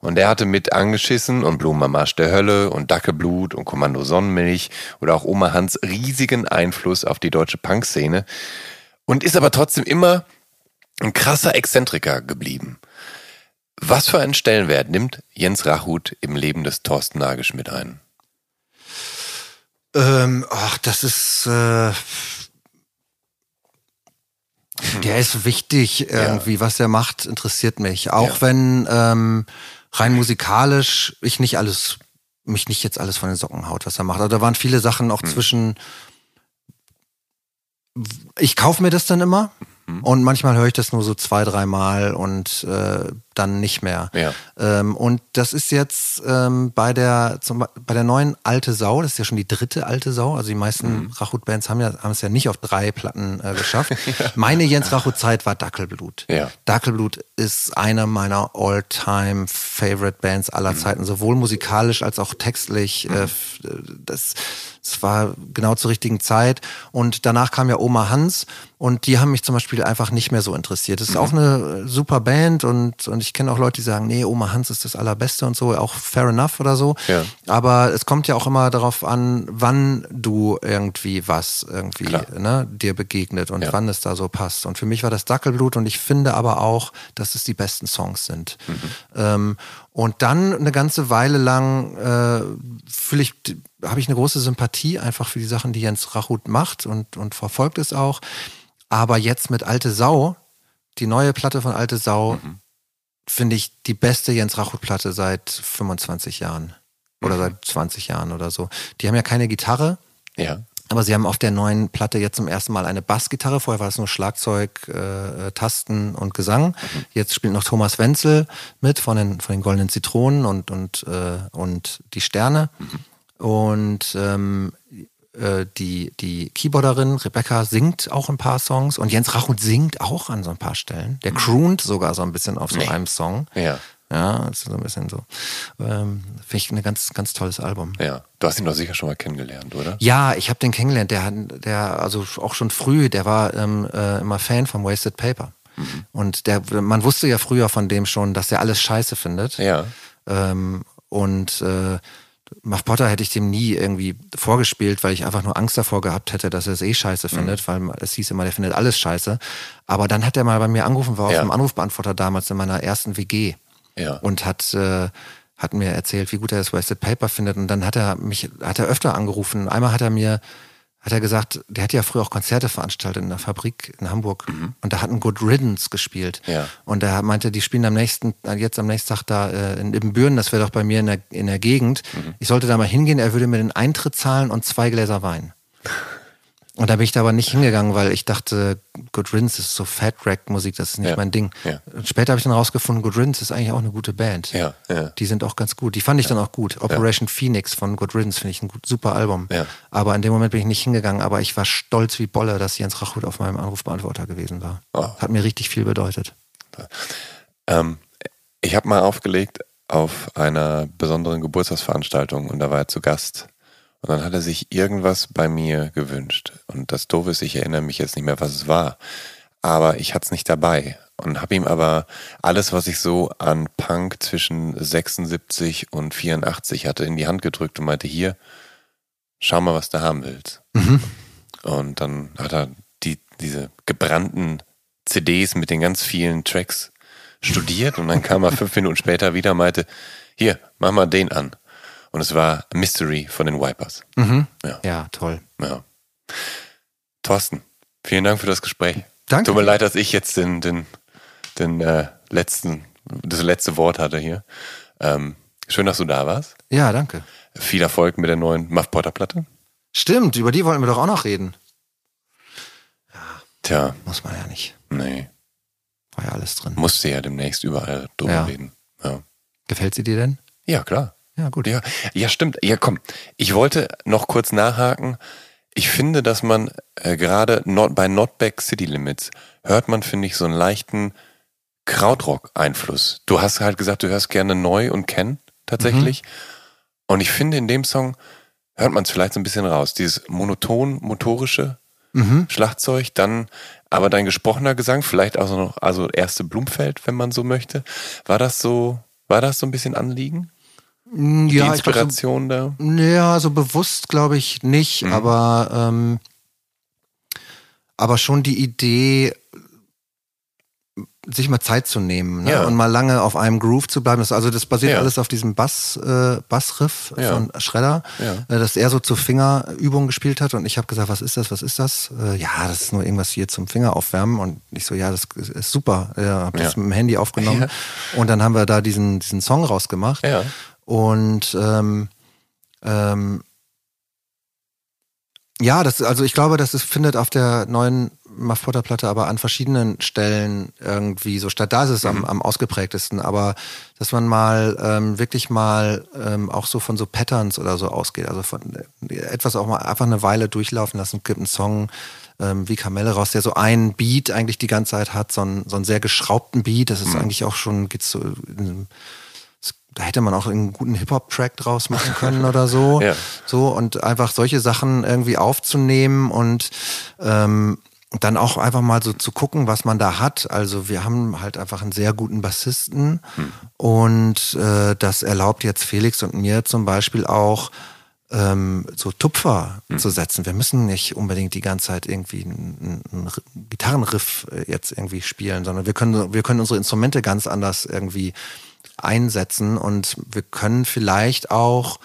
Speaker 2: Und er hatte mit Angeschissen und Blumenmarsch der Hölle und Dackelblut und Kommando Sonnenmilch oder auch Oma Hans riesigen Einfluss auf die deutsche Punkszene und ist aber trotzdem immer ein krasser Exzentriker geblieben. Was für einen Stellenwert nimmt Jens Rachut im Leben des Thorsten Nagelschmidt ein?
Speaker 1: Ähm, ach, das ist. Äh, der ist wichtig irgendwie, was er macht, interessiert mich. Auch
Speaker 2: Ja.
Speaker 1: wenn ähm, rein musikalisch ich nicht alles, mich nicht jetzt alles von den Socken haut, was er macht. Also da waren viele Sachen auch zwischen. Ich kaufe mir das dann immer und manchmal höre ich das nur so zwei, dreimal und äh, dann nicht mehr.
Speaker 2: Ja.
Speaker 1: Ähm, und das ist jetzt ähm, bei der zum, Be- bei der neuen Alte Sau, das ist ja schon die dritte Alte Sau. Also die meisten
Speaker 2: Mhm.
Speaker 1: Rachut-Bands haben ja haben es ja nicht auf drei Platten äh, geschafft. Meine Jens Rachut-Zeit war Dackelblut.
Speaker 2: Ja.
Speaker 1: Dackelblut ist eine meiner all-time favorite Bands aller Zeiten, sowohl musikalisch als auch textlich. Äh, f- äh, das, das war genau zur richtigen Zeit. Und danach kam ja Oma Hans und die haben mich zum Beispiel einfach nicht mehr so interessiert. Das ist auch eine äh, super Band und, und ich kenne auch Leute, die sagen, nee, Oma Hans ist das Allerbeste und so, auch fair enough oder so.
Speaker 2: Ja.
Speaker 1: Aber es kommt ja auch immer darauf an, wann du irgendwie was irgendwie ne, dir begegnet und
Speaker 2: Ja.
Speaker 1: wann es da so passt. Und für mich war das Dackelblut und ich finde aber auch, dass es die besten Songs sind. Ähm, und dann eine ganze Weile lang äh, fühle ich, habe ich eine große Sympathie einfach für die Sachen, die Jens Rachut macht und, und verfolgt es auch. Aber jetzt mit Alte Sau, die neue Platte von Alte Sau, finde ich die beste Jens Rachut-Platte seit 25 Jahren. Oder seit 20 Jahren oder so. Die haben ja keine Gitarre,
Speaker 2: Ja.
Speaker 1: aber sie haben auf der neuen Platte jetzt zum ersten Mal eine Bassgitarre. Vorher war es nur Schlagzeug, äh, äh, Tasten und Gesang. Jetzt spielt noch Thomas Wenzel mit von den, von den Goldenen Zitronen und, und, äh, und die Sterne. Und ähm, äh, die, die Keyboarderin Rebecca singt auch ein paar Songs und Jens Rachut singt auch an so ein paar Stellen. Der croont sogar so ein bisschen auf so
Speaker 2: Nee.
Speaker 1: einem Song.
Speaker 2: Ja.
Speaker 1: Ja, ist so ein bisschen so. Ähm, Finde ich ein ganz, ganz tolles Album.
Speaker 2: Ja. Du hast ihn doch sicher schon mal kennengelernt, oder?
Speaker 1: Ja, ich habe den kennengelernt. Der, hat, der, also auch schon früh, der war ähm, äh, immer Fan von Wasted Paper. Und der, man wusste ja früher von dem schon, dass er alles scheiße findet.
Speaker 2: Ja.
Speaker 1: Ähm, und äh, Muff Potter hätte ich dem nie irgendwie vorgespielt, weil ich einfach nur Angst davor gehabt hätte, dass er es eh scheiße findet, weil es hieß immer, der findet alles scheiße. Aber dann hat er mal bei mir angerufen, war
Speaker 2: Ja.
Speaker 1: auf dem Anrufbeantworter damals in meiner ersten WG.
Speaker 2: Ja.
Speaker 1: Und hat, äh, hat mir erzählt, wie gut er das Wasted Paper findet. Und dann hat er mich, hat er öfter angerufen. Einmal hat er mir, hat er gesagt, der hat ja früher auch Konzerte veranstaltet in der Fabrik in Hamburg. Und da hat ein Good Riddance gespielt.
Speaker 2: Ja.
Speaker 1: Und er meinte, die spielen am nächsten, äh, jetzt am nächsten Tag da äh, in Ibbenbüren, das wäre doch bei mir in der, in der Gegend. Ich sollte da mal hingehen, er würde mir den Eintritt zahlen und zwei Gläser Wein. Und da bin ich da aber nicht hingegangen, weil ich dachte, Good Riddance ist so Fat Rack Musik, das ist nicht
Speaker 2: Ja.
Speaker 1: mein Ding.
Speaker 2: Ja.
Speaker 1: Und später habe ich dann rausgefunden, Good Riddance ist eigentlich auch eine gute Band.
Speaker 2: Ja.
Speaker 1: Die sind auch ganz gut. Die fand ich dann auch gut. Operation Phoenix von Good Riddance finde ich ein gut, super Album. Aber in dem Moment bin ich nicht hingegangen, aber ich war stolz wie Bolle, dass Jens Rachut auf meinem Anrufbeantworter gewesen war.
Speaker 2: Oh.
Speaker 1: Hat mir richtig viel bedeutet.
Speaker 2: Ähm, ich habe mal aufgelegt auf einer besonderen Geburtstagsveranstaltung und da war er zu Gast. Und dann hat er sich irgendwas bei mir gewünscht. Und das Doofe ist, ich erinnere mich jetzt nicht mehr, was es war. Aber ich hatte es nicht dabei. Und habe ihm aber alles, was ich so an Punk zwischen 76 und 84 hatte, in die Hand gedrückt und meinte, hier, schau mal, was du haben willst. Und dann hat er die, diese gebrannten CDs mit den ganz vielen Tracks studiert und dann kam er fünf Minuten später wieder und meinte, hier, mach mal den an. Und es war Mystery von den Wipers. Ja,
Speaker 1: Ja, toll.
Speaker 2: ja. Thorsten, vielen Dank für das Gespräch.
Speaker 1: Danke.
Speaker 2: Tut mir leid, dass ich jetzt den, den, den äh, letzten, das letzte Wort hatte hier. Ähm, schön, dass du da warst.
Speaker 1: Ja, danke.
Speaker 2: Viel Erfolg mit der neuen Muff Potter Platte.
Speaker 1: Stimmt, über die wollten wir doch auch noch reden.
Speaker 2: Tja,
Speaker 1: Muss man ja nicht.
Speaker 2: nee,
Speaker 1: War ja alles drin.
Speaker 2: musste ja demnächst überall drüber
Speaker 1: Ja.
Speaker 2: reden. Ja.
Speaker 1: Gefällt sie dir denn?
Speaker 2: ja, klar.
Speaker 1: Ja, gut.
Speaker 2: Ja, ja, stimmt. Ja, komm. Ich wollte noch kurz nachhaken. Ich finde, dass man äh, gerade not, bei Not Back City Limits hört man, finde ich, so einen leichten Krautrock-Einfluss. Du hast halt gesagt, du hörst gerne neu und Ken tatsächlich. Und ich finde, in dem Song hört man es vielleicht so ein bisschen raus. Dieses monoton, motorische
Speaker 1: Mhm.
Speaker 2: Schlagzeug, dann aber dein gesprochener Gesang, vielleicht auch so noch, also erste Blumfeld, wenn man so möchte. War das so, war das so ein bisschen Anliegen?
Speaker 1: Mm,
Speaker 2: Die
Speaker 1: Ja, ich glaub, so
Speaker 2: Inspiration da?
Speaker 1: Ja, so bewusst glaube ich nicht,
Speaker 2: Mhm.
Speaker 1: aber, ähm, aber schon die Idee, sich mal Zeit zu nehmen ne?
Speaker 2: Ja.
Speaker 1: und mal lange auf einem Groove zu bleiben. Das, also das basiert
Speaker 2: Ja.
Speaker 1: alles auf diesem Bass, äh, Bassriff
Speaker 2: Ja.
Speaker 1: von Schredder, äh, dass er so zur Fingerübung gespielt hat und ich habe gesagt, was ist das, was ist das? Äh, ja, das ist nur irgendwas hier zum Finger aufwärmen und ich so, ja, das ist super. Ja, habe das mit dem Handy aufgenommen und dann haben wir da diesen, diesen Song rausgemacht. Und ähm, ähm, ja, das, also ich glaube, das ist, findet auf der neuen Muff Potter Platte aber an verschiedenen Stellen irgendwie so statt. Da ist es am, am ausgeprägtesten, aber dass man mal ähm, wirklich mal ähm, auch so von so Patterns oder so ausgeht, also von äh, etwas auch mal einfach eine Weile durchlaufen lassen. Es gibt einen Song ähm, wie Kamelle raus, der so einen Beat eigentlich die ganze Zeit hat, so einen, so einen sehr geschraubten Beat. Das ist eigentlich auch schon, geht's so in, da hätte man auch einen guten Hip-Hop-Track draus machen können oder so.
Speaker 2: Ja.
Speaker 1: So und einfach solche Sachen irgendwie aufzunehmen und ähm, dann auch einfach mal so zu gucken, was man da hat. Also wir haben halt einfach einen sehr guten Bassisten und äh, das erlaubt jetzt Felix und mir zum Beispiel auch ähm, so Tupfer zu setzen. Wir müssen nicht unbedingt die ganze Zeit irgendwie einen, einen Gitarrenriff jetzt irgendwie spielen, sondern wir können, wir können unsere Instrumente ganz anders irgendwie einsetzen und wir können vielleicht auch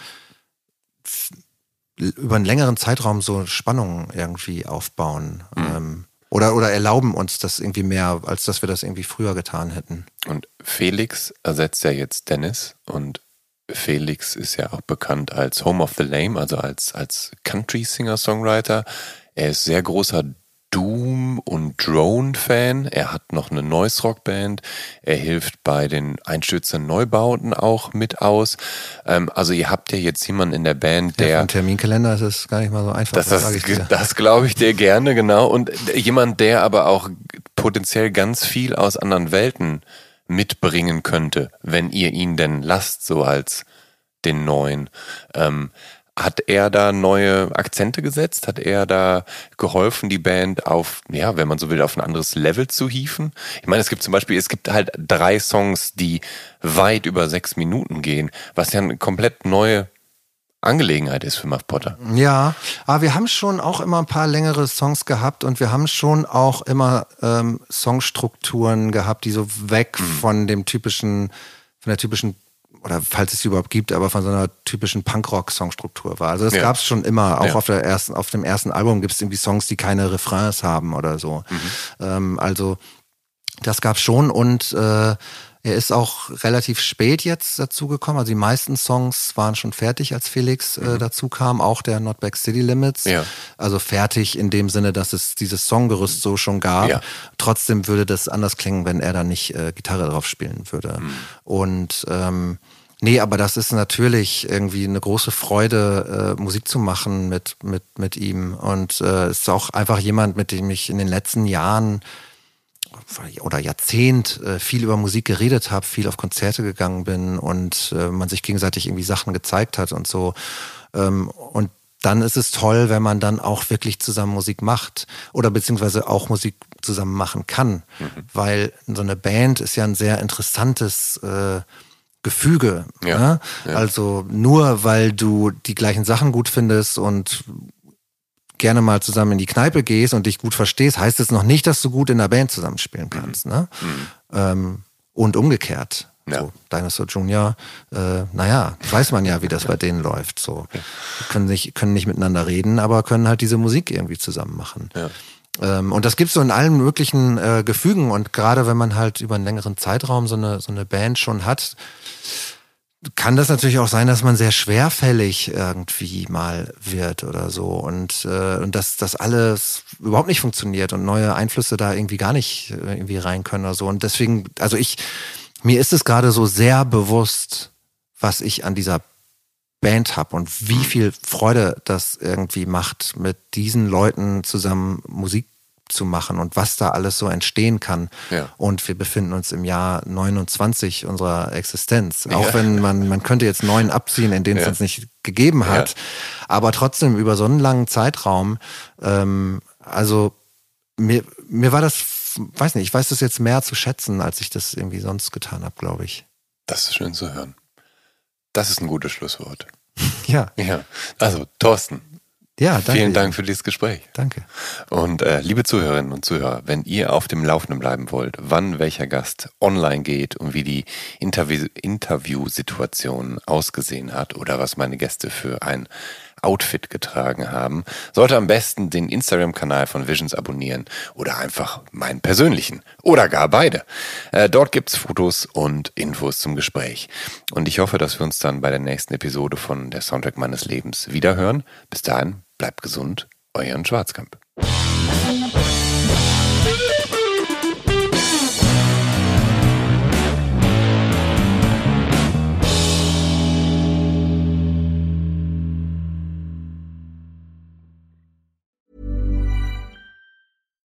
Speaker 1: über einen längeren Zeitraum so Spannungen irgendwie aufbauen. Ähm, oder, oder erlauben uns das irgendwie mehr, als dass wir das irgendwie früher getan hätten.
Speaker 2: Und Felix ersetzt ja jetzt Dennis und Felix ist ja auch bekannt als Home of the Lame, also als, als Country-Singer-Songwriter. Er ist sehr großer Doom- und Drone-Fan. Er hat noch eine Noise-Rock-Band. Er hilft bei den Einstürzen Neubauten auch mit aus. Ähm, also ihr habt ja jetzt jemanden in der Band,
Speaker 1: Der
Speaker 2: der...
Speaker 1: Im Terminkalender ist es gar nicht mal so einfach.
Speaker 2: Das, das, das glaube ich dir gerne, genau. Und jemand, der aber auch potenziell ganz viel aus anderen Welten mitbringen könnte, wenn ihr ihn denn lasst, so als den neuen. Ähm, hat er da neue Akzente gesetzt? Hat er da geholfen, die Band auf, ja, wenn man so will, auf ein anderes Level zu hieven? Ich meine, es gibt zum Beispiel, es gibt halt drei Songs, die weit über sechs Minuten gehen, was ja eine komplett neue Angelegenheit ist für Muff Potter.
Speaker 1: Ja, aber wir haben schon auch immer ein paar längere Songs gehabt und wir haben schon auch immer ähm, Songstrukturen gehabt, die so weg von dem typischen von der typischen oder falls es sie überhaupt gibt, aber von so einer typischen Punkrock-Songstruktur war. Also das ja. gab es schon immer. Auch ja. auf, der ersten, auf dem ersten Album gibt es irgendwie Songs, die keine Refrains haben oder so. Mhm. Ähm, also das gab schon und äh, er ist auch relativ spät jetzt dazu gekommen. Also die meisten Songs waren schon fertig, als Felix äh, mhm. dazu kam. Auch der Not Back City Limits. Ja. Also fertig in dem Sinne, dass es dieses Songgerüst so schon gab. Ja. Trotzdem würde das anders klingen, wenn er da nicht äh, Gitarre drauf spielen würde. Mhm. Und ähm, Nee, aber das ist natürlich irgendwie eine große Freude, äh, Musik zu machen mit, mit, mit ihm. Und äh, ist auch einfach jemand, mit dem ich in den letzten Jahren oder Jahrzehnt äh, viel über Musik geredet habe, viel auf Konzerte gegangen bin und äh, man sich gegenseitig irgendwie Sachen gezeigt hat und so. Ähm, und dann ist es toll, wenn man dann auch wirklich zusammen Musik macht oder beziehungsweise auch Musik zusammen machen kann, mhm. weil so eine Band ist ja ein sehr interessantes äh, Gefüge. Ja, ne? ja. Also nur weil du die gleichen Sachen gut findest und gerne mal zusammen in die Kneipe gehst und dich gut verstehst, heißt es noch nicht, dass du gut in der Band zusammenspielen kannst. Mhm. Ne? Mhm. Ähm, und umgekehrt. Ja. So, Dinosaur Junior, äh, naja, weiß man ja, wie das bei denen läuft. So. Können, nicht, können nicht miteinander reden, aber können halt diese Musik irgendwie zusammen machen. Ja. Ähm, und das gibt's so in allen möglichen äh, Gefügen. Und gerade wenn man halt über einen längeren Zeitraum so eine, so eine Band schon hat, kann das natürlich auch sein, dass man sehr schwerfällig irgendwie mal wird oder so und, äh, und dass das alles überhaupt nicht funktioniert und neue Einflüsse da irgendwie gar nicht äh, irgendwie rein können oder so. Und deswegen, also ich, mir ist es gerade so sehr bewusst, was ich an dieser Band habe und wie viel Freude das irgendwie macht, mit diesen Leuten zusammen Musik zu machen und was da alles so entstehen kann. Ja. Und wir befinden uns im Jahr 29 unserer Existenz. Auch ja. wenn man, man könnte jetzt neun abziehen, in denen es uns nicht gegeben hat. Aber trotzdem über so einen langen Zeitraum, ähm, also mir, mir war das, weiß nicht, ich weiß das jetzt mehr zu schätzen, als ich das irgendwie sonst getan habe, glaube ich.
Speaker 2: Das ist schön zu hören. Das ist ein gutes Schlusswort.
Speaker 1: ja.
Speaker 2: Ja. Also, Thorsten, ja, danke. Vielen Dank für dieses Gespräch.
Speaker 1: Danke.
Speaker 2: Und äh, liebe Zuhörerinnen und Zuhörer, wenn ihr auf dem Laufenden bleiben wollt, wann welcher Gast online geht und wie die Interview Interviewsituation ausgesehen hat oder was meine Gäste für ein Outfit getragen haben, sollte am besten den Instagram-Kanal von Visions abonnieren oder einfach meinen persönlichen oder gar beide. Äh, dort gibt's Fotos und Infos zum Gespräch. Und ich hoffe, dass wir uns dann bei der nächsten Episode von der Soundtrack meines Lebens wiederhören. Bis dahin, Bleibt gesund, euren Schwarzkamp.